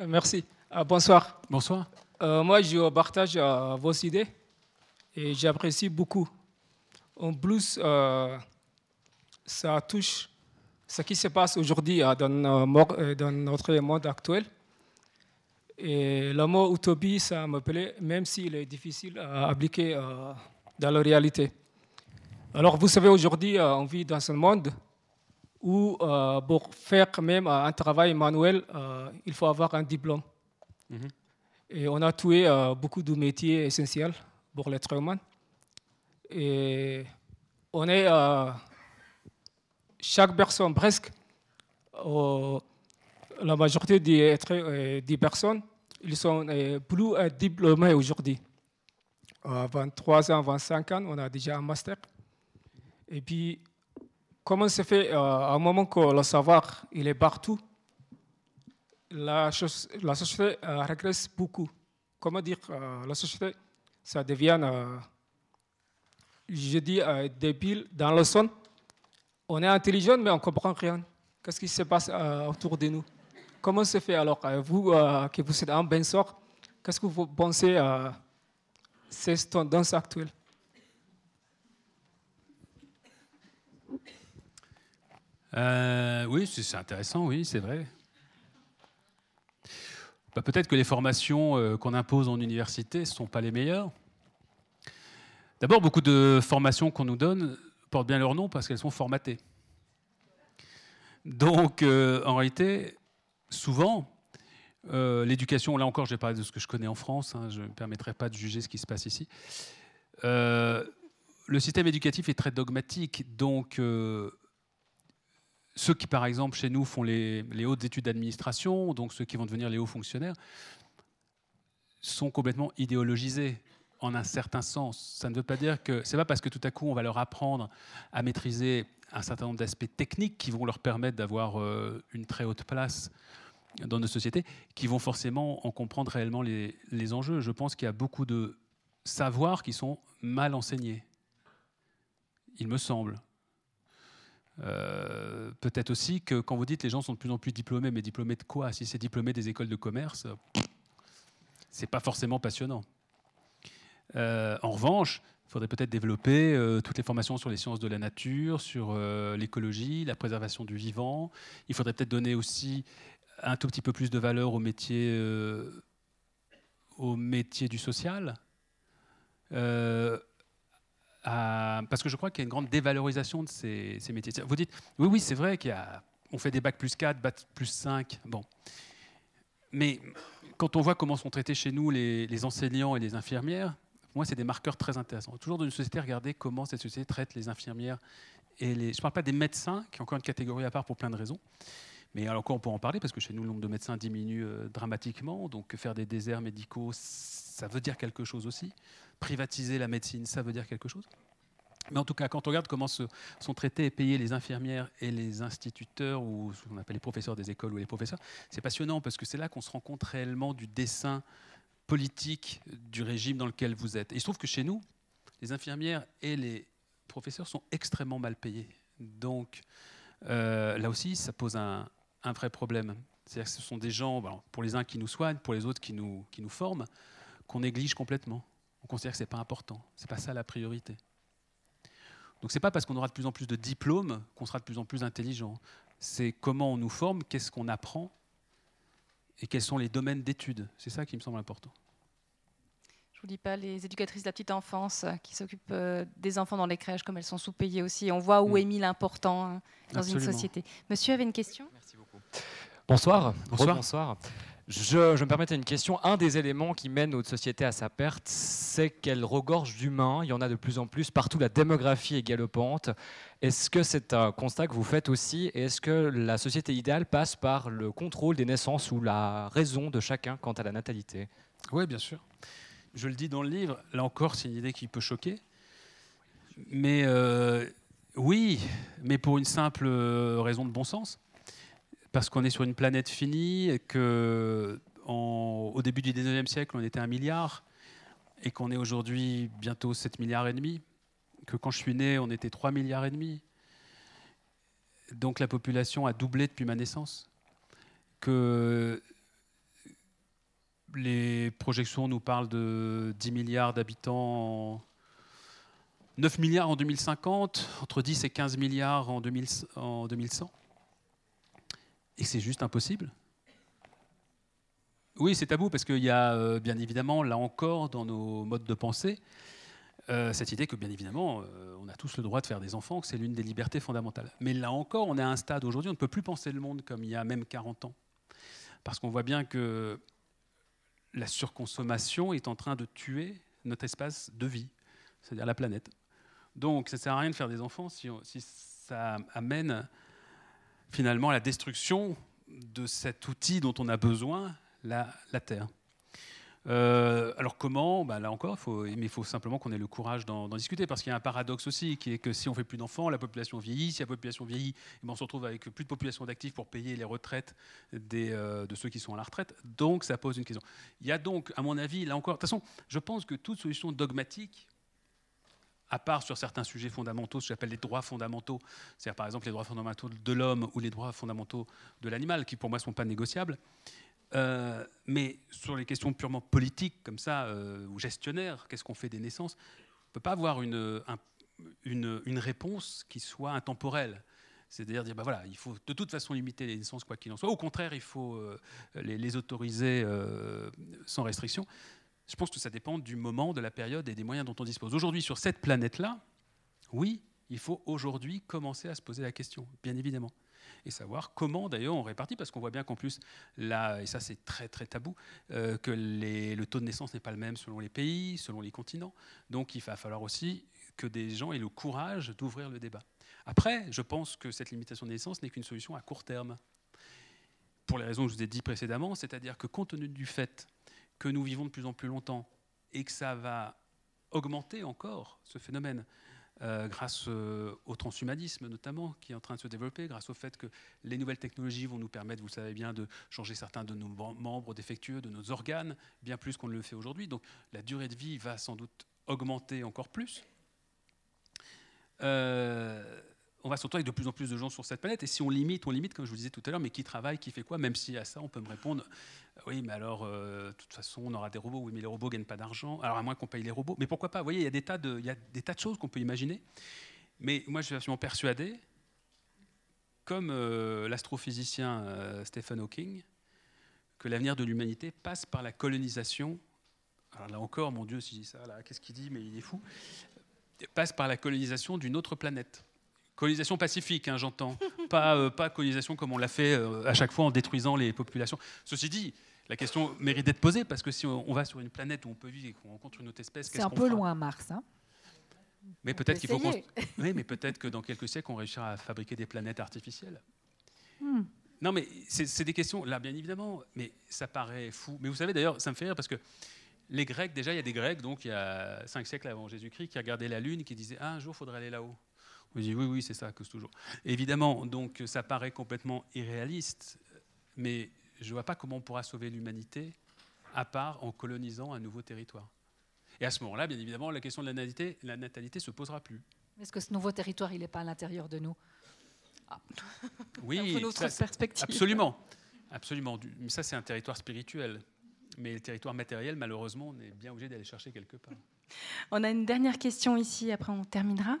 Euh, merci. Euh, bonsoir. Bonsoir. Euh, moi, je partage vos idées et j'apprécie beaucoup. En plus, ça touche ce qui se passe aujourd'hui dans, notre monde actuel. Et le mot utopie, ça me plaît, même s'il est difficile à appliquer dans la réalité. Alors, vous savez, aujourd'hui, on vit dans un monde où, euh, pour faire même un travail manuel, il faut avoir un diplôme. Mhm. Et on a tué beaucoup de métiers essentiels pour l'être humain. Et on est, chaque personne, presque, la majorité des, euh, des personnes, ils sont euh, plus euh, diplômés aujourd'hui. À 23 ans, 25 ans, on a déjà un master. Et puis, comment se fait à un moment que le savoir il est partout, la, société régresse beaucoup. Comment dire, la société, ça devient, je dis, débile dans le son. On est intelligent, mais on ne comprend rien. Qu'est-ce qui se passe autour de nous? Comment se fait alors, euh, vous euh, qui vous êtes un ben sort, qu'est-ce que vous pensez à ces tendances actuelles euh, Oui, c'est intéressant, oui, c'est vrai. Bah, peut-être que les formations qu'on impose en université ne sont pas les meilleures. D'abord, beaucoup de formations qu'on nous donne portent bien leur nom parce qu'elles sont formatées. Donc, en réalité, souvent, euh, l'éducation, là encore, je vais parler de ce que je connais en France, hein, je ne me permettrai pas de juger ce qui se passe ici. Euh, le système éducatif est très dogmatique, donc euh, ceux qui, par exemple, chez nous font les, hautes études d'administration, donc ceux qui vont devenir les hauts fonctionnaires, sont complètement idéologisés en un certain sens. Ça ne veut pas dire que c'est pas parce que tout à coup on va leur apprendre à maîtriser un certain nombre d'aspects techniques qui vont leur permettre d'avoir une très haute place dans nos sociétés qui vont forcément en comprendre réellement les, enjeux. Je pense qu'il y a beaucoup de savoirs qui sont mal enseignés, il me semble. Euh, peut-être aussi que quand vous dites les gens sont de plus en plus diplômés, mais diplômés de quoi? Si c'est diplômé des écoles de commerce, c'est pas forcément passionnant. Euh, en revanche, il faudrait peut-être développer euh, toutes les formations sur les sciences de la nature, sur l'écologie, la préservation du vivant. Il faudrait peut-être donner aussi un tout petit peu plus de valeur au métier, euh, au métier du social. Parce que je crois qu'il y a une grande dévalorisation de ces, métiers. Vous dites, oui, oui, c'est vrai qu'il y a on fait des bacs plus 4, bacs plus 5. Bon. Mais quand on voit comment sont traités chez nous les, enseignants et les infirmières, moi, c'est des marqueurs très intéressants. Toujours dans une société, regardez comment cette société traite les infirmières et les. Je ne parle pas des médecins, qui est encore une catégorie à part pour plein de raisons. Mais alors, encore, on peut en parler parce que chez nous, le nombre de médecins diminue euh, dramatiquement. Donc, faire des déserts médicaux, ça veut dire quelque chose aussi. Privatiser la médecine, ça veut dire quelque chose? Mais en tout cas, quand on regarde comment sont traités et payés les infirmières et les instituteurs, ou ce qu'on appelle les professeurs des écoles ou les professeurs, c'est passionnant parce que c'est là qu'on se rend compte réellement du dessin politique du régime dans lequel vous êtes. Il se trouve que chez nous, les infirmières et les professeurs sont extrêmement mal payés. Donc euh, là aussi, ça pose un, un vrai problème. C'est-à-dire que ce sont des gens, pour les uns qui nous soignent, pour les autres qui nous, qui nous forment, qu'on néglige complètement. On considère que ce n'est pas important. Ce n'est pas ça la priorité. Donc ce n'est pas parce qu'on aura de plus en plus de diplômes qu'on sera de plus en plus intelligent. C'est comment on nous forme, qu'est-ce qu'on apprend et quels sont les domaines d'études. C'est ça qui me semble important. Je vous dis pas les éducatrices de la petite enfance euh, qui s'occupent euh, des enfants dans les crèches, comme elles sont sous-payées aussi. On voit où mm. est mis l'important hein, dans une société. Monsieur avait une question? Merci beaucoup. Bonsoir. Bonsoir. Bonsoir. Je, me permettais une question. Un des éléments qui mène notre société à sa perte, c'est qu'elle regorge d'humains. Il y en a de plus en plus. Partout, la démographie est galopante. Est-ce que c'est un constat que vous faites aussi? Et est-ce que la société idéale passe par le contrôle des naissances ou la raison de chacun quant à la natalité? Oui, bien sûr. Je le dis dans le livre. Là encore, c'est une idée qui peut choquer. Mais euh, oui, mais pour une simple euh, raison de bon sens parce qu'on est sur une planète finie, et que au début du 19e siècle, on était un milliard, et qu'on est aujourd'hui bientôt 7 milliards et demi, que quand je suis né, on était 3 milliards et demi. Donc la population a doublé depuis ma naissance. Que les projections nous parlent de 10 milliards d'habitants, 9 milliards en 2050, entre 10 et 15 milliards en, 2100 et c'est juste impossible? Oui, c'est tabou parce qu'il y a euh, bien évidemment, là encore, dans nos modes de pensée, euh, cette idée que bien évidemment, euh, on a tous le droit de faire des enfants, que c'est l'une des libertés fondamentales. Mais là encore, on est à un stade aujourd'hui, on ne peut plus penser le monde comme il y a même 40 ans. Parce qu'on voit bien que la surconsommation est en train de tuer notre espace de vie, c'est-à-dire la planète. Donc ça ne sert à rien de faire des enfants si, si ça amène finalement la destruction de cet outil dont on a besoin, la, Terre. Euh, alors comment? Bah Là encore, mais il faut simplement qu'on ait le courage d'en discuter, parce qu'il y a un paradoxe aussi, qui est que si on fait plus d'enfants, la population vieillit. Si la population vieillit, eh ben, on se retrouve avec plus de population d'actifs pour payer les retraites des, euh, de ceux qui sont à la retraite. Donc ça pose une question. Il y a donc, à mon avis, là encore, de toute façon, je pense que toute solution dogmatique à part sur certains sujets fondamentaux, ce que j'appelle les droits fondamentaux, c'est-à-dire par exemple les droits fondamentaux de l'homme ou les droits fondamentaux de l'animal, qui pour moi ne sont pas négociables. Euh, mais sur les questions purement politiques, comme ça, euh, ou gestionnaires, qu'est-ce qu'on fait des naissances On ne peut pas avoir une, une, réponse qui soit intemporelle. C'est-à-dire dire, bah voilà, il faut de toute façon limiter les naissances, quoi qu'il en soit. Au contraire, il faut euh, les, les, autoriser sans restriction. Je pense que ça dépend du moment, de la période et des moyens dont on dispose. Aujourd'hui, sur cette planète-là, oui, il faut aujourd'hui commencer à se poser la question, bien évidemment. Et savoir comment d'ailleurs on répartit, parce qu'on voit bien qu'en plus, là, et ça c'est très très tabou, euh, que le taux de naissance n'est pas le même selon les pays, selon les continents. Donc il va falloir aussi que des gens aient le courage d'ouvrir le débat. Après, je pense que cette limitation de naissance n'est qu'une solution à court terme. Pour les raisons que je vous ai dit précédemment, c'est-à-dire que compte tenu du fait que nous vivons de plus en plus longtemps et que ça va augmenter encore ce phénomène euh, grâce euh, au transhumanisme notamment qui est en train de se développer, grâce au fait que les nouvelles technologies vont nous permettre, vous savez bien, de changer certains de nos membres défectueux, de nos organes, bien plus qu'on ne le fait aujourd'hui. Donc la durée de vie va sans doute augmenter encore plus. Euh, on va se avec de plus en plus de gens sur cette planète. Et si on limite, on limite, comme je vous disais tout à l'heure, mais qui travaille, qui fait quoi Même si à ça, on peut me répondre, oui, mais alors, euh, de toute façon, on aura des robots. Oui, mais les robots ne gagnent pas d'argent. Alors, à moins qu'on paye les robots. Mais pourquoi pas? Vous voyez, il y a des tas de, y a des tas de choses qu'on peut imaginer. Mais moi, je suis absolument persuadé, comme euh, l'astrophysicien euh, Stephen Hawking, que l'avenir de l'humanité passe par la colonisation. Alors là encore, mon Dieu, si je dis ça, qu'est-ce qu'il dit? Mais il est fou. Passe par la colonisation d'une autre planète Colonisation pacifique, hein, j'entends. pas, euh, pas colonisation comme on l'a fait euh, à chaque fois en détruisant les populations. Ceci dit, la question mérite d'être posée parce que si on, va sur une planète où on peut vivre et qu'on rencontre une autre espèce, c'est un peu loin Mars. Hein mais peut-être qu'il faut. oui, mais peut-être que dans quelques siècles, on réussira à fabriquer des planètes artificielles. Hmm. Non, mais c'est des questions, là, bien évidemment, mais ça paraît fou. Mais vous savez, d'ailleurs, ça me fait rire parce que les Grecs, déjà, il y a des Grecs, donc il y a cinq siècles avant Jésus-Christ, qui regardaient la Lune, qui disaient ah, un jour, il faudrait aller là-haut. On dit oui, oui, c'est ça, que toujours. Évidemment, donc ça paraît complètement irréaliste, mais je ne vois pas comment on pourra sauver l'humanité à part en colonisant un nouveau territoire. Et à ce moment-là, bien évidemment, la question de la natalité, la natalité se posera plus. Est-ce que ce nouveau territoire, il n'est pas à l'intérieur de nous? Ah. Oui, perspective. absolument. Absolument. Mais ça, c'est un territoire spirituel. Mais le territoire matériel, malheureusement, on est bien obligé d'aller chercher quelque part. On a une dernière question ici, après on terminera.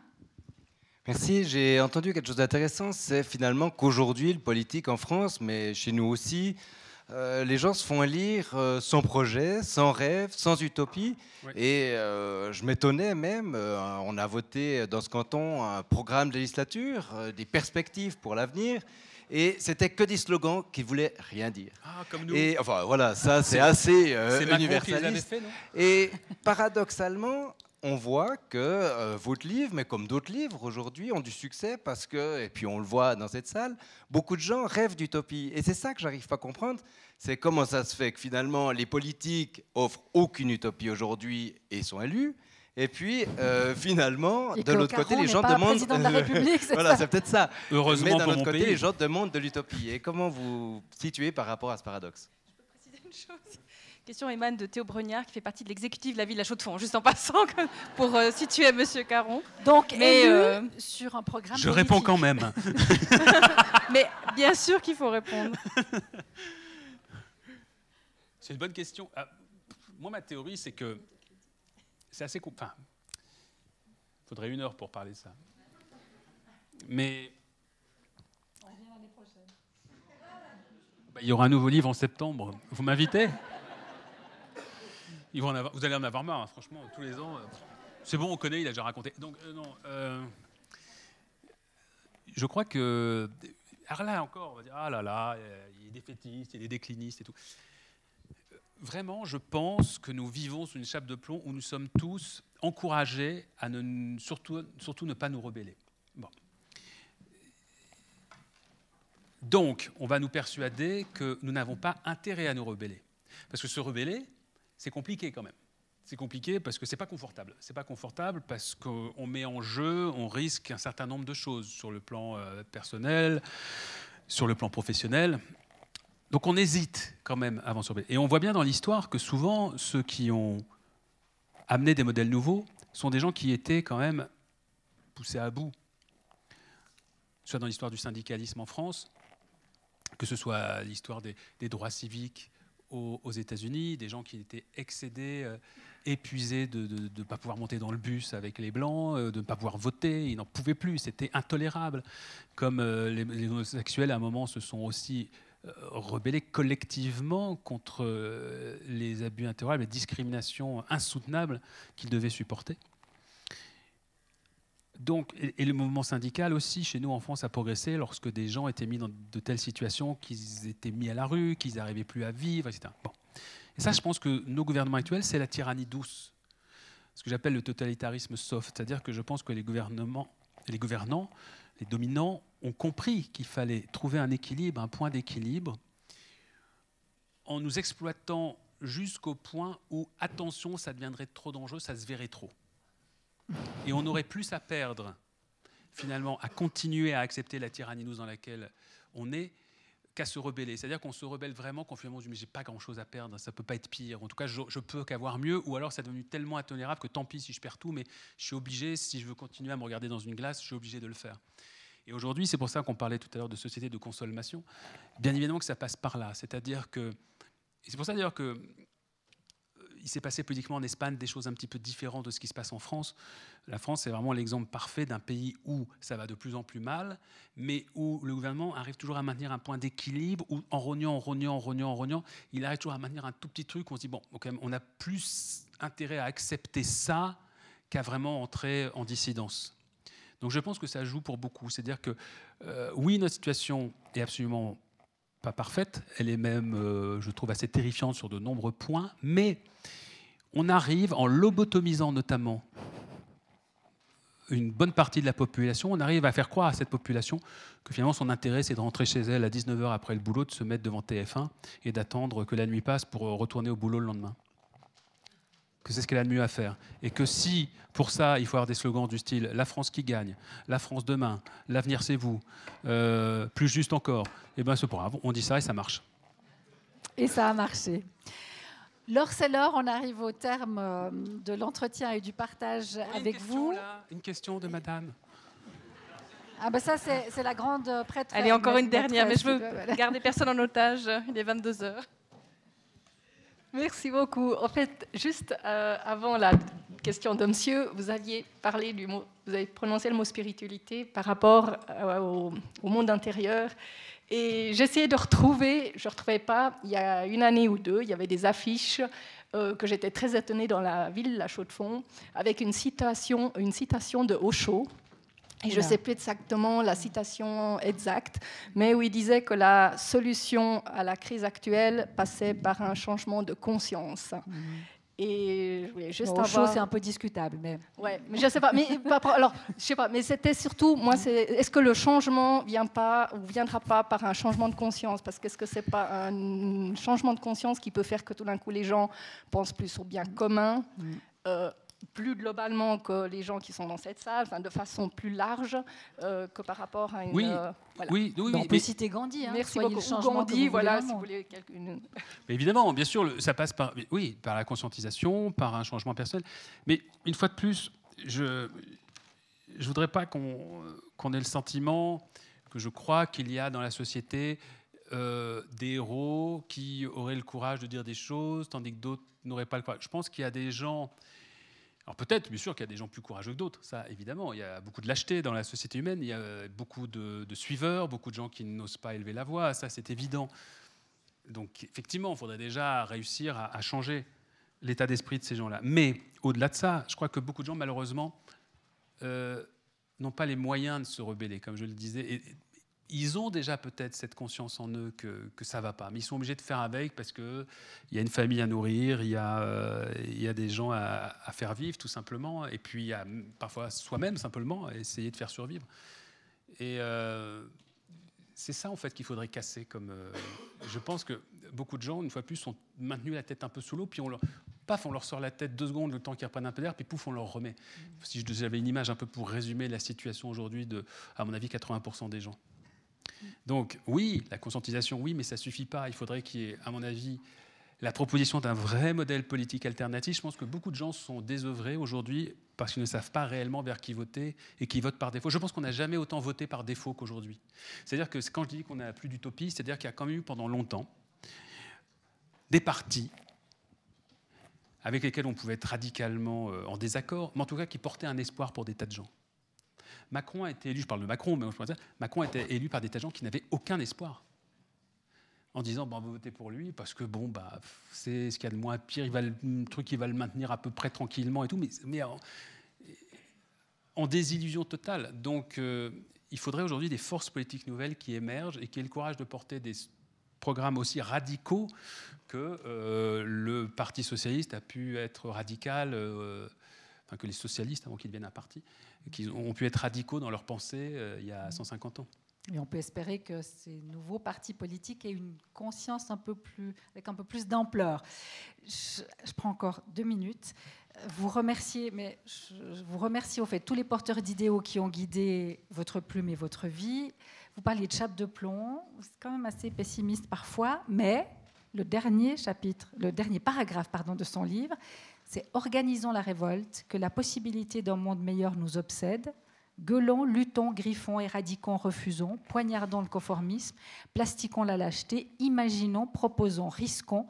Merci. J'ai entendu quelque chose d'intéressant, c'est finalement qu'aujourd'hui, le politique en France, mais chez nous aussi, euh, les gens se font élire euh, sans projet, sans rêve, sans utopie. Et euh, je m'étonnais même, on a voté dans ce canton un programme de législature, des perspectives pour l'avenir. Et c'était que des slogans qui voulaient rien dire. Ah, comme nous. Et enfin voilà, ça c'est assez universaliste. et paradoxalement, on voit que euh, votre livre, mais comme d'autres livres aujourd'hui, ont du succès parce que, et puis on le voit dans cette salle, beaucoup de gens rêvent d'utopie. Et c'est ça que j'arrive pas à comprendre, c'est comment ça se fait que finalement les politiques offrent aucune utopie aujourd'hui et sont élus. Et puis, euh, finalement, de l'autre côté, les gens demandent. De la République, voilà, c'est peut-être ça. Heureusement Mais d'un autre côté, les gens demandent de l'utopie. Et comment vous situez par rapport à ce paradoxe? Je peux préciser une chose? Question émane de Théo Bregnard, qui fait partie de l'exécutif de la ville de la Chaux-de-Fonds, juste en passant, pour euh, situer Monsieur Caron. Donc, Mais, euh, sur un programme. Je réponds quand même. Mais bien sûr qu'il faut répondre. C'est une bonne question. Ah, moi, ma théorie, c'est que c'est assez. Enfin, il faudrait une heure pour parler de ça. Mais. Bah, il y aura un nouveau livre en septembre. Vous m'invitez? Vous allez en avoir marre, hein, franchement, tous les ans. Euh, c'est bon, on connaît, il a déjà raconté. Donc, euh, non. Euh, je crois que. Alors là encore, on va dire ah là là, il des fétistes, il des déclinistes et tout. Vraiment, je pense que nous vivons sous une chape de plomb où nous sommes tous encouragés à ne, surtout, surtout ne pas nous rebeller. Bon. Donc, on va nous persuader que nous n'avons pas intérêt à nous rebeller. Parce que se rebeller, c'est compliqué quand même. C'est compliqué parce que c'est pas confortable. C'est pas confortable parce qu'on met en jeu, on risque un certain nombre de choses sur le plan euh, personnel, sur le plan professionnel. Donc on hésite quand même avant de Et on voit bien dans l'histoire que souvent ceux qui ont amené des modèles nouveaux sont des gens qui étaient quand même poussés à bout. Soit dans l'histoire du syndicalisme en France, que ce soit l'histoire des droits civiques, aux, États-Unis, des gens qui étaient excédés, euh, épuisés de ne pas pouvoir monter dans le bus avec les Blancs, euh, de ne pas pouvoir voter, ils n'en pouvaient plus, c'était intolérable. Comme euh, les, homosexuels, à un moment, se sont aussi rebellés collectivement contre les abus intolérables, les discriminations insoutenables qu'ils devaient supporter. Donc, et, le mouvement syndical aussi, chez nous en France, a progressé lorsque des gens étaient mis dans de telles situations qu'ils étaient mis à la rue, qu'ils n'arrivaient plus à vivre, etc. Et ça, je pense que nos gouvernements actuels, c'est la tyrannie douce, ce que j'appelle le totalitarisme soft. C'est-à-dire que je pense que les, gouvernements, les gouvernants, les dominants, ont compris qu'il fallait trouver un équilibre, un point d'équilibre, en nous exploitant jusqu'au point où, attention, ça deviendrait trop dangereux, ça se verrait trop. Et on aurait plus à perdre, finalement, à continuer à accepter la tyrannie dans laquelle on est, qu'à se rebeller. C'est-à-dire qu'on se rebelle vraiment quand finalement dit mais j'ai pas grand-chose à perdre, ça peut pas être pire. En tout cas, je, je peux qu'avoir mieux, ou alors c'est devenu tellement intolérable que tant pis si je perds tout, mais je suis obligé, si je veux continuer à me regarder dans une glace, je suis obligé de le faire. Et aujourd'hui, c'est pour ça qu'on parlait tout à l'heure de société de consommation. Bien évidemment que ça passe par là. C'est-à-dire que, c'est pour ça d'ailleurs que il s'est passé politiquement en Espagne des choses un petit peu différentes de ce qui se passe en France. La France, c'est vraiment l'exemple parfait d'un pays où ça va de plus en plus mal, mais où le gouvernement arrive toujours à maintenir un point d'équilibre, où en rognant, en rognant, en rognant, en rognant, il arrive toujours à maintenir un tout petit truc. On se dit, bon, on a plus intérêt à accepter ça qu'à vraiment entrer en dissidence. Donc je pense que ça joue pour beaucoup. C'est-à-dire que euh, oui, notre situation est absolument pas parfaite, elle est même, euh, je trouve, assez terrifiante sur de nombreux points, mais on arrive, en lobotomisant notamment une bonne partie de la population, on arrive à faire croire à cette population que finalement son intérêt c'est de rentrer chez elle à 19h après le boulot, de se mettre devant TF1 et d'attendre que la nuit passe pour retourner au boulot le lendemain que c'est ce qu'elle a de mieux à faire. Et que si, pour ça, il faut avoir des slogans du style La France qui gagne, La France demain, L'avenir c'est vous, euh, plus juste encore, et eh bien c'est pas on dit ça et ça marche. Et ça a marché. Laure, c'est l'heure, on arrive au terme euh, de l'entretien et du partage avec vous. une question de madame. Ah ben ça, c'est la grande prêtre. Allez, encore une dernière, mais je veux garder personne en otage. Il est 22 heures. Merci beaucoup. En fait, juste euh, avant la question de monsieur, vous aviez parlé du mot, vous avez prononcé le mot spiritualité par rapport euh, au, monde intérieur. Et j'essayais de retrouver, je ne retrouvais pas, il y a une année ou deux, il y avait des affiches euh, que j'étais très étonnée dans la ville, la Chaux-de-Fonds, avec une citation, une citation de Osho, et je ne sais plus exactement la citation exacte, mais où il disait que la solution à la crise actuelle passait par un changement de conscience. Mhm. Et je voulais juste avoir... c'est un peu discutable, mais. Ouais, mais je sais pas. Mais alors, je sais pas. Mais c'était surtout, moi, c'est est-ce que le changement vient pas ou viendra pas par un changement de conscience? Parce qu'est-ce que c'est pas un changement de conscience qui peut faire que tout d'un coup les gens pensent plus au bien commun? Mm. euh, plus globalement que les gens qui sont dans cette salle, enfin, de façon plus large euh, que par rapport à une. Oui, euh, oui, oui, On peut citer Gandhi. Hein, Merci beaucoup. Gandhi, voilà, si vous voulez. Mais évidemment, bien sûr, ça passe par, oui, par la conscientisation, par un changement personnel. Mais une fois de plus, je je voudrais pas qu'on qu'on ait le sentiment que je crois qu'il y a dans la société euh, des héros qui auraient le courage de dire des choses, tandis que d'autres n'auraient pas le courage. Je pense qu'il y a des gens alors peut-être, bien sûr, qu'il y a des gens plus courageux que d'autres, ça évidemment. Il y a beaucoup de lâcheté dans la société humaine, il y a beaucoup de, suiveurs, beaucoup de gens qui n'osent pas élever la voix, ça c'est évident. Donc effectivement, il faudrait déjà réussir à, changer l'état d'esprit de ces gens-là. Mais au-delà de ça, je crois que beaucoup de gens, malheureusement, euh, n'ont pas les moyens de se rebeller, comme je le disais. Ils ont déjà peut-être cette conscience en eux que, que ça va pas, mais ils sont obligés de faire avec parce qu'il y a une famille à nourrir, il y a, euh, il y a des gens à, faire vivre tout simplement, et puis il y a parfois soi-même simplement essayer de faire survivre. Et euh, c'est ça en fait qu'il faudrait casser. Comme, euh, je pense que beaucoup de gens, une fois plus, sont maintenus la tête un peu sous l'eau, puis on leur, paf, on leur sort la tête deux secondes, le temps qu'ils reprennent un peu d'air, puis pouf, on leur remet. Si j'avais une image un peu pour résumer la situation aujourd'hui de, à mon avis, 80% des gens. Donc oui, la conscientisation, oui, mais ça suffit pas. Il faudrait qu'il y ait, à mon avis, la proposition d'un vrai modèle politique alternatif. Je pense que beaucoup de gens sont désœuvrés aujourd'hui parce qu'ils ne savent pas réellement vers qui voter et qui votent par défaut. Je pense qu'on n'a jamais autant voté par défaut qu'aujourd'hui. C'est-à-dire que quand je dis qu'on n'a plus d'utopie, c'est-à-dire qu'il y a quand même eu pendant longtemps des partis avec lesquels on pouvait être radicalement euh, en désaccord, mais en tout cas qui portaient un espoir pour des tas de gens. Macron a été élu, je parle de Macron, mais je Macron a été élu par des tas de gens qui n'avaient aucun espoir. En disant, bon, on va voter pour lui parce que bon, bah, c'est ce qu'il y a de moins pire, il le, truc qui va le maintenir à peu près tranquillement et tout, mais, mais en, désillusion totale. Donc, euh, il faudrait aujourd'hui des forces politiques nouvelles qui émergent et qui aient le courage de porter des programmes aussi radicaux que euh, le Parti socialiste a pu être radical, euh, enfin que les socialistes avant qu'ils deviennent un parti qui ont pu être radicaux dans leur pensée euh, il y a 150 ans. Et on peut espérer que ces nouveaux partis politiques aient une conscience un peu plus, avec un peu plus d'ampleur. Je, prends encore deux minutes. Vous remercier, mais je, vous remercie au fait tous les porteurs d'idéaux qui ont guidé votre plume et votre vie. Vous parliez de chape de plomb, c'est quand même assez pessimiste parfois, mais le dernier chapitre, le dernier paragraphe pardon, de son livre, c'est organisons la révolte, que la possibilité d'un monde meilleur nous obsède. Gueulons, luttons, griffons, éradiquons, refusons, poignardons le conformisme, plastiquons la lâcheté, imaginons, proposons, risquons.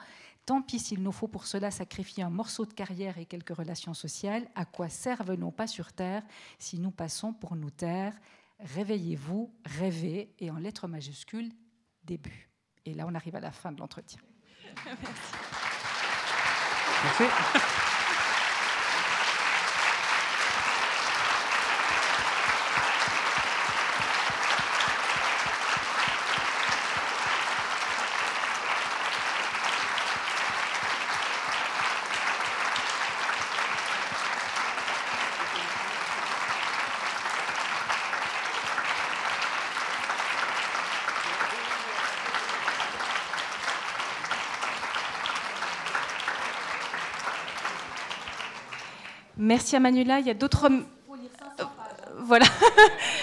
Tant pis s'il nous faut pour cela sacrifier un morceau de carrière et quelques relations sociales, à quoi servent nos pas sur terre si nous passons pour nous taire? Réveillez-vous, rêvez, et en lettres majuscules, début. Et là, on arrive à la fin de l'entretien. Merci. Merci à Manuela. Il y a d'autres voilà.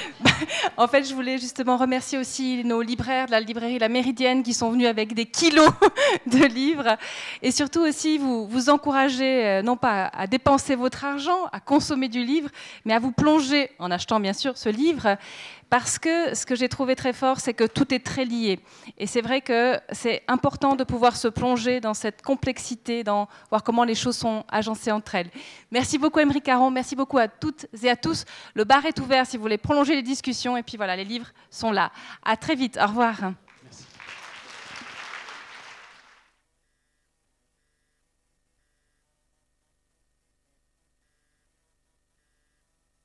en fait, je voulais justement remercier aussi nos libraires de la librairie La Méridienne qui sont venus avec des kilos de livres et surtout aussi vous, vous encourager euh, non pas à dépenser votre argent, à consommer du livre, mais à vous plonger en achetant bien sûr ce livre parce que ce que j'ai trouvé très fort, c'est que tout est très lié. Et c'est vrai que c'est important de pouvoir se plonger dans cette complexité, dans voir comment les choses sont agencées entre elles. Merci beaucoup, Emery Caron. Merci beaucoup à toutes et à tous. Le bar est ouvert si vous voulez prolonger les discussions. Et puis voilà, les livres sont là. À très vite. Au revoir.